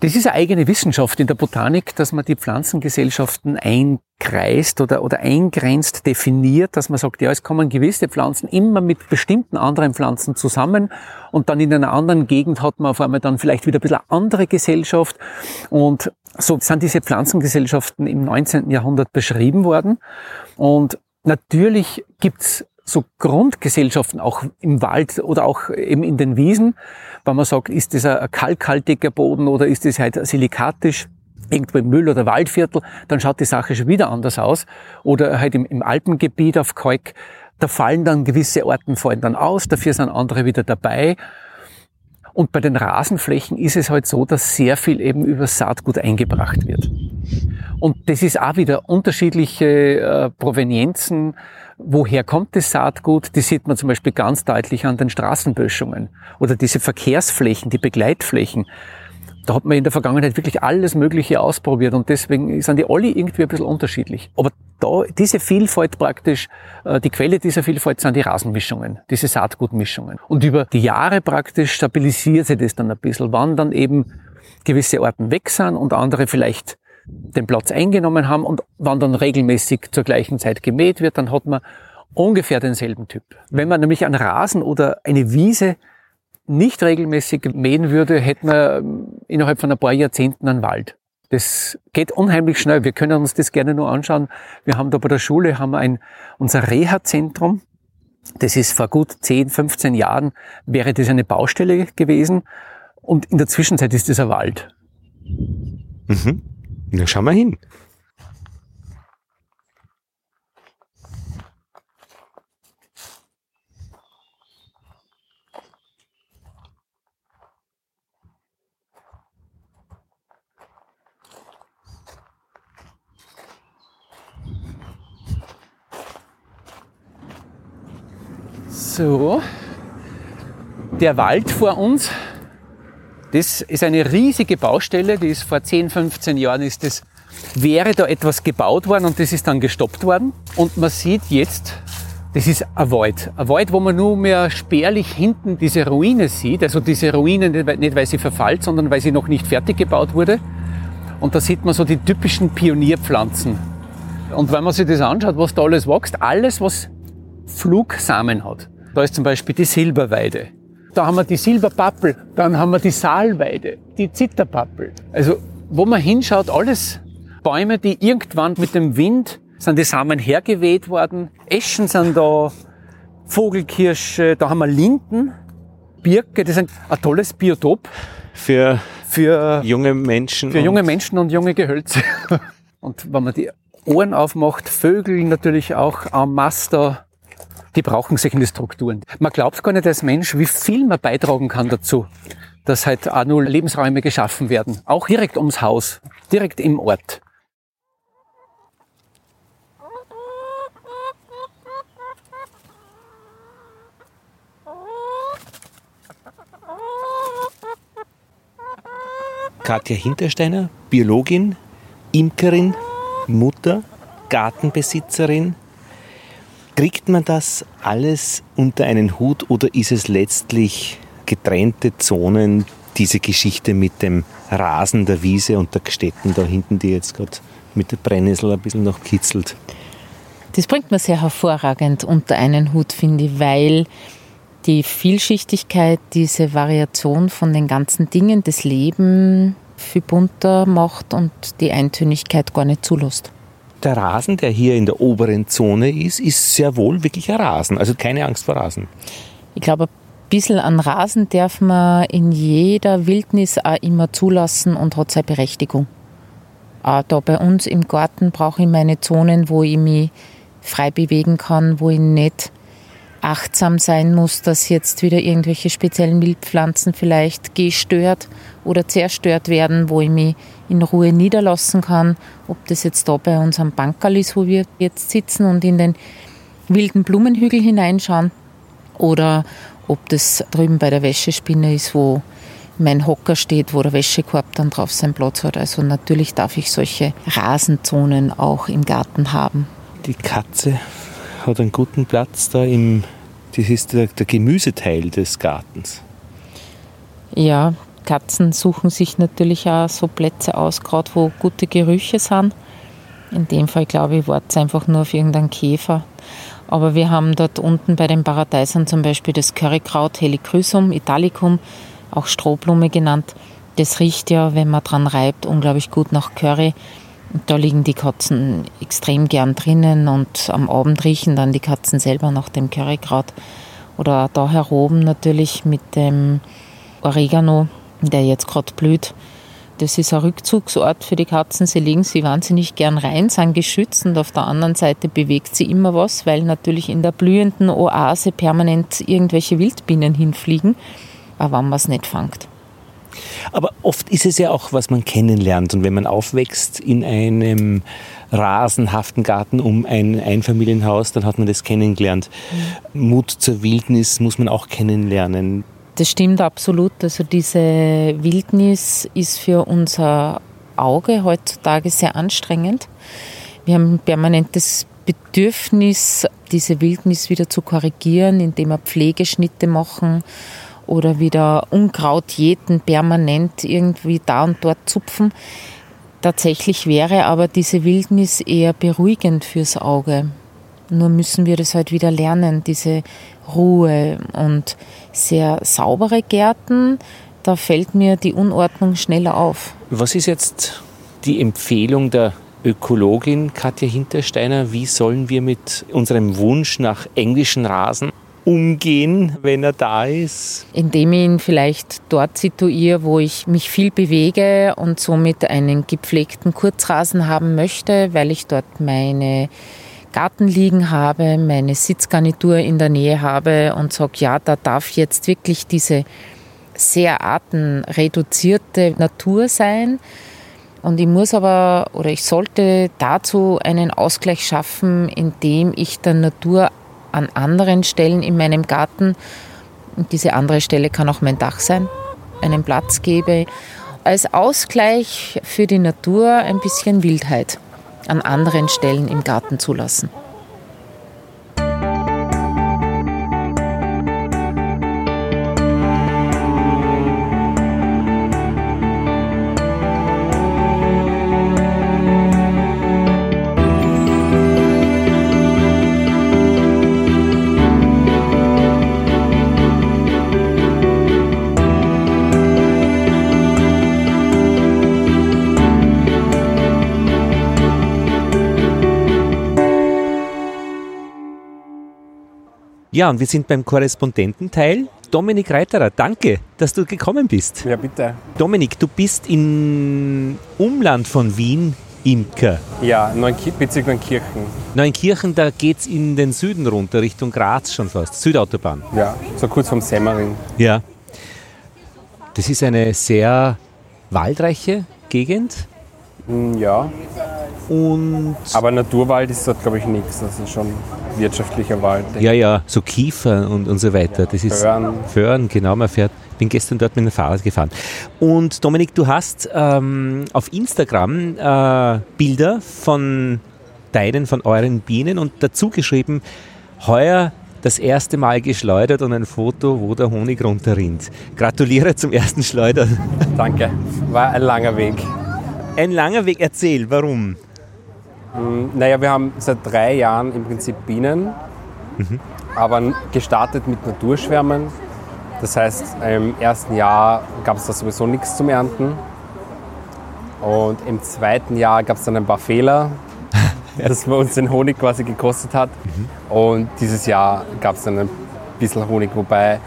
Das ist eine eigene Wissenschaft in der Botanik, dass man die Pflanzengesellschaften einkreist oder, oder eingrenzt, definiert, dass man sagt, ja, es kommen gewisse Pflanzen immer mit bestimmten anderen Pflanzen zusammen und dann in einer anderen Gegend hat man auf einmal dann vielleicht wieder ein bisschen eine andere Gesellschaft und so sind diese Pflanzengesellschaften im 19. Jahrhundert beschrieben worden und natürlich gibt's so Grundgesellschaften auch im Wald oder auch eben in den Wiesen, wenn man sagt, ist das ein kalkhaltiger Boden oder ist das halt silikatisch, irgendwo im Müll- oder Waldviertel, dann schaut die Sache schon wieder anders aus. Oder halt im, im Alpengebiet auf Kalk, da fallen dann gewisse Orten fallen dann aus, dafür sind andere wieder dabei. Und bei den Rasenflächen ist es halt so, dass sehr viel eben über Saatgut eingebracht wird. Und das ist auch wieder unterschiedliche äh, Provenienzen, Woher kommt das Saatgut? Die sieht man zum Beispiel ganz deutlich an den Straßenböschungen oder diese Verkehrsflächen, die Begleitflächen. Da hat man in der Vergangenheit wirklich alles Mögliche ausprobiert und deswegen sind die alle irgendwie ein bisschen unterschiedlich. Aber da, diese Vielfalt praktisch, äh, die Quelle dieser Vielfalt sind die Rasenmischungen, diese Saatgutmischungen. Und über die Jahre praktisch stabilisiert sich das dann ein bisschen, wann dann eben gewisse Orten weg sind und andere vielleicht den Platz eingenommen haben und wann dann regelmäßig zur gleichen Zeit gemäht wird, dann hat man ungefähr denselben Typ. Wenn man nämlich einen Rasen oder eine Wiese nicht regelmäßig mähen würde, hätte man ähm, innerhalb von ein paar Jahrzehnten einen Wald. Das geht unheimlich schnell. Wir können uns das gerne nur anschauen. Wir haben da bei der Schule haben wir ein, unser Reha-Zentrum. Das ist vor gut 10, 15 Jahren wäre das eine Baustelle gewesen. Und in der Zwischenzeit ist das ein Wald.
Mhm. Na, schau mal hin.
So, der Wald vor uns das ist eine riesige Baustelle, die ist vor 10, 15 Jahren ist das, wäre da etwas gebaut worden und das ist dann gestoppt worden. Und man sieht jetzt, das ist ein Wald. Ein Wald, wo man nur mehr spärlich hinten diese Ruine sieht. Also diese Ruine nicht, weil sie verfallt, sondern weil sie noch nicht fertig gebaut wurde. Und da sieht man so die typischen Pionierpflanzen. Und wenn man sich das anschaut, was da alles wächst, alles, was Flugsamen hat. Da ist zum Beispiel die Silberweide. Da haben wir die Silberpappel, dann haben wir die Saalweide, die Zitterpappel. Also, wo man hinschaut, alles Bäume, die irgendwann mit dem Wind sind die Samen hergeweht worden. Eschen sind da, Vogelkirsche, da haben wir Linden, Birke, das ist ein, tolles Biotop.
Für, für junge Menschen.
Für junge Menschen und junge Gehölze. *laughs* Und wenn man die Ohren aufmacht, Vögel natürlich auch am Master, die brauchen solche Strukturen. Man glaubt gar nicht als Mensch, wie viel man beitragen kann dazu, dass halt auch nur Lebensräume geschaffen werden. Auch direkt ums Haus, direkt im Ort.
Katja Hintersteiner, Biologin, Imkerin, Mutter, Gartenbesitzerin, Kriegt man das alles unter einen Hut oder ist es letztlich getrennte Zonen, diese Geschichte mit dem Rasen der Wiese und der Gstetten da hinten, die jetzt gerade mit der Brennnessel ein bisschen noch kitzelt?
Das bringt man sehr hervorragend unter einen Hut, finde ich, weil die Vielschichtigkeit, diese Variation von den ganzen Dingen des Lebens viel bunter macht und die Eintönigkeit gar nicht zulässt
der Rasen, der hier in der oberen Zone ist, ist sehr wohl wirklich ein Rasen. Also keine Angst vor Rasen.
Ich glaube, ein bisschen an Rasen darf man in jeder Wildnis auch immer zulassen und hat seine Berechtigung. Auch da bei uns im Garten brauche ich meine Zonen, wo ich mich frei bewegen kann, wo ich nicht achtsam sein muss, dass jetzt wieder irgendwelche speziellen Wildpflanzen vielleicht gestört oder zerstört werden, wo ich mich in Ruhe niederlassen kann. Ob das jetzt da bei uns am Bankerl ist, wo wir jetzt sitzen und in den wilden Blumenhügel hineinschauen, oder ob das drüben bei der Wäschespinne ist, wo mein Hocker steht, wo der Wäschekorb dann drauf seinen Platz hat. Also natürlich darf ich solche Rasenzonen auch im Garten haben.
Die Katze hat einen guten Platz da im, das ist der, der Gemüseteil des Gartens.
Ja, Katzen suchen sich natürlich auch so Plätze aus, gerade wo gute Gerüche sind. In dem Fall, glaube ich, war es einfach nur auf irgendeinen Käfer. Aber wir haben dort unten bei den Paradeisern zum Beispiel das Currykraut Helichrysum italicum, auch Strohblume genannt. Das riecht ja, wenn man dran reibt, unglaublich gut nach Curry. Da liegen die Katzen extrem gern drinnen und am Abend riechen dann die Katzen selber nach dem Currykraut. Oder da heroben natürlich mit dem Oregano, der jetzt gerade blüht. Das ist ein Rückzugsort für die Katzen. Sie legen sie wahnsinnig gern rein, sind geschützt und auf der anderen Seite bewegt sie immer was, weil natürlich in der blühenden Oase permanent irgendwelche Wildbienen hinfliegen, aber wenn man es nicht fangt.
Aber oft ist es ja auch, was man kennenlernt. Und wenn man aufwächst in einem rasenhaften Garten um ein Einfamilienhaus, dann hat man das kennengelernt. Mhm. Mut zur Wildnis muss man auch kennenlernen.
Das stimmt absolut. Also diese Wildnis ist für unser Auge heutzutage sehr anstrengend. Wir haben ein permanentes Bedürfnis, diese Wildnis wieder zu korrigieren, indem wir Pflegeschnitte machen oder wieder Unkraut jäten, permanent irgendwie da und dort zupfen. Tatsächlich wäre aber diese Wildnis eher beruhigend fürs Auge. Nur müssen wir das halt wieder lernen, diese Ruhe und sehr saubere Gärten, da fällt mir die Unordnung schneller auf.
Was ist jetzt die Empfehlung der Ökologin Katja Hintersteiner? Wie sollen wir mit unserem Wunsch nach englischen Rasen umgehen, wenn er da ist?
Indem ich ihn vielleicht dort situiere, wo ich mich viel bewege und somit einen gepflegten Kurzrasen haben möchte, weil ich dort meine Garten liegen habe, meine Sitzgarnitur in der Nähe habe und sage, ja, da darf jetzt wirklich diese sehr artenreduzierte Natur sein. Und ich muss aber oder ich sollte dazu einen Ausgleich schaffen, indem ich der Natur an anderen Stellen in meinem Garten, und diese andere Stelle kann auch mein Dach sein, einen Platz gebe. Als Ausgleich für die Natur ein bisschen Wildheit an anderen Stellen im Garten zulassen.
Ja, und wir sind beim Korrespondententeil. Dominik Reiterer, danke, dass du gekommen bist.
Ja, bitte.
Dominik, du bist im Umland von Wien Imker.
Ja, Neunkir Bezirk Neunkirchen.
Neunkirchen, da geht es in den Süden runter, Richtung Graz schon fast, Südautobahn.
Ja, so kurz vom Semmering.
Ja. Das ist eine sehr waldreiche Gegend.
Hm, ja.
Und
Aber Naturwald ist dort, glaube ich, nichts. Das ist schon wirtschaftlicher Wald.
Ja, ja, so Kiefer und, und so weiter. Ja, das ist
Föhren.
Föhren, genau, man fährt. Bin gestern dort mit dem Fahrrad gefahren. Und Dominik, du hast ähm, auf Instagram äh, Bilder von deinen, von euren Bienen und dazu geschrieben, heuer das erste Mal geschleudert und ein Foto, wo der Honig runterrinnt. Gratuliere zum ersten Schleudern.
Danke. War ein langer Weg.
Ein langer Weg. Erzähl, warum?
Hm, naja, wir haben seit drei Jahren im Prinzip Bienen, mhm. aber gestartet mit Naturschwärmen. Das heißt, im ersten Jahr gab es da sowieso nichts zum Ernten. Und im zweiten Jahr gab es dann ein paar Fehler, *laughs* dass man uns den Honig quasi gekostet hat. Mhm. Und dieses Jahr gab es dann ein bisschen Honig, wobei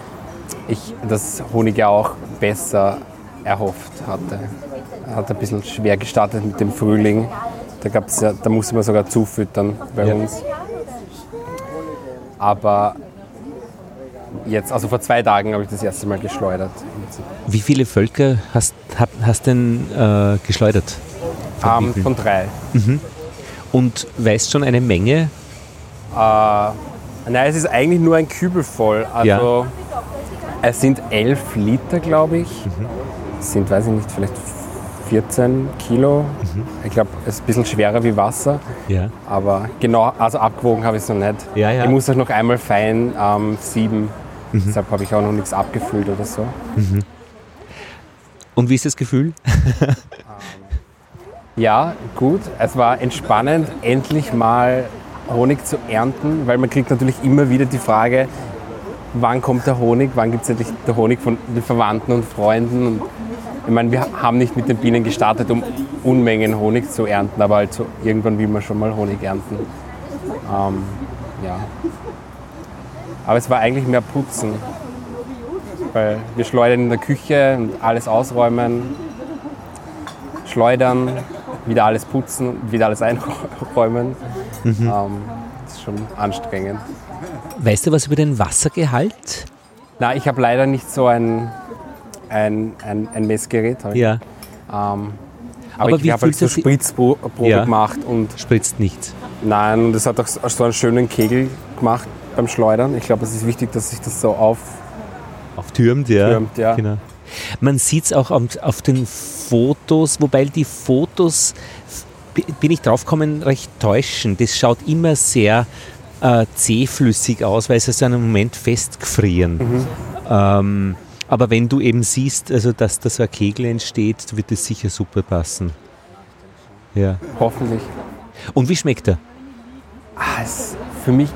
ich das Honig ja auch besser erhofft hatte. Hat ein bisschen schwer gestartet mit dem Frühling. Da, gab's ja, da musste man sogar zufüttern bei ja. uns. Aber jetzt, also vor zwei Tagen habe ich das erste Mal geschleudert.
Wie viele Völker hast du denn äh, geschleudert?
Von, um, von drei.
Mhm. Und weißt schon eine Menge?
Äh, nein, es ist eigentlich nur ein Kübel voll. Also ja. es sind elf Liter, glaube ich. Mhm. Es sind, weiß ich nicht, vielleicht 14 Kilo. Mhm. Ich glaube, es ist ein bisschen schwerer wie Wasser.
Ja.
Aber genau, also abgewogen habe ich es noch nicht.
Ja, ja.
Ich muss auch noch einmal fein ähm, sieben. Mhm. Deshalb habe ich auch noch nichts abgefüllt oder so.
Mhm. Und wie ist das Gefühl? *laughs*
Ja, gut. Es war entspannend, endlich mal Honig zu ernten, weil man kriegt natürlich immer wieder die Frage, wann kommt der Honig, wann gibt es endlich der Honig von den Verwandten und Freunden. Und ich meine, wir haben nicht mit den Bienen gestartet, um Unmengen Honig zu ernten, aber halt so irgendwann will man schon mal Honig ernten. Ähm, ja. Aber es war eigentlich mehr Putzen, weil wir schleudern in der Küche und alles ausräumen, schleudern, wieder alles putzen, wieder alles *laughs* einräumen. Ähm, das ist schon anstrengend.
Weißt du was über den Wassergehalt?
Na, ich habe leider nicht so ein, ein, ein, ein Messgerät. ich.
Ja,
Ähm, aber,
Aber
ich habe halt so
es
Spritzprobe
Ja.
gemacht und
spritzt nichts.
nein, und das hat auch so einen schönen Kegel gemacht beim Schleudern. Ich glaube, es ist wichtig, dass sich das so auf.
Auftürmt, ja.
Türmt, ja.
Genau. Man sieht es auch auf den Fotos, wobei die Fotos, bin ich draufgekommen, recht täuschen. Das schaut immer sehr äh, zähflüssig aus, weil sie so einen Moment festgefrieren.
Mhm.
Ähm, aber wenn du eben siehst, also dass da so ein Kegel entsteht, wird das sicher super passen. Ja.
Hoffentlich.
Und wie schmeckt er?
Ah, es, für mich,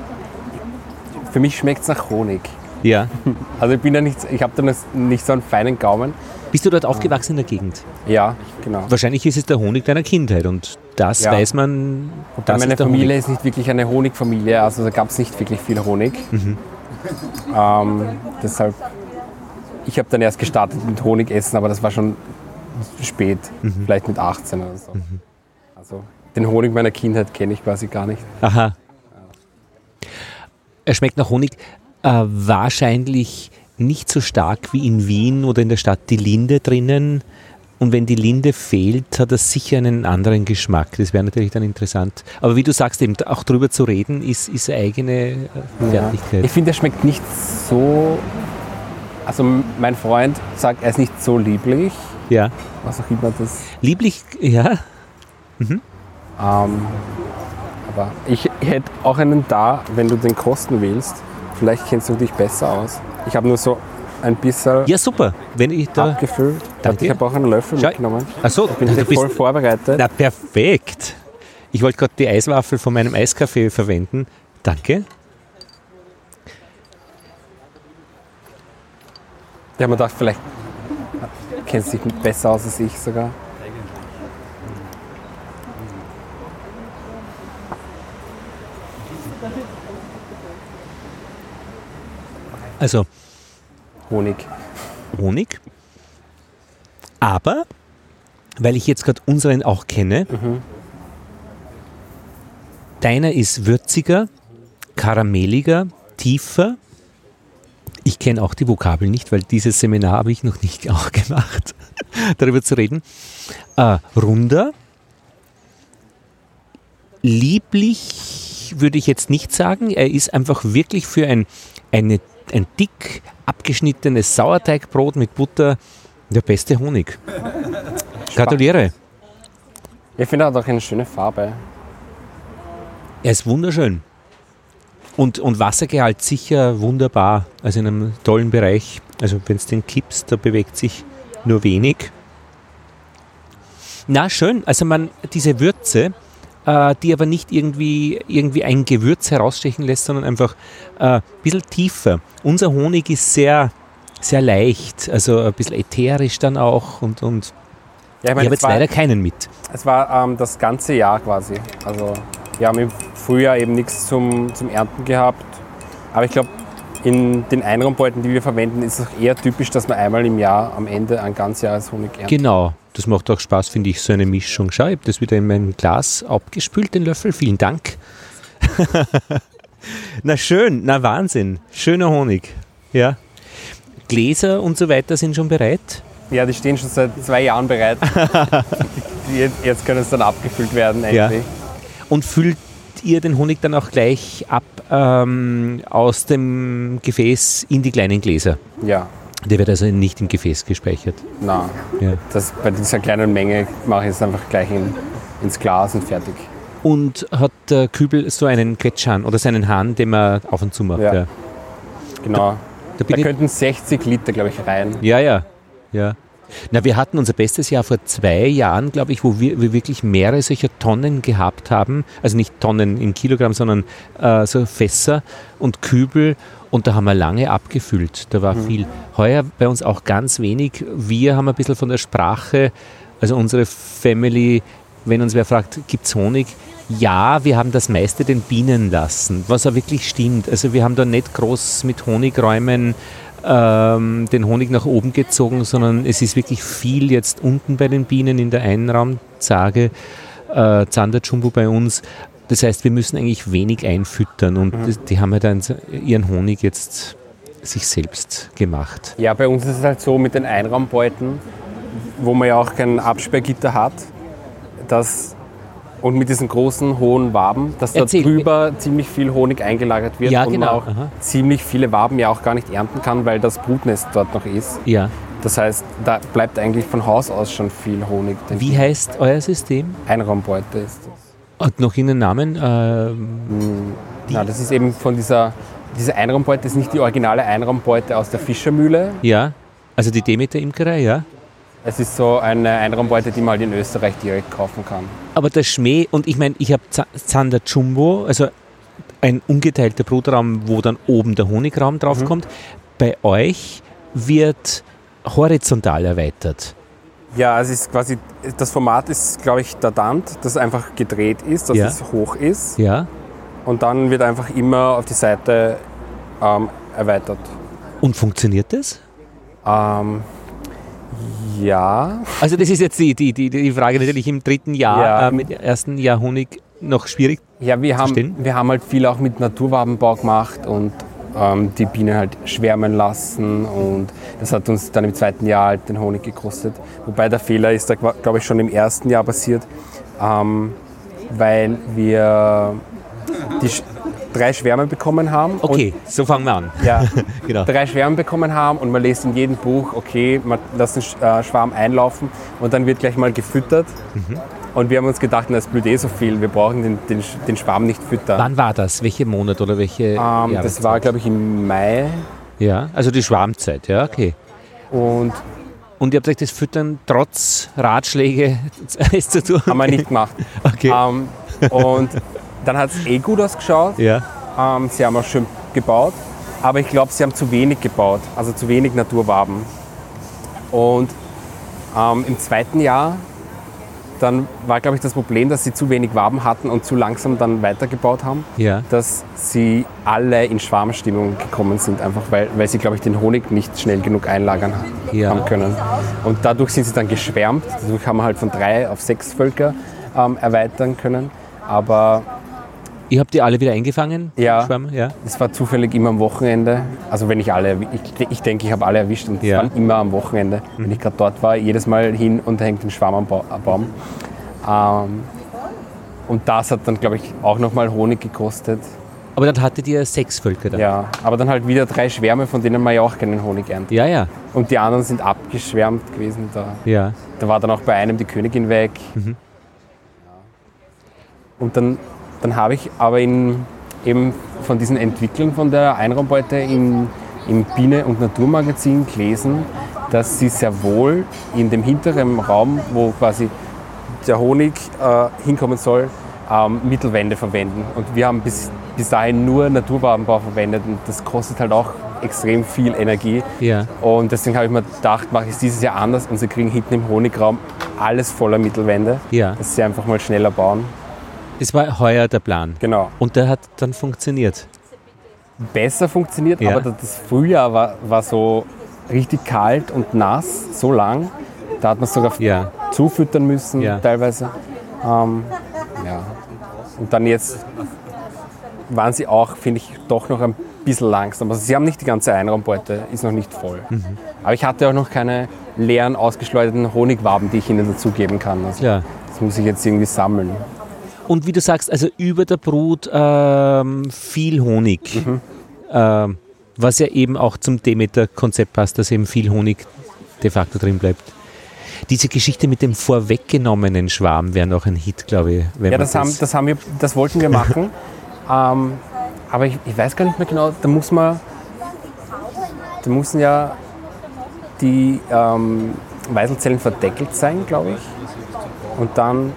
für mich schmeckt es nach Honig.
Ja. *laughs*
Also ich bin da nicht, ich habe da nicht- so einen feinen Gaumen.
Bist du dort aufgewachsen in der Gegend?
Ja, genau.
Wahrscheinlich ist es der Honig deiner Kindheit und das
Ja.
weiß man. Das
meine
ist
Familie
Honig.
ist nicht wirklich eine Honigfamilie, also da gab es nicht wirklich viel Honig.
Mhm.
Ähm, deshalb, ich habe dann erst gestartet mit Honigessen, aber das war schon spät,
Mhm.
vielleicht mit 18 oder so. Also den Honig meiner Kindheit kenne ich quasi gar nicht.
Aha. Er schmeckt nach Honig. Äh, wahrscheinlich nicht so stark wie in Wien oder in der Stadt die Linde drinnen. Und wenn die Linde fehlt, hat er sicher einen anderen Geschmack. Das wäre natürlich dann interessant. Aber wie du sagst, eben auch drüber zu reden, ist, ist eigene äh, Fertigkeit.
Ich finde, er schmeckt nicht so. Also mein Freund sagt, er ist nicht so lieblich,
Ja.
was auch immer das.
Lieblich, ja.
Ähm, aber ich hätte auch einen da, wenn du den Kosten wählst. Vielleicht kennst du dich besser aus. Ich habe nur so ein bisschen
Ja, super. Wenn ich da.
abgefüllt.
Danke.
Ich habe auch einen Löffel
Schau-
mitgenommen.
Achso,
Bin
du
ich
bist.
voll vorbereitet.
Na, perfekt. Ich wollte gerade die Eiswaffel von meinem Eiskaffee verwenden. Danke.
Habe mir gedacht, vielleicht kennst du dich besser aus als ich sogar.
Also
Honig.
Honig. Aber, weil ich jetzt gerade unseren auch kenne, deiner ist würziger, karamelliger, tiefer. Ich kenne auch die Vokabel nicht, weil dieses Seminar habe ich noch nicht *laughs* auch gemacht, *laughs* darüber zu reden. Äh, runder, lieblich würde ich jetzt nicht sagen. Er ist einfach wirklich für ein, eine, ein dick abgeschnittenes Sauerteigbrot mit Butter der beste Honig. Gratuliere.
Ich finde, er hat auch eine schöne Farbe.
Er ist wunderschön. Und, und Wassergehalt sicher wunderbar. Also in einem tollen Bereich. Also wenn es den kippst, da bewegt sich nur wenig. Na, schön. Also man, diese Würze, äh, die aber nicht irgendwie, irgendwie ein Gewürz herausstechen lässt, sondern einfach äh, ein bisschen tiefer. Unser Honig ist sehr, sehr leicht, also ein bisschen ätherisch dann auch. Und, und
Ja,
ich habe
es
jetzt
war,
leider keinen mit.
es war ähm, das ganze Jahr quasi. Also wir haben im Frühjahr eben nichts zum, zum Ernten gehabt. Aber ich glaube, in den Einraumbeuten, die wir verwenden, ist es auch eher typisch, dass man einmal im Jahr am Ende ein Ganzjahreshonig erntet.
Genau, das macht auch Spaß, finde ich, so eine Mischung. Schau, ich habe das wieder in mein Glas abgespült, den Löffel. Vielen Dank. *laughs* na schön, na Wahnsinn. Schöner Honig. Ja. Gläser und so weiter sind schon bereit.
Ja, die stehen schon seit zwei Jahren bereit. *laughs* Jetzt- können es dann abgefüllt werden,
Ja. Und füllt ihr den Honig dann auch gleich ab ähm, aus dem Gefäß in die kleinen Gläser.
Ja,
Der wird also nicht im Gefäß gespeichert.
na,
Ja.
das, bei dieser kleinen Menge mache ich es einfach gleich in, ins Glas und fertig.
Und hat der Kübel so einen Quetschhahn oder seinen Hahn, den man auf und zu macht.
Ja.
Ja.
Genau.
Da
Da
ich,
könnten 60 Liter, glaube ich, rein.
ja, ja, ja. Na, wir hatten unser bestes Jahr vor zwei Jahren, glaube ich, wo wir, wir wirklich mehrere solcher Tonnen gehabt haben. Also nicht Tonnen in Kilogramm, sondern äh, so Fässer und Kübel. Und da haben wir lange abgefüllt. Da war
Mhm.
viel. Heuer bei uns auch ganz wenig. Wir haben ein bisschen von der Sprache, also unsere Family, wenn uns wer fragt, gibt es Honig? Ja, wir haben das meiste den Bienen lassen, was auch wirklich stimmt. Also wir haben da nicht groß mit Honigräumen ähm, den Honig nach oben gezogen, sondern es ist wirklich viel jetzt unten bei den Bienen in der Einraumzage, äh, Zander Jumbo bei uns. Das heißt, wir müssen eigentlich wenig einfüttern und das, die haben ja dann ihren Honig jetzt sich selbst gemacht.
Ja, bei uns ist es halt so mit den Einraumbeuten, wo man ja auch kein Absperrgitter hat, dass und mit diesen großen, hohen Waben, dass da drüber ziemlich viel Honig eingelagert wird
Ja,
und
genau.
man auch
Aha.
ziemlich viele Waben ja auch gar nicht ernten kann, weil das Brutnest dort noch ist.
Ja.
Das heißt, da bleibt eigentlich von Haus aus schon viel Honig.
Wie
ich.
heißt euer System?
Einraumbeute ist das.
Hat noch Ihnen Namen? Ähm,
Na, das ist eben von dieser, diese Einraumbeute ist nicht die originale Einraumbeute aus der Fischermühle.
ja. Also die Demeter Imkerei, ja.
Es ist so eine Einraumbeute, die man halt in Österreich direkt kaufen kann.
Aber der Schmäh, und ich meine, ich habe Zander Jumbo, also ein ungeteilter Brutraum, wo dann oben der Honigraum draufkommt. Bei euch wird horizontal erweitert.
Ja, es ist quasi, das Format ist, glaube ich, der Dant, das einfach gedreht ist, dass
Ja.
es hoch ist.
Ja.
Und dann wird einfach immer auf die Seite ähm, erweitert.
Und funktioniert das?
Ähm, ja,
Also das ist jetzt die, die, die, die Frage natürlich im dritten Jahr,
Ja.
äh, mit dem ersten Jahr Honig noch schwierig.
ja wir, haben, wir haben halt viel auch mit Naturwabenbau gemacht und ähm, die Bienen halt schwärmen lassen. Und das hat uns dann im zweiten Jahr halt den Honig gekostet. Wobei der Fehler ist da, glaube ich, schon im ersten Jahr passiert, ähm, weil wir die drei Schwärme bekommen haben.
Okay, so fangen wir an.
Ja, *laughs*
Genau.
drei Schwärme bekommen haben und man liest in jedem Buch, okay, man lässt den äh, Schwarm einlaufen und dann wird gleich mal gefüttert.
Mhm.
Und wir haben uns gedacht, na, es blüht eh so viel, wir brauchen den, den, den Schwarm nicht füttern.
Wann war das? Welche Monat oder welche
Ähm, das war, glaube ich, im Mai.
Ja, also die Schwarmzeit, ja, okay.
Und
Und ihr habt euch das Füttern trotz Ratschläge *laughs* es zu tun?
haben wir nicht gemacht.
Okay.
Ähm, und dann hat es eh gut ausgeschaut.
Ja.
Ähm, sie haben auch schön gebaut. Aber ich glaube, sie haben zu wenig gebaut. Also zu wenig Naturwaben. Und ähm, im zweiten Jahr, dann war, glaube ich, das Problem, dass sie zu wenig Waben hatten und zu langsam dann weitergebaut haben.
Ja.
Dass sie alle in Schwarmstimmung gekommen sind, einfach weil, weil sie, glaube ich, den Honig nicht schnell genug einlagern
Ja.
haben können. Und dadurch sind sie dann geschwärmt. Dadurch haben wir halt von drei auf sechs Völker ähm, erweitern können. Aber
Ihr habt die alle wieder eingefangen?
Ja.
Schwamm? ja.
es war zufällig immer am Wochenende. Also wenn ich alle, ich, ich denke, ich habe alle erwischt und es
Ja.
waren immer am Wochenende. Wenn ich gerade dort war, jedes Mal hin und hängt ein Schwarm am Ba- am Baum. Ähm, und das hat dann, glaube ich, auch nochmal Honig gekostet.
Aber dann hattet ihr sechs Völker da.
Ja, aber dann halt wieder drei Schwärme, von denen man ja auch keinen Honig erntet.
Ja, ja.
Und die anderen sind abgeschwärmt gewesen. Da,
ja.
da war dann auch bei einem die Königin weg. Und dann, dann habe ich aber in, eben von diesen Entwicklern von der Einraumbeute im, im Biene- und Naturmagazin gelesen, dass sie sehr wohl in dem hinteren Raum, wo quasi der Honig äh, hinkommen soll, ähm, Mittelwände verwenden. Und wir haben bis, bis dahin nur Naturwabenbau verwendet und das kostet halt auch extrem viel Energie.
Ja.
Und deswegen habe ich mir gedacht, mache ich es dieses Jahr anders und sie kriegen hinten im Honigraum alles voller Mittelwände,
Ja.
dass sie einfach mal schneller bauen.
Das war heuer der Plan.
Genau.
Und der hat dann funktioniert.
Besser funktioniert,
Ja.
aber das Frühjahr war, war so richtig kalt und nass, so lang. Da hat man sogar
Ja.
zufüttern müssen,
Ja.
teilweise. Ähm, ja. Und dann jetzt waren sie auch, finde ich, doch noch ein bisschen langsam. Also sie haben nicht die ganze Einraumbeute, ist noch nicht voll.
Mhm.
Aber ich hatte auch noch keine leeren, ausgeschleuderten Honigwaben, die ich ihnen dazugeben kann. Also
Klar.
das muss ich jetzt irgendwie sammeln.
Und wie du sagst, also über der Brut ähm, viel Honig. Ähm, was ja eben auch zum Demeter-Konzept passt, dass eben viel Honig de facto drin bleibt. Diese Geschichte mit dem vorweggenommenen Schwarm wäre noch ein Hit, glaube ich.
Ja,
man
das, haben, das, haben wir, das wollten wir machen. *laughs* ähm, aber ich, ich weiß gar nicht mehr genau, da muss man, da müssen ja die, ähm, Weißelzellen verdeckelt sein, glaube ich. Und dann,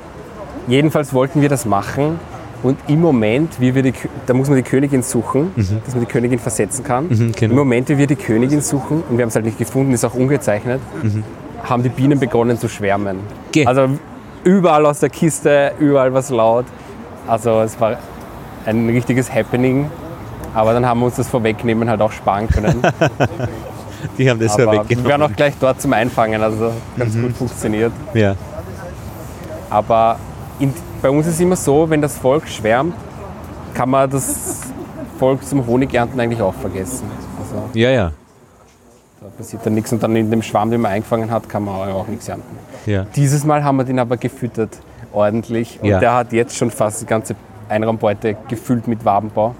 jedenfalls wollten wir das machen. Und im Moment, wie wir die, da muss man die Königin suchen, dass man die Königin versetzen kann.
Mhm, genau.
Im Moment, wie wir die Königin suchen, und wir haben es halt nicht gefunden, ist auch ungezeichnet, haben die Bienen begonnen zu schwärmen.
Geh.
Also überall aus der Kiste, überall was laut. Also es war ein richtiges Happening. Aber dann haben wir uns das Vorwegnehmen halt auch sparen können. *laughs*
Die haben das
Aber wir wären
weggenommen.
auch gleich dort zum Einfangen, also ganz gut funktioniert.
Ja.
Aber in, bei uns ist es immer so, wenn das Volk schwärmt, kann man das Volk zum Honigernten eigentlich auch vergessen. Also
ja, ja.
da passiert dann nichts und dann in dem Schwarm, den man eingefangen hat, kann man auch nichts ernten.
ja.
Dieses Mal haben wir den aber gefüttert, ordentlich. Und
Ja.
der hat jetzt schon fast die ganze Einraumbeute gefüllt mit Wabenbau.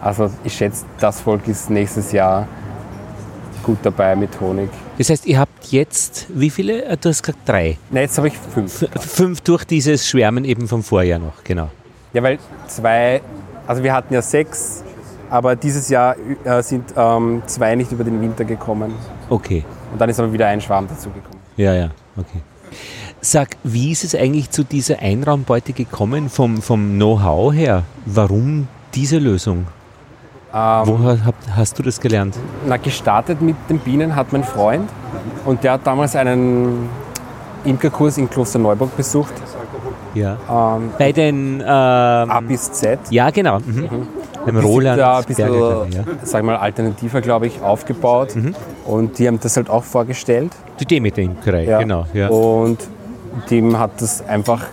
Also ich schätze, das Volk ist nächstes Jahr gut dabei mit Honig.
Das heißt, ihr habt jetzt, wie viele? Äh, Du hast gesagt drei.
Na, jetzt habe ich fünf.
F fünf durch dieses Schwärmen eben vom Vorjahr noch, genau.
Ja, weil zwei, also wir hatten ja sechs, aber dieses Jahr äh, sind ähm, zwei nicht über den Winter gekommen.
Okay.
Und dann ist aber wieder ein Schwarm dazugekommen.
Ja, ja, okay. Sag, wie ist es eigentlich zu dieser Einraumbeute gekommen vom, vom Know-how her? Warum diese Lösung?
Ähm,
Woher hast du das gelernt?
na, gestartet mit den Bienen hat mein Freund und der hat damals einen Imkerkurs in Klosterneuburg besucht,
Ja.
ähm,
Bei den ähm,
A bis Z.
Ja, genau. Mhm. Beim
Die sind
Roland.
da ein bisschen,
Berger, ja.
sag ich mal, alternativer, glaube ich, aufgebaut.
Mhm.
Und die haben das halt auch vorgestellt.
Die Demeter-Imkerei,
Ja.
genau. Ja.
Und dem hat das einfach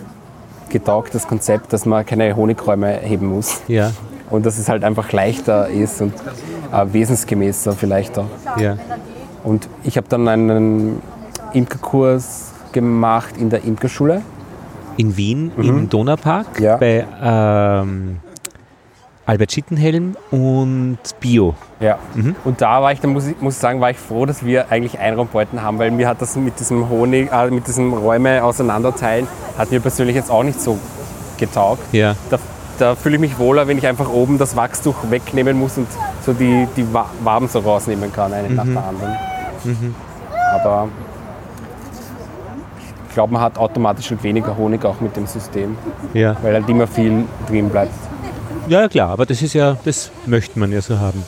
getaugt, das Konzept, dass man keine Honigräume heben muss.
ja,
Und dass es halt einfach leichter ist und äh, wesensgemäßer vielleicht auch.
ja.
Und ich habe dann einen Imkerkurs gemacht in der Imkerschule.
In Wien im Donaupark
Mhm. Ja.
bei ähm, Albert Schittenhelm und Bio.
Ja.
Mhm.
Und da war ich, dann muss ich, muss ich sagen, war ich froh, dass wir eigentlich Einraumbeuten haben, weil mir hat das mit diesem Honig, äh, mit diesem Räume auseinanderteilen, hat mir persönlich jetzt auch nicht so getaugt.
Ja,
Da, da fühle ich mich wohler, wenn ich einfach oben das Wachstuch wegnehmen muss und so die, die Wa- Waben so rausnehmen kann, eine nach der anderen. Aber ich glaube, man hat automatisch halt weniger Honig auch mit dem System,
ja.
weil halt immer viel drin bleibt.
Ja, klar, aber das ist ja, das möchte man ja so haben.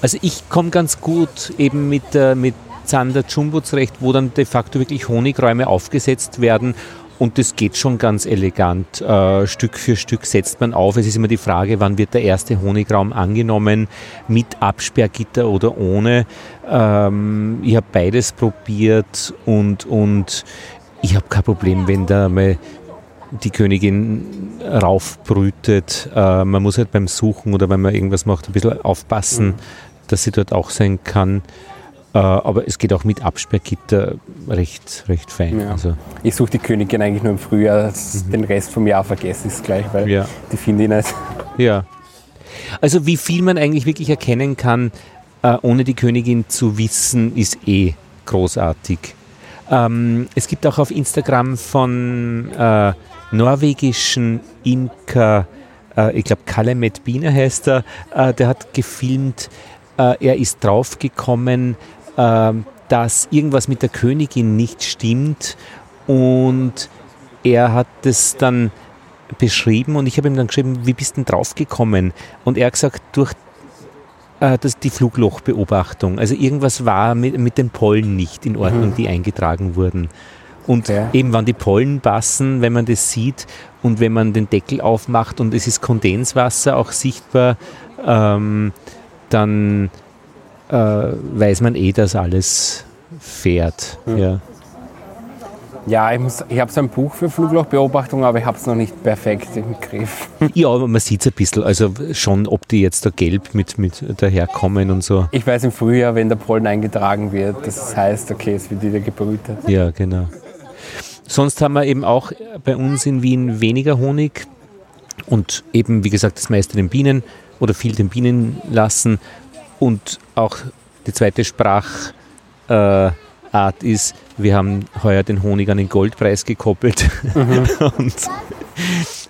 Also ich komme ganz gut eben mit, äh, mit Zander Jumbo zurecht, wo dann de facto wirklich Honigräume aufgesetzt werden und das geht schon ganz elegant. Äh, Stück für Stück setzt man auf. Es ist immer die Frage, wann wird der erste Honigraum angenommen, mit Absperrgitter oder ohne. Ähm, ich habe beides probiert und, und ich habe kein Problem, wenn da mal die Königin raufbrütet. Äh, man muss halt beim Suchen oder wenn man irgendwas macht, ein bisschen aufpassen, dass sie dort auch sein kann. Äh, aber es geht auch mit Absperrgitter recht, recht fein.
Ja.
Also,
Ich suche die Königin eigentlich nur im Frühjahr, das- den Rest vom Jahr vergesse ich es gleich, weil
Ja.
die finde ich nicht.
ja. Also wie viel man eigentlich wirklich erkennen kann, äh, ohne die Königin zu wissen, ist eh großartig. Ähm, es gibt auch auf Instagram von äh, norwegischen Imker, ich glaube Kalemet Biener heißt er, der hat gefilmt, er ist draufgekommen, dass irgendwas mit der Königin nicht stimmt und er hat das dann beschrieben und ich habe ihm dann geschrieben, wie bist du denn draufgekommen? Und er hat gesagt, durch äh, das, die Fluglochbeobachtung. Also irgendwas war mit, mit den Pollen nicht in Ordnung, die eingetragen wurden. Und
Okay.
eben, wann die Pollen passen, wenn man das sieht und wenn man den Deckel aufmacht und es ist Kondenswasser auch sichtbar, ähm, dann äh, weiß man eh, dass alles fährt. Ja.
Ja, ich, muss- ich habe so ein Buch für Fluglochbeobachtung, aber ich habe es noch nicht perfekt im Griff. *laughs*
ja, aber man sieht es ein bisschen. Also schon, ob die jetzt da gelb mit, mit daherkommen und so.
Ich weiß im Frühjahr, wenn der Pollen eingetragen wird, das heißt, okay, es wird wieder gebrütet.
Ja, genau. Sonst haben wir eben auch bei uns in Wien weniger Honig und eben, wie gesagt, das meiste den Bienen oder viel den Bienen lassen. Und auch die zweite Sprachart äh, ist, wir haben heuer den Honig an den Goldpreis gekoppelt. *laughs* und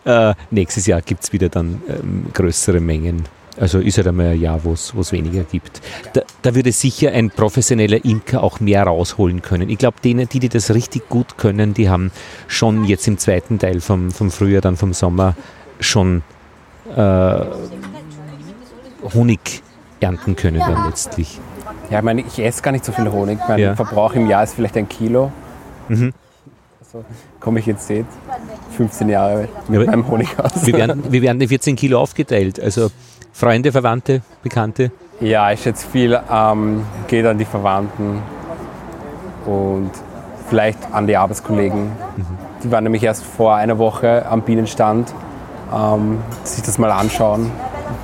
äh, nächstes Jahr gibt es wieder dann ähm, größere Mengen. Also ist halt einmal ein Jahr, wo es weniger gibt. Da, da würde sicher ein professioneller Imker auch mehr rausholen können. Ich glaube, denen, die, die das richtig gut können, die haben schon jetzt im zweiten Teil vom, vom Frühjahr, dann vom Sommer schon äh, Honig ernten können dann letztlich.
Ja, ich meine, ich esse gar nicht so viel Honig. Mein ja. Verbrauch im Jahr ist vielleicht ein Kilo. Mhm. Also komme ich jetzt seht, 15 Jahre mit ja, meinem Honig aus.
Wie werden, wie werden die 14 Kilo aufgeteilt? Also Freunde, Verwandte, Bekannte?
Ja, ich schätze viel ähm, geht an die Verwandten und vielleicht an die Arbeitskollegen. Mhm. Die waren nämlich erst vor einer Woche am Bienenstand, ähm, sich das mal anschauen.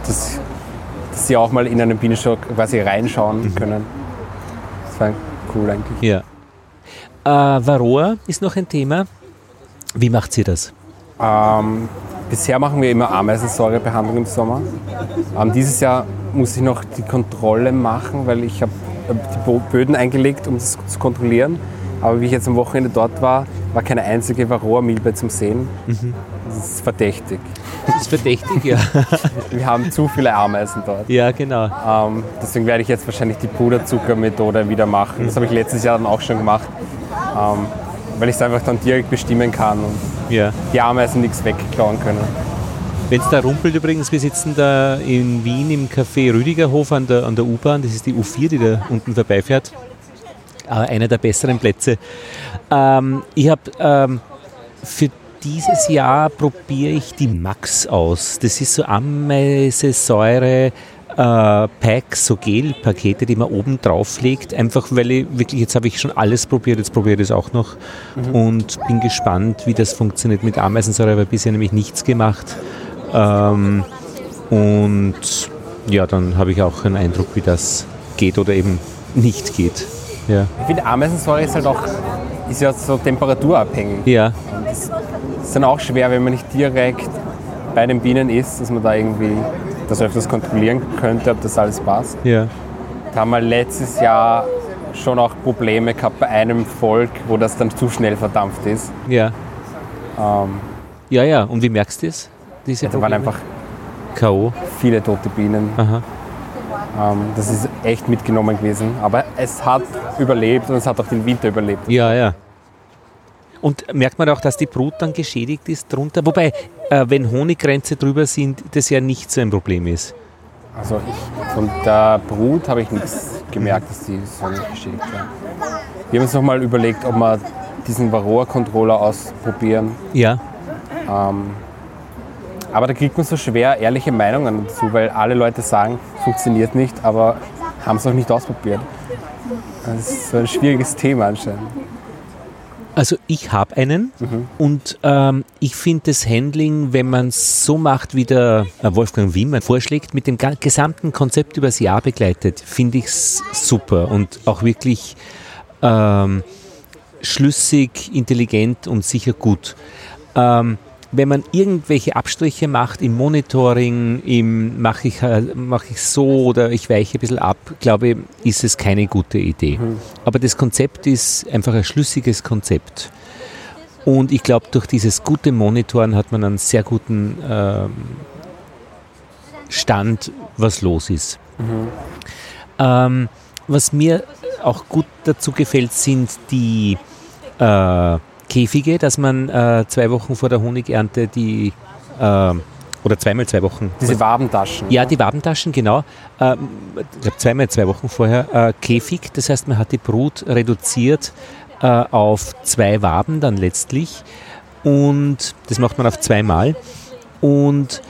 Das dass sie auch mal in einen Bienenstock quasi reinschauen mhm. können. Das war cool eigentlich.
Ja. Äh, Varroa ist noch ein Thema. Wie macht ihr das?
Ähm, bisher machen wir immer Ameisensäurebehandlung im Sommer. Ähm, dieses Jahr muss ich noch die Kontrolle machen, weil ich habe die Böden eingelegt, um das zu kontrollieren. Aber wie ich jetzt am Wochenende dort war, war keine einzige Varroa-Milbe zum Sehen. Mhm. Das ist verdächtig.
Das ist verdächtig, ja. *laughs*
Wir haben zu viele Ameisen dort.
Ja, genau.
Ähm, deswegen werde ich jetzt wahrscheinlich die Puderzuckermethode wieder machen. Das habe ich letztes Jahr dann auch schon gemacht, ähm, weil ich es einfach dann direkt bestimmen kann und ja. die Ameisen nichts wegklauen können.
Wenn es da rumpelt übrigens, wir sitzen da in Wien im Café Rüdigerhof an der, an der U-Bahn, das ist die U4, die da unten vorbeifährt. Äh, einer der besseren Plätze. Ähm, ich habe ähm, für dieses Jahr probiere ich die Max aus. Das ist so Ameisesäure. Äh, Packs, so Gel-Pakete, die man oben drauf legt, einfach weil ich wirklich, jetzt habe ich schon alles probiert, jetzt probiere ich das auch noch mhm. und bin gespannt, wie das funktioniert mit Ameisensäure, weil bisher nämlich nichts gemacht. Ähm, und ja, dann habe ich auch einen Eindruck, wie das geht oder eben nicht geht. Ja.
Ich finde, Ameisensäure ist halt auch ist ja so temperaturabhängig.
Ja.
Das ist dann auch schwer, wenn man nicht direkt bei den Bienen ist, dass man da irgendwie das öfters kontrollieren könnte, ob das alles passt.
Ja.
Da haben wir letztes Jahr schon auch Probleme gehabt bei einem Volk, wo das dann zu schnell verdampft ist.
Ja. Ähm, ja, ja. Und wie merkst du das?
Diese ja, da waren einfach
K.O.
viele tote Bienen.
Aha.
Ähm, das ist echt mitgenommen gewesen. Aber es hat überlebt und es hat auch den Winter überlebt.
Ja, ja. Und merkt man auch, dass die Brut dann geschädigt ist drunter? Wobei, äh, wenn Honiggrenze drüber sind, das ja nicht so ein Problem ist.
Also ich, von der Brut habe ich nichts gemerkt, dass die so geschädigt waren. Wir haben uns nochmal überlegt, ob wir diesen Varroa-Controller ausprobieren.
Ja.
Ähm, aber da kriegt man so schwer ehrliche Meinungen dazu, weil alle Leute sagen, funktioniert nicht, aber haben es noch nicht ausprobiert. Das ist so ein schwieriges Thema anscheinend.
Also ich habe einen mhm. und ähm, ich finde das Handling, wenn man es so macht, wie der äh, Wolfgang Wimmer vorschlägt, mit dem gesamten Konzept übers Jahr begleitet, finde ich es super und auch wirklich ähm, schlüssig, intelligent und sicher gut. Ähm, wenn man irgendwelche Abstriche macht im Monitoring, im mache ich, äh, mach ich so oder ich weiche ein bisschen ab, glaube ich, ist es keine gute Idee. Mhm. Aber das Konzept ist einfach ein schlüssiges Konzept. Und ich glaube, durch dieses gute Monitoren hat man einen sehr guten ähm, Stand, was los ist. Mhm. Ähm, was mir auch gut dazu gefällt, sind die äh, Käfige, dass man äh, zwei Wochen vor der Honigernte die äh, oder zweimal zwei Wochen.
Diese Wabentaschen.
Ja, die Wabentaschen, genau. Äh, ich glaube zweimal zwei Wochen vorher. Äh, Käfig, das heißt, man hat die Brut reduziert äh, auf zwei Waben dann letztlich. Und das macht man auf zweimal. Und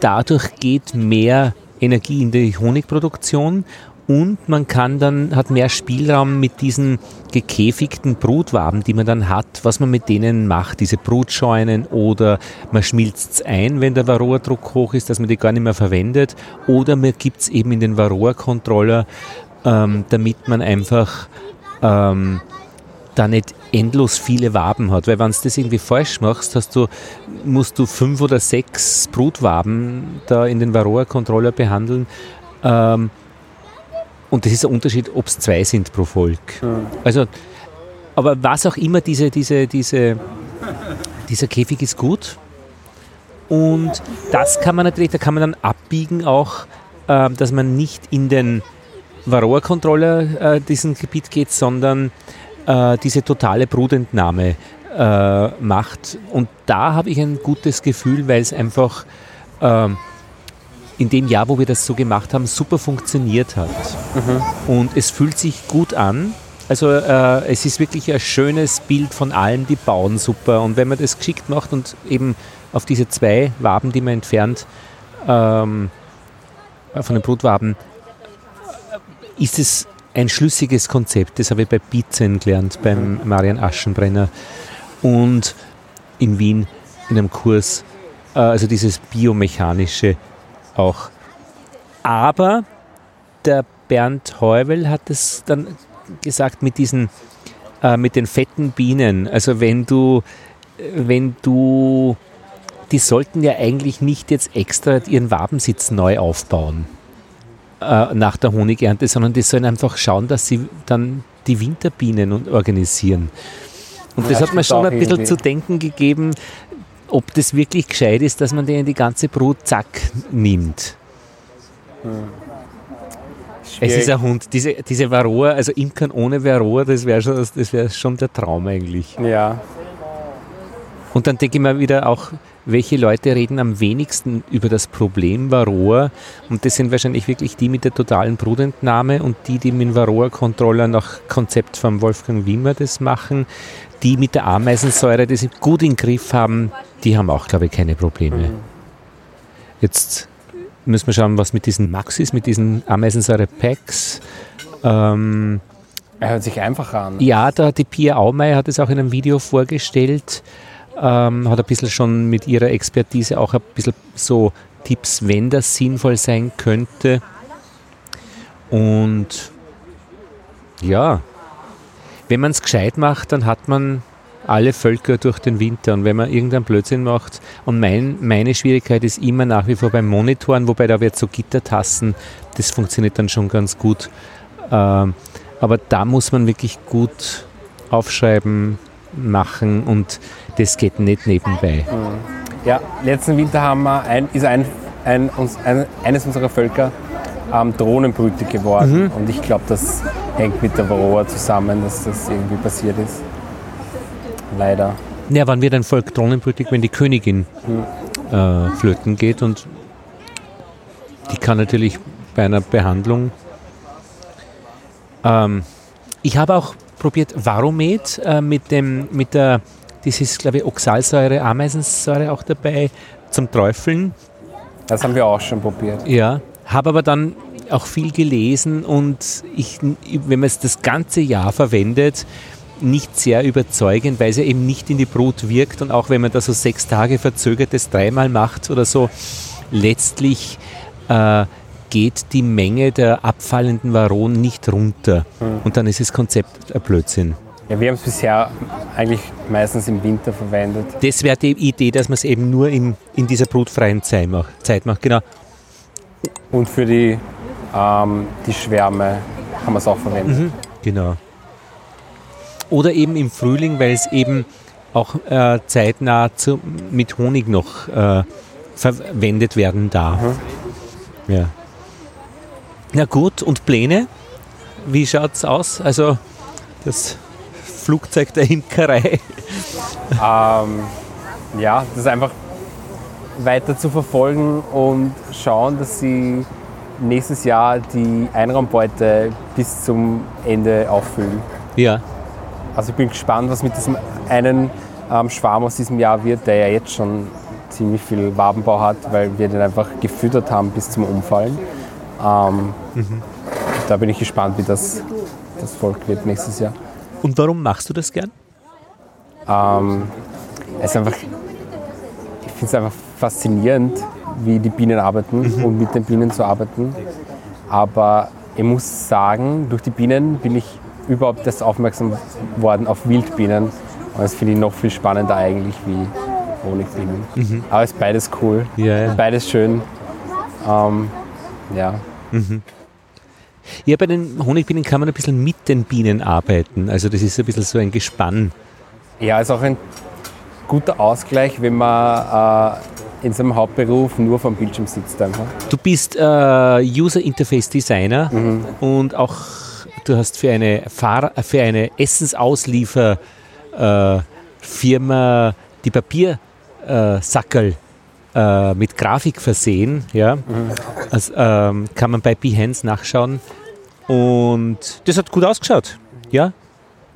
dadurch geht mehr Energie in die Honigproduktion und man kann dann, hat mehr Spielraum mit diesen gekäfigten Brutwaben, die man dann hat, was man mit denen macht, diese Brutscheunen oder man schmilzt es ein, wenn der Varroa-Druck hoch ist, dass man die gar nicht mehr verwendet oder man gibt es eben in den Varroa-Controller, ähm, damit man einfach ähm, da nicht endlos viele Waben hat. Weil wenn du das irgendwie falsch machst, hast du, musst du fünf oder sechs Brutwaben da in den Varroa-Controller behandeln. Ähm, und das ist ein Unterschied, ob es zwei sind pro Volk. Mhm. Also, aber was auch immer, diese, diese, diese, dieser Käfig ist gut. Und das kann man natürlich, da kann man dann abbiegen auch äh, dass man nicht in den Varroa-Controller äh, diesen Gebiet geht, sondern äh, diese totale Brutentnahme äh, macht. Und da habe ich ein gutes Gefühl, weil es einfach ähm, in dem Jahr, wo wir das so gemacht haben, super funktioniert hat. Und es fühlt sich gut an. Also äh, es ist wirklich ein schönes Bild von allen, die bauen super. Und wenn man das geschickt macht und eben auf diese zwei Waben, die man entfernt, ähm, von den Brutwaben, ist es ein schlüssiges Konzept. Das habe ich bei Bizen gelernt, beim Marian Aschenbrenner und in Wien in einem Kurs. Äh, also dieses biomechanische auch. Aber der Bernd Heuvel hat es dann gesagt mit diesen, äh, mit den fetten Bienen. Also wenn du, wenn du, die sollten ja eigentlich nicht jetzt extra ihren Wabensitz neu aufbauen äh, nach der Honigernte, sondern die sollen einfach schauen, dass sie dann die Winterbienen organisieren. Und das hat mir schon ein bisschen zu denken gegeben, ob das wirklich gescheit ist, dass man denen die ganze Brut zack nimmt. Es ist ein Hund. Diese, diese Varroa, also Imkern ohne Varroa, das wäre schon, das wär schon der Traum eigentlich.
Ja.
Und dann denke ich mir wieder auch, welche Leute reden am wenigsten über das Problem Varroa? Und das sind wahrscheinlich wirklich die mit der totalen Brutentnahme und die, die mit dem Varroa-Controller nach Konzept von Wolfgang Wimmer das machen. Die mit der Ameisensäure, die sie gut im Griff haben, die haben auch, glaube ich, keine Probleme. Jetzt müssen wir schauen, was mit diesen Maxis, mit diesen Ameisensäure-Packs. Ähm,
Er hört sich einfach an.
ja, da die Pia Aumeier hat es auch in einem Video vorgestellt, ähm, hat ein bisschen schon mit ihrer Expertise auch ein bisschen so Tipps, wenn das sinnvoll sein könnte. Und ja, wenn man es gescheit macht, dann hat man alle Völker durch den Winter. Und wenn man irgendeinen Blödsinn macht, und mein, meine Schwierigkeit ist immer nach wie vor beim Monitoren, wobei da wird so Gittertassen, das funktioniert dann schon ganz gut. Ähm, aber da muss man wirklich gut aufschreiben, machen und das geht nicht nebenbei.
Ja, letzten Winter haben wir ein, ist ein, ein, ein, eines unserer Völker ähm, Drohnenbrüte geworden. Und ich glaube, das hängt mit der Varroa zusammen, dass das irgendwie passiert ist. Leider.
Ja, wann wird ein Volk drohnenbrütig, wenn die Königin äh, flöten geht und die kann natürlich bei einer Behandlung. Ähm, ich habe auch probiert Varomet äh, mit dem, mit der, das ist glaube ich Oxalsäure, Ameisensäure auch dabei zum Träufeln.
Das haben wir auch schon probiert.
Ja, habe aber dann auch viel gelesen und ich, wenn man es das ganze Jahr verwendet, nicht sehr überzeugend, weil es ja eben nicht in die Brut wirkt und auch wenn man da so sechs Tage verzögertes dreimal macht oder so, letztlich äh, geht die Menge der abfallenden Varon nicht runter und dann ist das Konzept ein Blödsinn.
Ja, wir haben es bisher eigentlich meistens im Winter verwendet.
Das wäre die Idee, dass man es eben nur in, in dieser brutfreien Zeit macht. Zeit macht. Genau.
Und für die, ähm, die Schwärme kann man es auch verwenden.
Genau. Oder eben im Frühling, weil es eben auch äh, zeitnah zu, mit Honig noch äh, verwendet werden darf. Ja. Na gut, und Pläne? Wie schaut es aus? Also das Flugzeug der Imkerei. *laughs*
Ähm, ja, das ist einfach weiter zu verfolgen und schauen, dass sie nächstes Jahr die Einraumbeute bis zum Ende auffüllen.
Ja,
Also ich bin gespannt, was mit diesem einen ähm, Schwarm aus diesem Jahr wird, der ja jetzt schon ziemlich viel Wabenbau hat, weil wir den einfach gefüttert haben bis zum Umfallen. Ähm, Da bin ich gespannt, wie das, das Volk wird nächstes Jahr.
und warum machst du das gern?
Ähm, es ist einfach, ich finde es einfach faszinierend, wie die Bienen arbeiten und mit den Bienen zu arbeiten. Aber ich muss sagen, durch die Bienen bin ich überhaupt erst aufmerksam worden auf Wildbienen. Und das finde ich noch viel spannender eigentlich wie Honigbienen. Aber es ist beides cool,
Ja, ja.
beides schön. Ähm, ja.
Ja, bei den Honigbienen kann man ein bisschen mit den Bienen arbeiten. Also das ist ein bisschen so ein Gespann.
Ja, ist auch ein guter Ausgleich, wenn man äh, in seinem Hauptberuf nur vom Bildschirm sitzt einfach.
Du bist äh, User Interface Designer und auch du hast für eine, Fahr für eine Essensausliefer äh, die Papiersackerl äh, mit Grafik versehen. Ja? Also, ähm, kann man bei Behance nachschauen. Und das hat gut ausgeschaut. Ja,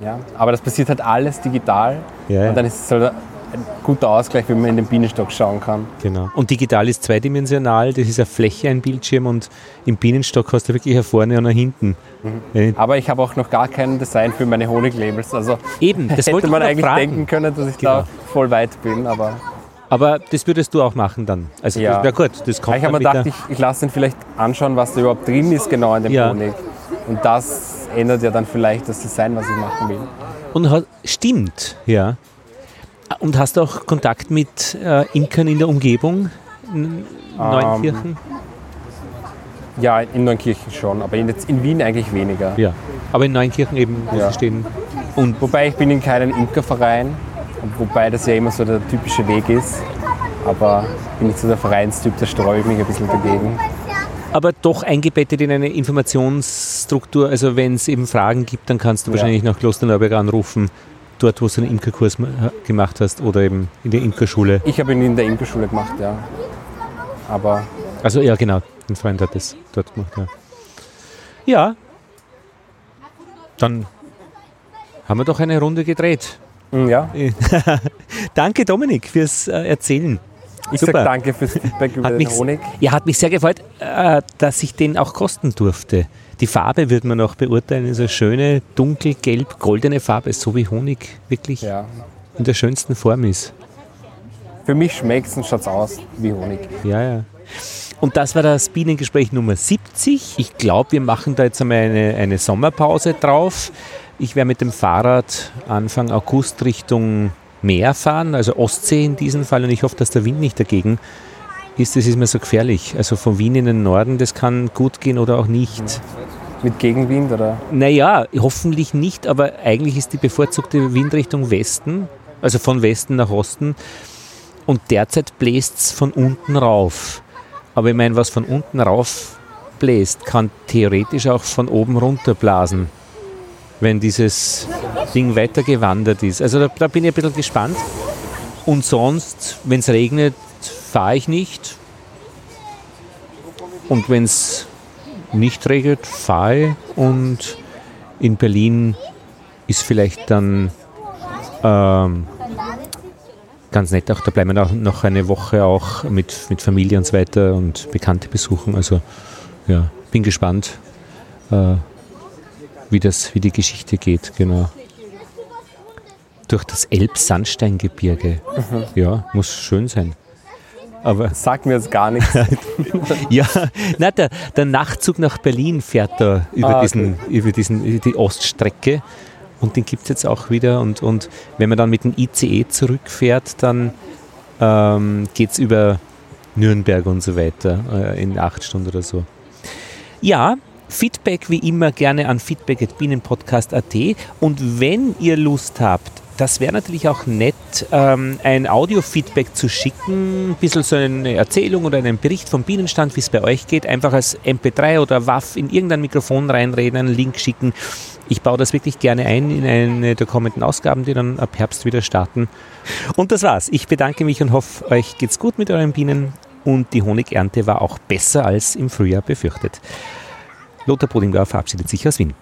Ja. Aber das passiert halt alles digital.
Ja, ja.
Und dann ist es halt ein guter Ausgleich, wenn man in den Bienenstock schauen kann.
genau. Und digital ist zweidimensional. Das ist eine Fläche, ein Bildschirm und im Bienenstock hast du wirklich nach vorne und nach hinten. Äh,
Aber ich habe auch noch gar kein Design für meine Honiglabels. Also
Eben, das *laughs*
hätte man eigentlich
fragen.
denken können, dass ich
Genau.
da voll weit bin. Aber
Aber das würdest du auch machen dann. Also
Ja.
das, na gut, das kommt
ich habe mir gedacht, ich, ich lasse ihn vielleicht anschauen, was da überhaupt drin ist, genau in dem
Ja.
Honig. Und das ändert ja dann vielleicht das Design, was ich machen will.
und stimmt, ja. Und hast du auch Kontakt mit äh, Imkern in der Umgebung? N- Neunkirchen?
Ja, in Neunkirchen schon, aber in, in Wien eigentlich weniger.
Ja. Aber in Neunkirchen eben, wo
Ja.
sie stehen. Und
Wobei ich bin in keinem Imkerverein, wobei das ja immer so der typische Weg ist. Aber bin nicht so der Vereinstyp, da streue ich mich ein bisschen dagegen.
aber doch eingebettet in eine Informationsstruktur. Also wenn es eben Fragen gibt, dann kannst du
Ja.
wahrscheinlich nach Klosterneuburg anrufen, dort wo du einen Imkerkurs ma- gemacht hast oder eben in der Imkerschule.
Ich habe ihn in der Imkerschule gemacht, ja. Aber
Also ja, genau. Ein Freund hat das dort gemacht, ja. Ja. Dann haben wir doch eine Runde gedreht.
mm, ja, *laughs*
Danke, Dominik, fürs äh, Erzählen.
ich
Super.
sage danke fürs Feedback über
Hat
den
mich,
Honig.
ja, hat mich sehr gefreut, äh, dass ich den auch kosten durfte. Die Farbe wird man noch beurteilen. Ist eine schöne, dunkelgelb, goldene Farbe, so wie Honig wirklich
Ja.
in der schönsten Form ist.
Für mich schmeckt es und schaut aus wie Honig.
Ja, ja. Und das war das Bienengespräch Nummer 70. Ich glaube, wir machen da jetzt einmal eine, eine Sommerpause drauf. Ich werde mit dem Fahrrad Anfang August Richtung Meer fahren, also Ostsee in diesem Fall. Und ich hoffe, dass der Wind nicht dagegen ist. Das ist mir so gefährlich. Also von Wien in den Norden, das kann gut gehen oder auch nicht.
Mit Gegenwind oder?
Naja, hoffentlich nicht, aber eigentlich ist die bevorzugte Windrichtung Westen, also von Westen nach Osten. Und derzeit bläst es von unten rauf. Aber ich meine, was von unten rauf bläst, kann theoretisch auch von oben runter blasen, wenn dieses Ding weitergewandert ist. Also da, da bin ich ein bisschen gespannt. Und sonst, wenn es regnet, fahre ich nicht. Und wenn es nicht regnet, fahre. Und in Berlin ist vielleicht dann ähm, ganz nett auch, da bleiben wir noch eine Woche auch mit, mit Familie und so weiter und Bekannte besuchen. Also ja, bin gespannt, äh, wie, das, wie die Geschichte geht, genau. Durch das Elbsandsteingebirge. Ja, muss schön sein. Aber *laughs*
Sagt mir jetzt gar nichts. *laughs*
ja, na, der, der Nachtzug nach Berlin fährt da über,
Ah,
diesen, über, diesen, über die Oststrecke und den gibt es jetzt auch wieder. Und, und wenn man dann mit dem ICE zurückfährt, dann ähm, geht es über Nürnberg und so weiter äh, in acht Stunden oder so. Ja, Feedback wie immer gerne an feedback.bienenpodcast.at und wenn ihr Lust habt, das wäre natürlich auch nett, ähm, ein Audio-Feedback zu schicken, ein bisschen so eine Erzählung oder einen Bericht vom Bienenstand, wie es bei euch geht, einfach als MP3 oder WAV in irgendein Mikrofon reinreden, einen Link schicken. Ich baue das wirklich gerne ein in eine der kommenden Ausgaben, die dann ab Herbst wieder starten. Und das war's. Ich bedanke mich und hoffe, euch geht's gut mit euren Bienen und die Honigernte war auch besser als im Frühjahr befürchtet. Lothar Bodingauer verabschiedet sich aus Wien.